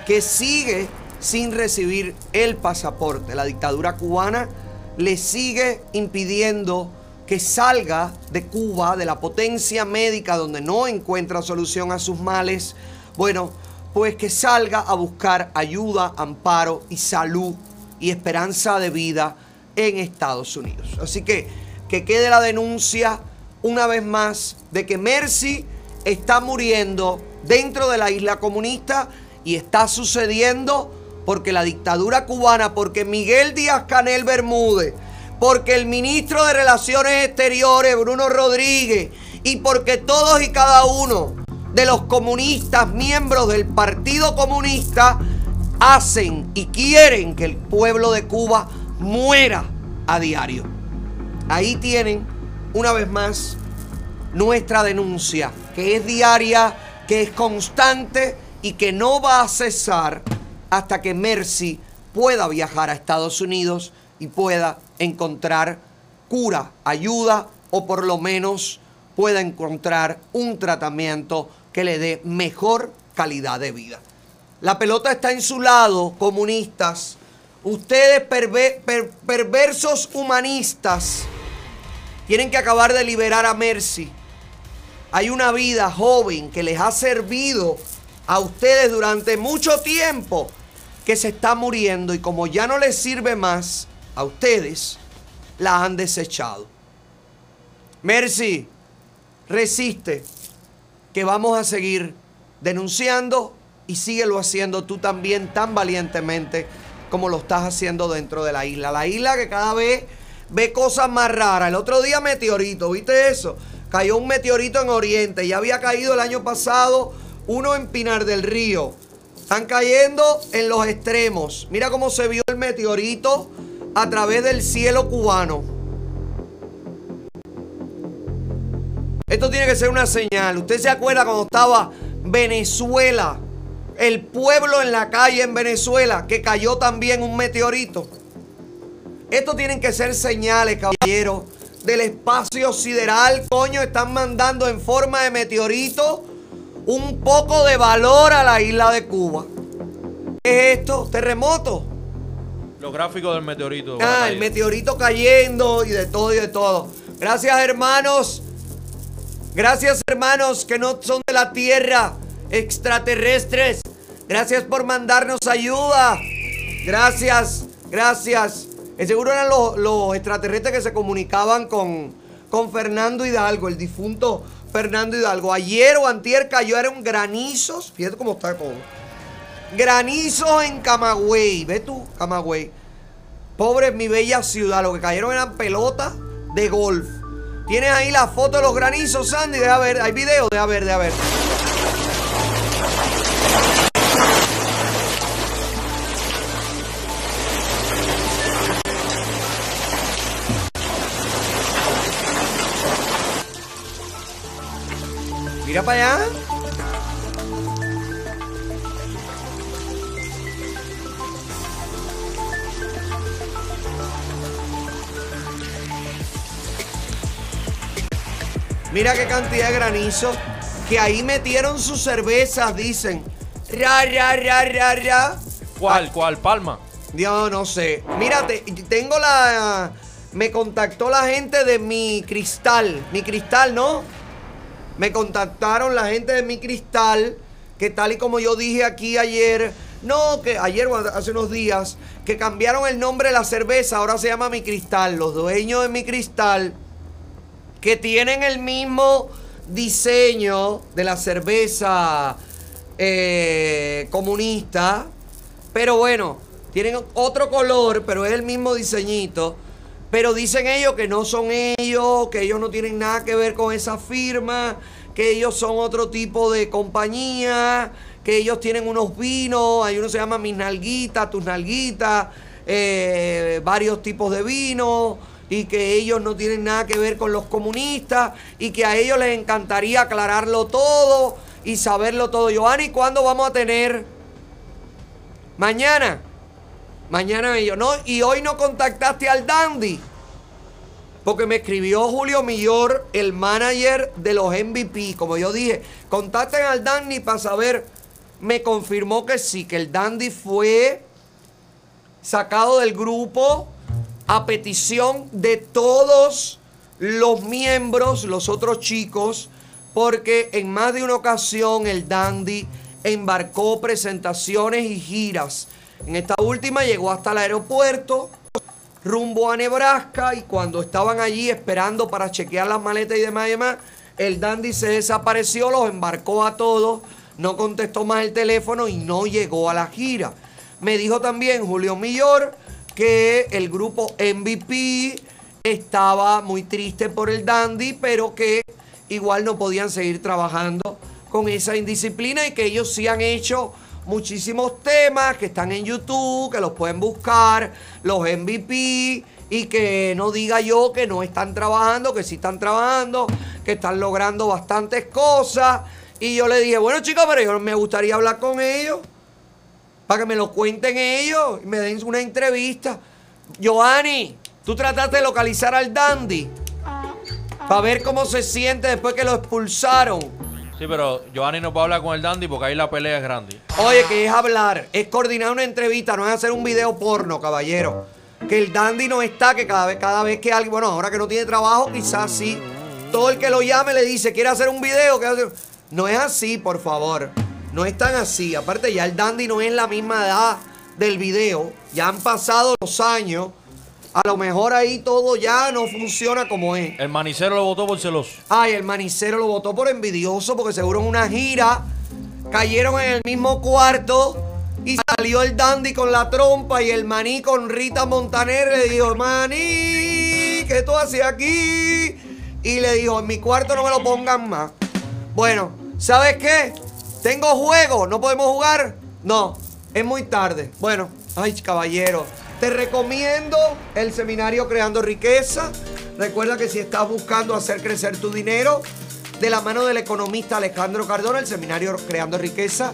que sigue sin recibir el pasaporte. La dictadura cubana le sigue impidiendo que salga de Cuba, de la potencia médica donde no encuentra solución a sus males. Bueno, pues que salga a buscar ayuda, amparo y salud y esperanza de vida en Estados Unidos. Así que que quede la denuncia una vez más de que Mercy está muriendo dentro de la isla comunista y está sucediendo porque la dictadura cubana, porque Miguel Díaz Canel Bermúdez, porque el ministro de Relaciones Exteriores, Bruno Rodríguez, y porque todos y cada uno de los comunistas, miembros del Partido Comunista, hacen y quieren que el pueblo de Cuba muera a diario. Ahí tienen, una vez más, nuestra denuncia, que es diaria, que es constante y que no va a cesar hasta que Mercy pueda viajar a Estados Unidos y pueda encontrar cura, ayuda o por lo menos pueda encontrar un tratamiento que le dé mejor calidad de vida. La pelota está en su lado, comunistas. Ustedes perver- per- perversos humanistas tienen que acabar de liberar a Mercy. Hay una vida joven que les ha servido a ustedes durante mucho tiempo que se está muriendo y como ya no les sirve más a ustedes, la han desechado. Mercy, resiste, que vamos a seguir denunciando y síguelo haciendo tú también tan valientemente como lo estás haciendo dentro de la isla. La isla que cada vez ve cosas más raras. El otro día meteorito, ¿viste eso? Cayó un meteorito en Oriente. Ya había caído el año pasado uno en Pinar del Río. Están cayendo en los extremos. Mira cómo se vio el meteorito a través del cielo cubano. Esto tiene que ser una señal. Usted se acuerda cuando estaba Venezuela, el pueblo en la calle en Venezuela, que cayó también un meteorito. Esto tienen que ser señales, caballeros, del espacio sideral. Coño, están mandando en forma de meteorito un poco de valor a la isla de Cuba. ¿Qué es esto? ¿Terremoto? Los gráficos del meteorito. Ah, el meteorito cayendo y de todo y de todo. Gracias, hermanos. Gracias, hermanos que no son de la Tierra, extraterrestres. Gracias por mandarnos ayuda. Gracias, gracias. Seguro eran los, los extraterrestres que se comunicaban con, con Fernando Hidalgo, el difunto Fernando Hidalgo. Ayer o antier cayó, eran granizos. Fíjate cómo está todo. Granizos en Camagüey. ¿Ves tú? Camagüey. Pobre mi bella ciudad. Lo que cayeron eran pelotas de golf. Tienes ahí la foto de los granizos, Sandy. Deja ver. Hay video. Deja ver, deja ver. Mira para allá. Mira qué cantidad de granizo. Que ahí metieron sus cervezas, dicen. Ra, ra, ra, ra, ra. ¿Cuál? ¿Cuál? Palma. Dios, no sé. Mírate, tengo la. Me contactó la gente de mi cristal. Mi cristal, ¿no? Me contactaron la gente de mi cristal. Que tal y como yo dije aquí ayer. No, que ayer o hace unos días. Que cambiaron el nombre de la cerveza. Ahora se llama mi cristal. Los dueños de mi cristal. Que tienen el mismo diseño de la cerveza eh, comunista. Pero bueno, tienen otro color, pero es el mismo diseñito. Pero dicen ellos que no son ellos, que ellos no tienen nada que ver con esa firma, que ellos son otro tipo de compañía, que ellos tienen unos vinos, hay uno se llama Mis Nalguitas, Tus Nalguitas, eh, varios tipos de vinos, y que ellos no tienen nada que ver con los comunistas, y que a ellos les encantaría aclararlo todo y saberlo todo. Giovanni, ¿cuándo vamos a tener? Mañana. Mañana ellos, ¿no? Y hoy no contactaste al Dandy. Porque me escribió Julio Millor, el manager de los MVP. Como yo dije, contacten al Dandy para saber. Me confirmó que sí, que el Dandy fue sacado del grupo a petición de todos los miembros, los otros chicos, porque en más de una ocasión el Dandy embarcó presentaciones y giras. En esta última llegó hasta el aeropuerto, rumbo a Nebraska, y cuando estaban allí esperando para chequear las maletas y demás y demás, el Dandy se desapareció, los embarcó a todos, no contestó más el teléfono y no llegó a la gira. Me dijo también Julio Millor que el grupo MVP estaba muy triste por el Dandy, pero que igual no podían seguir trabajando con esa indisciplina y que ellos sí han hecho muchísimos temas que están en YouTube, que los pueden buscar, los MVP, y que no diga yo que no están trabajando, que sí están trabajando, que están logrando bastantes cosas. Y yo le dije, bueno chicos, pero yo me gustaría hablar con ellos, para que me lo cuenten ellos, y me den una entrevista. Giovanni, tú trataste de localizar al Dandy, para ver cómo se siente después que lo expulsaron. Sí, pero Giovanni no puede hablar con el Dandy porque ahí la pelea es grande. Oye, que es hablar, es coordinar una entrevista, no es hacer un video porno, caballero. Que el dandy no está, que cada vez, cada vez que alguien, bueno, ahora que no tiene trabajo, quizás sí. Todo el que lo llame le dice, ¿quiere hacer un video? ¿Quiere hacer-?" No es así, por favor. No es tan así. Aparte, ya el dandy no es la misma edad del video. Ya han pasado los años. A lo mejor ahí todo ya no funciona como es. El manicero lo votó por celoso. Ay, el manicero lo votó por envidioso porque seguro en una gira cayeron en el mismo cuarto y salió el dandy con la trompa y el maní con Rita Montaner le dijo, maní, ¿qué tú haces aquí? Y le dijo, en mi cuarto no me lo pongan más. Bueno, ¿sabes qué? Tengo juego, ¿no podemos jugar? No, es muy tarde. Bueno, ay, caballero, te recomiendo el seminario Creando Riqueza. Recuerda que si estás buscando hacer crecer tu dinero, de la mano del economista Alejandro Cardona, el seminario Creando Riqueza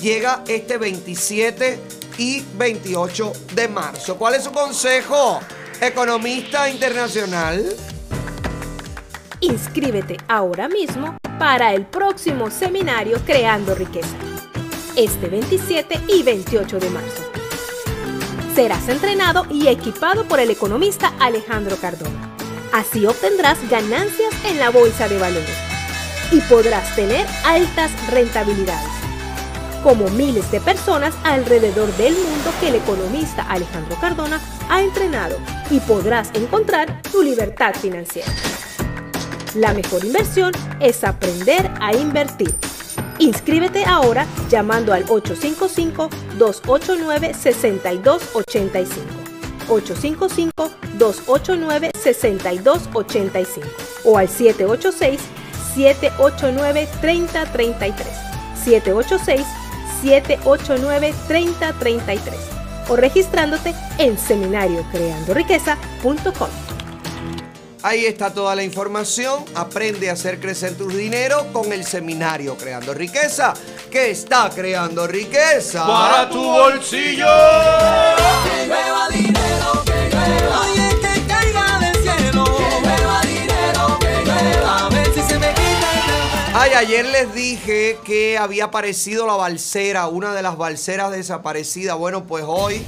llega este 27 y 28 de marzo. ¿Cuál es su consejo, economista internacional? Inscríbete ahora mismo para el próximo seminario Creando Riqueza, este 27 y 28 de marzo. Serás entrenado y equipado por el economista Alejandro Cardona. Así obtendrás ganancias en la bolsa de valores y podrás tener altas rentabilidades, como miles de personas alrededor del mundo que el economista Alejandro Cardona ha entrenado y podrás encontrar tu libertad financiera. La mejor inversión es aprender a invertir. Inscríbete ahora llamando al 855-289-6285. 855-289-6285 o al 786-789-3033. 786-789-3033 o registrándote en seminariocreandoriqueza.com. Ahí está toda la información. Aprende a hacer crecer tu dinero con el seminario Creando Riqueza, que está creando riqueza. Para tu bolsillo. Que dinero, que llueva. Oye, que caiga del cielo. Que llueva dinero, que llueva. A ver si se me quita el Ay, ayer les dije que había aparecido la balsera, una de las balseras desaparecidas. Bueno, pues hoy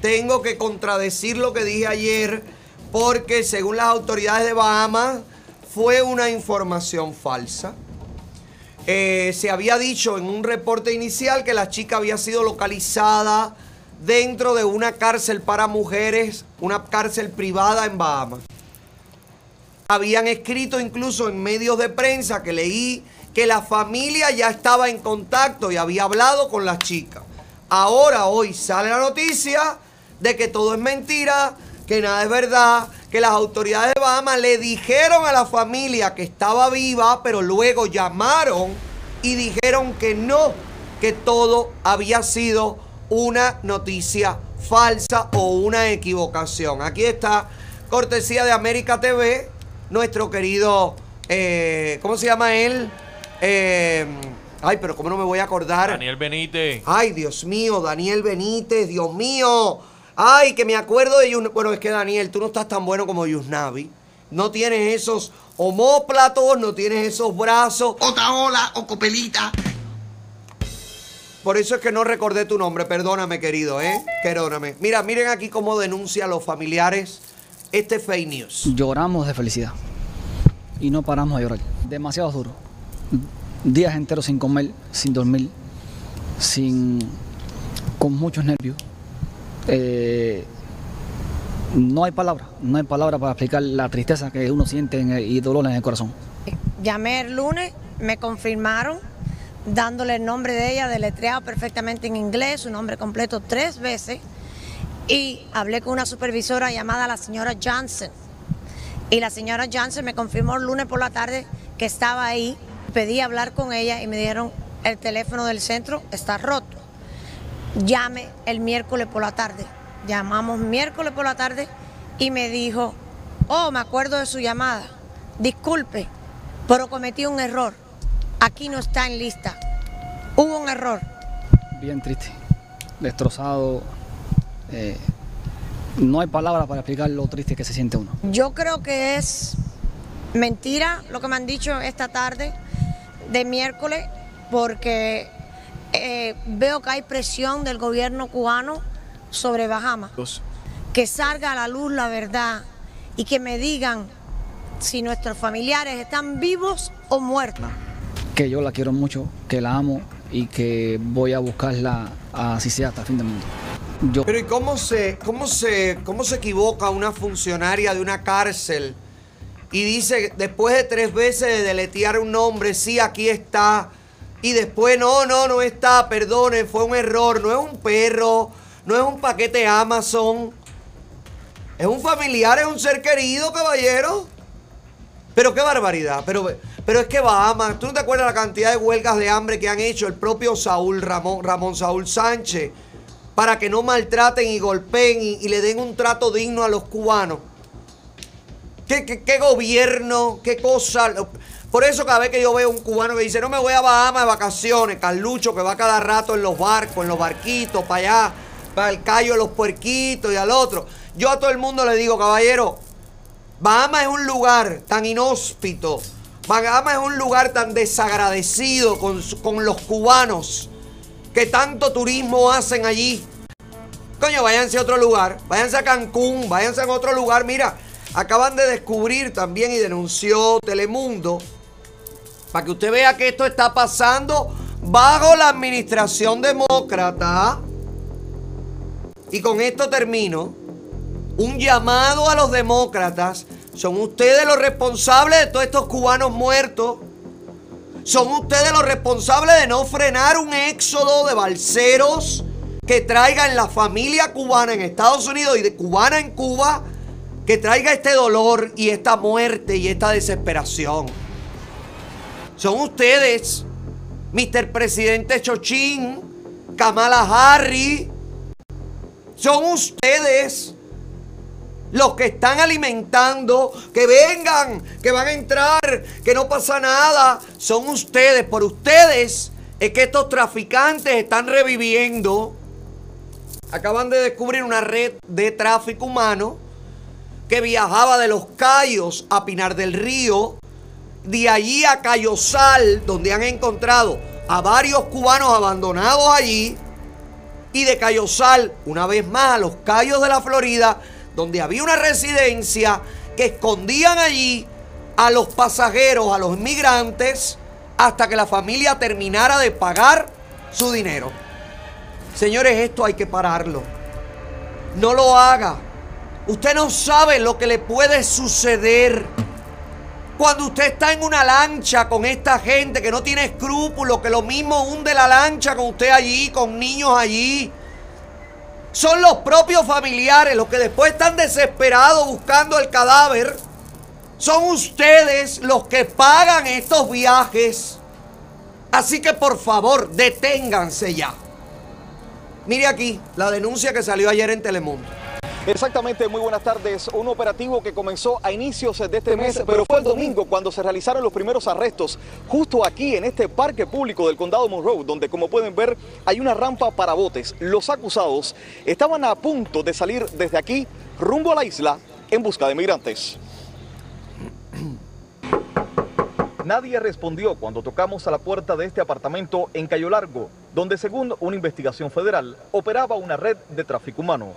tengo que contradecir lo que dije ayer porque según las autoridades de Bahamas fue una información falsa. Eh, se había dicho en un reporte inicial que la chica había sido localizada dentro de una cárcel para mujeres, una cárcel privada en Bahamas. Habían escrito incluso en medios de prensa que leí que la familia ya estaba en contacto y había hablado con la chica. Ahora, hoy sale la noticia de que todo es mentira, que nada es verdad, que las autoridades de Bahamas le dijeron a la familia que estaba viva, pero luego llamaron y dijeron que no, que todo había sido una noticia falsa o una equivocación. Aquí está, cortesía de América TV, nuestro querido, eh, ¿cómo se llama él? Eh, ay, pero ¿cómo no me voy a acordar? Daniel Benítez. Ay, Dios mío, Daniel Benítez, Dios mío. Ay, que me acuerdo de Yus- Bueno, es que Daniel, tú no estás tan bueno como Yusnavi. No tienes esos homóplatos, no tienes esos brazos. Otra ola o copelita. Por eso es que no recordé tu nombre, perdóname, querido, ¿eh? Perdóname. Mira, miren aquí cómo denuncia a los familiares este fake news. Lloramos de felicidad y no paramos de llorar. Demasiado duro. Días enteros sin comer, sin dormir, sin con muchos nervios. Eh, no hay palabra, no hay palabra para explicar la tristeza que uno siente en el- y dolor en el corazón. Llamé el lunes, me confirmaron dándole el nombre de ella deletreado perfectamente en inglés, su nombre completo tres veces, y hablé con una supervisora llamada la señora Johnson. Y la señora Johnson me confirmó el lunes por la tarde que estaba ahí, pedí hablar con ella y me dijeron el teléfono del centro está roto. Llame el miércoles por la tarde. Llamamos miércoles por la tarde y me dijo, oh, me acuerdo de su llamada. Disculpe, pero cometí un error. Aquí no está en lista. Hubo un error. Bien triste, destrozado. eh, no hay palabra para explicar lo triste que se siente uno. Yo creo que es mentira lo que me han dicho esta tarde de miércoles porque eh, veo que hay presión del gobierno cubano sobre Bahamas. Que salga a la luz la verdad y que me digan si nuestros familiares están vivos o muertos. Que yo la quiero mucho, que la amo y que voy a buscarla así sea hasta el fin del mundo. Yo, Pero ¿y cómo se, cómo se, cómo se equivoca una funcionaria de una cárcel y dice después de tres veces de deletear un nombre, sí, aquí está, y después no, no, no está, perdone, fue un error, no es un perro, no es un paquete Amazon, es un familiar, es un ser querido, caballero. Pero qué barbaridad, pero, pero es que Bahamas, ¿tú no te acuerdas la cantidad de huelgas de hambre que han hecho el propio Saúl Ramón, Ramón Saúl Sánchez? para que no maltraten y golpeen y, y le den un trato digno a los cubanos. ¿Qué, qué- qué gobierno? ¿Qué cosa? Por eso cada vez que yo veo un cubano que dice, no me voy a Bahamas de vacaciones, Carlucho que va cada rato en los barcos, en los barquitos, para allá, para el callo de los puerquitos y al otro. Yo a todo el mundo le digo, caballero, Bahamas es un lugar tan inhóspito, Bahamas es un lugar tan desagradecido con, con los cubanos que tanto turismo hacen allí. Coño, váyanse a otro lugar, váyanse a Cancún, váyanse a otro lugar. Mira, acaban de descubrir también y denunció Telemundo, para que usted vea que esto está pasando bajo la administración demócrata. Y con esto termino. Un llamado a los demócratas. Son ustedes los responsables de todos estos cubanos muertos. Son ustedes los responsables de no frenar un éxodo de balseros que traigan la familia cubana en Estados Unidos y de cubana en Cuba, que traiga este dolor y esta muerte y esta desesperación. Son ustedes, Mr. Presidente Chochín, Kamala Harris. Son ustedes Los que están alimentando, que vengan, que van a entrar, que no pasa nada, son ustedes. Por ustedes es que estos traficantes están reviviendo. Acaban de descubrir una red de tráfico humano que viajaba de los Cayos a Pinar del Río, de allí a Cayosal, donde han encontrado a varios cubanos abandonados allí, y de Cayosal, una vez más, a los Cayos de la Florida, donde había una residencia que escondían allí a los pasajeros, a los inmigrantes, hasta que la familia terminara de pagar su dinero. Señores, esto hay que pararlo. No lo haga. Usted no sabe lo que le puede suceder cuando usted está en una lancha con esta gente que no tiene escrúpulos, que lo mismo hunde la lancha con usted allí, con niños allí. Son los propios familiares los que después están desesperados buscando el cadáver. Son ustedes los que pagan estos viajes. Así que por favor, deténganse ya. Mire aquí la denuncia que salió ayer en Telemundo. Exactamente, muy buenas tardes. Un operativo que comenzó a inicios de este mes, pero fue el domingo cuando se realizaron los primeros arrestos, justo aquí en este parque público del condado Monroe, donde como pueden ver hay una rampa para botes. Los acusados estaban a punto de salir desde aquí rumbo a la isla en busca de migrantes. Nadie respondió cuando tocamos a la puerta de este apartamento en Cayo Largo, donde según una investigación federal operaba una red de tráfico humano.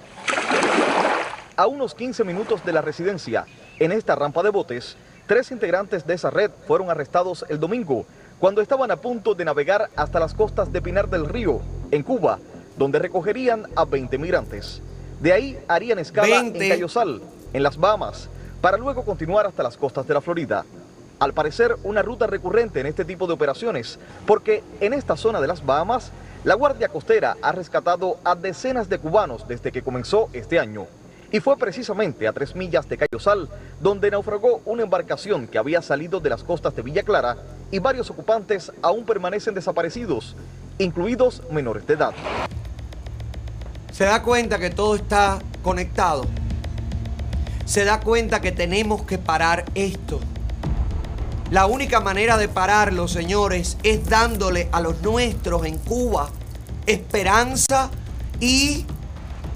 A unos 15 minutos de la residencia, en esta rampa de botes, tres integrantes de esa red fueron arrestados el domingo cuando estaban a punto de navegar hasta las costas de Pinar del Río, en Cuba, donde recogerían a 20 migrantes. De ahí harían escala en 20. Cayosal, en las Bahamas, para luego continuar hasta las costas de la Florida. Al parecer, una ruta recurrente en este tipo de operaciones, porque en esta zona de las Bahamas, la Guardia Costera ha rescatado a decenas de cubanos desde que comenzó este año. Y fue precisamente a tres millas de Cayosal donde naufragó una embarcación que había salido de las costas de Villa Clara y varios ocupantes aún permanecen desaparecidos, incluidos menores de edad. Se da cuenta que todo está conectado. Se da cuenta que tenemos que parar esto. La única manera de pararlo, señores, es dándole a los nuestros en Cuba esperanza y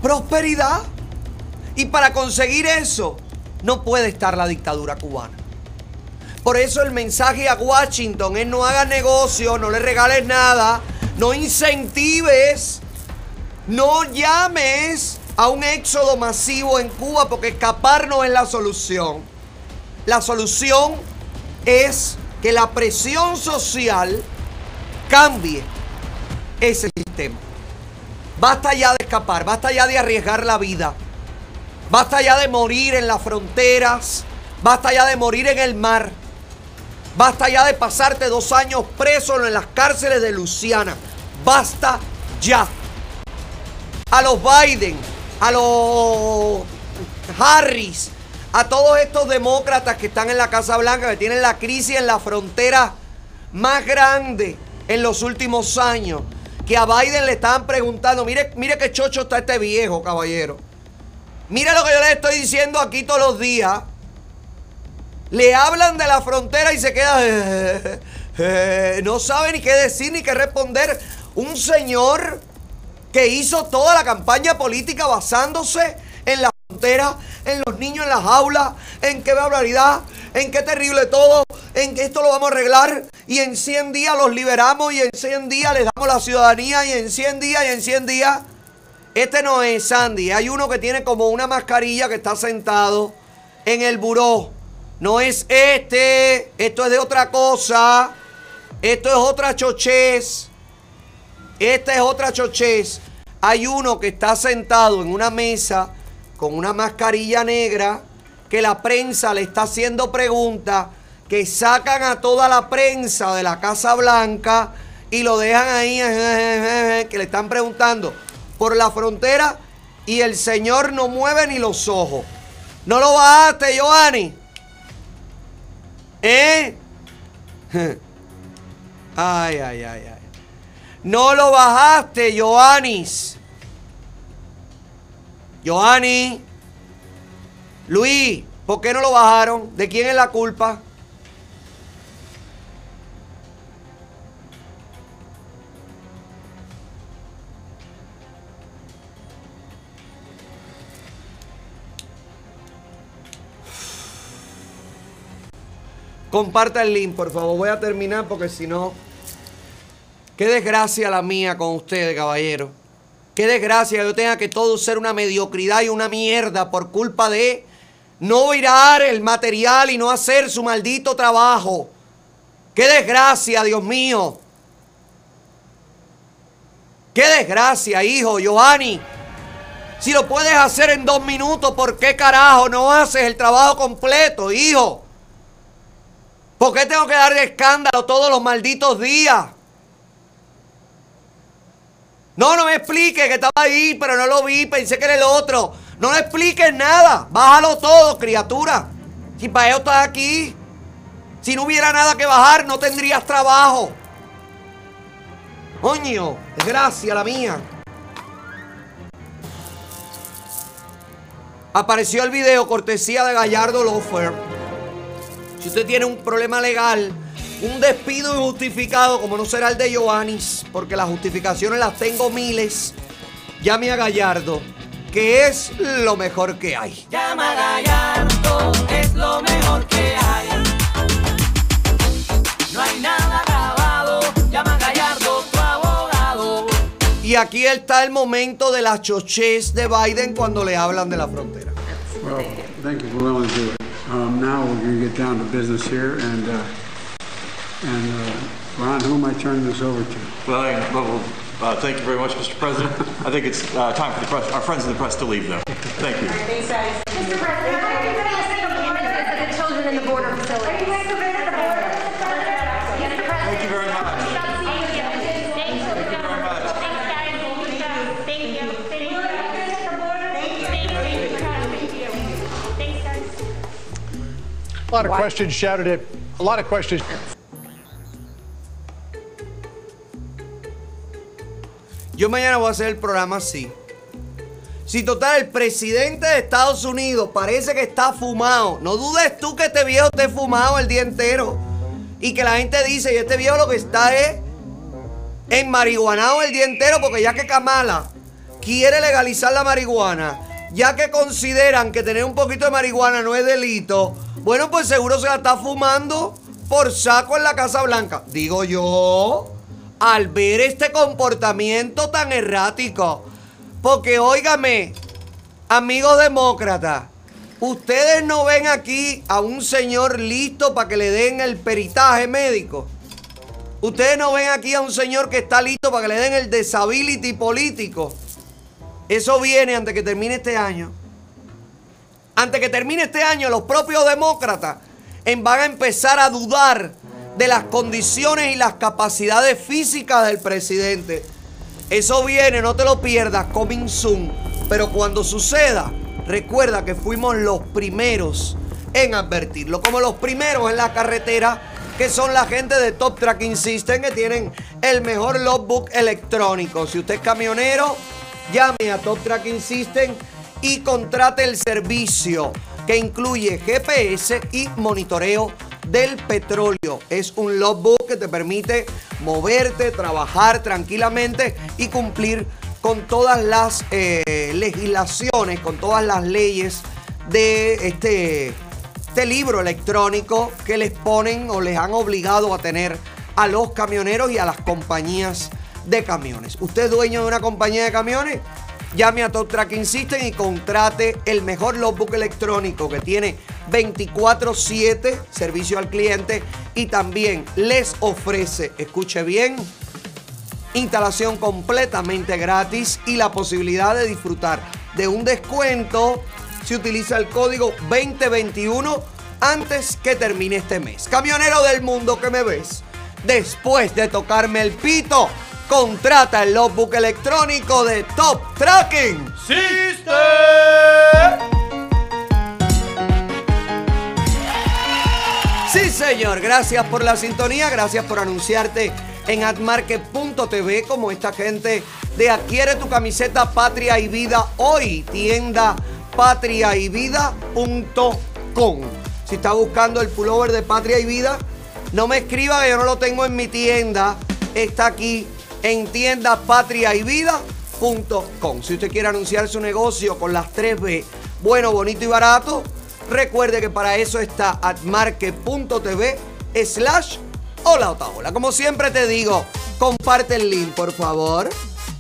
prosperidad. Y para conseguir eso, no puede estar la dictadura cubana. Por eso el mensaje a Washington es no hagas negocio, no le regales nada, no incentives, no llames a un éxodo masivo en Cuba porque escapar no es la solución. La solución es que la presión social cambie ese sistema. Basta ya de escapar, basta ya de arriesgar la vida, basta ya de morir en las fronteras, basta ya de morir en el mar, basta ya de pasarte dos años preso en las cárceles de Luciana, basta ya. A los Biden, a los Harris, a todos estos demócratas que están en la Casa Blanca, que tienen la crisis en la frontera más grande en los últimos años, que a Biden le estaban preguntando, mire, mire qué chocho está este viejo, caballero. Mire lo que yo le estoy diciendo aquí todos los días. Le hablan de la frontera y se queda... No sabe ni qué decir ni qué responder. Un señor que hizo toda la campaña política basándose en la frontera, en los niños en las aulas, en qué barbaridad, en qué terrible todo, en que esto lo vamos a arreglar y en 100 días los liberamos y en 100 días les damos la ciudadanía y en 100 días y en 100 días. Este no es Sandy, hay uno que tiene como una mascarilla que está sentado en el buró. No es este, esto es de otra cosa, esto es otra chochez. Esta es otra chochez. Hay uno que está sentado en una mesa con una mascarilla negra que la prensa le está haciendo preguntas que sacan a toda la prensa de la Casa Blanca y lo dejan ahí que le están preguntando por la frontera y el señor no mueve ni los ojos. ¿No lo bajaste, Giovanni? ¿Eh? Ay, ay, ay, ay. No lo bajaste, Joanis. Joanny. Luis, ¿por qué no lo bajaron? ¿De quién es la culpa? Comparta el link, por favor. Voy a terminar porque si no. Qué desgracia la mía con ustedes, caballero. Qué desgracia que yo tenga que todo ser una mediocridad y una mierda por culpa de no virar el material y no hacer su maldito trabajo. Qué desgracia, Dios mío. Qué desgracia, hijo, Giovanni. Si lo puedes hacer en dos minutos, ¿por qué carajo no haces el trabajo completo, hijo? ¿Por qué tengo que darle escándalo todos los malditos días? No, no me explique que estaba ahí, pero no lo vi, pensé que era el otro. No le expliques nada. Bájalo todo, criatura. Si para eso estás aquí. Si no hubiera nada que bajar, no tendrías trabajo. Coño, desgracia la mía. Apareció el video cortesía de Gallardo Lofer. Si usted tiene un problema legal, un despido injustificado, como no será el de Joanis, porque las justificaciones las tengo miles, llame a Gallardo, que es lo mejor que hay. Llama a Gallardo, es lo mejor que hay. No hay nada grabado, llama a Gallardo, tu abogado. Y aquí está el momento de las choches de Biden cuando le hablan de la frontera. Well, thank you now we're going to get down to business here, and uh, and uh, Ron, who am I turning this over to? Well, I- well, uh, thank you very much, Mr. President. I think it's uh, time for the press, our friends in the press to leave, though. Thank you. Mr. President, how are you going to say performances of the children in the border facilities? A lot of questions shouted at, a lot of questions. Yo mañana voy a hacer el programa así. Si total, el presidente de Estados Unidos parece que está fumado. No dudes tú que este viejo esté fumado el día entero. Y que la gente dice, y este viejo lo que está es en marihuanado el día entero, porque ya que Kamala quiere legalizar la marihuana, ya que consideran que tener un poquito de marihuana no es delito, bueno, pues seguro se la está fumando por saco en la Casa Blanca. Digo yo, al ver este comportamiento tan errático. Porque óigame, amigos demócratas, ustedes no ven aquí a un señor listo para que le den el peritaje médico. Ustedes no ven aquí a un señor que está listo para que le den el disability político. Eso viene antes que termine este año. Antes que termine este año, los propios demócratas van a empezar a dudar de las condiciones y las capacidades físicas del presidente. Eso viene, no te lo pierdas, coming soon. Pero cuando suceda, recuerda que fuimos los primeros en advertirlo. Como los primeros en la carretera, que son la gente de Top Tracking System, que tienen el mejor logbook electrónico. Si usted es camionero, llame a Top Tracking System y contrate el servicio que incluye GPS y monitoreo del petróleo. Es un logbook que te permite moverte, trabajar tranquilamente y cumplir con todas las eh, legislaciones, con todas las leyes de este, este libro electrónico que les ponen o les han obligado a tener a los camioneros y a las compañías de camiones. ¿Usted es dueño de una compañía de camiones? Llame a Top Tracking System y contrate el mejor logbook electrónico que tiene 24/7 servicio al cliente y también les ofrece, escuche bien, instalación completamente gratis y la posibilidad de disfrutar de un descuento si utiliza el código 2021 antes que termine este mes. Camionero del mundo que me ves, después de tocarme el pito, contrata el logbook electrónico de Top Tracking System. Sí, señor. Gracias por la sintonía. Gracias por anunciarte en admarket.tv como esta gente de Adquiere tu camiseta Patria y Vida hoy. Tienda patriayvida.com. Si está buscando el pullover de Patria y Vida, no me escriba que yo no lo tengo en mi tienda. Está aquí en tienda patriayvida.com. Si usted quiere anunciar su negocio con las 3B, bueno, bonito y barato, recuerde que para eso está atmarket.tv slash hola. Como siempre te digo, comparte el link, por favor.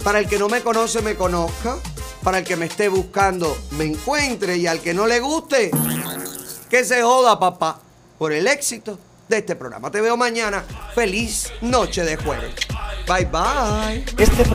Para el que no me conoce, me conozca. Para el que me esté buscando, me encuentre. Y al que no le guste, que se joda, papá, por el éxito de este programa. Te veo mañana. Feliz noche de jueves. Bye bye.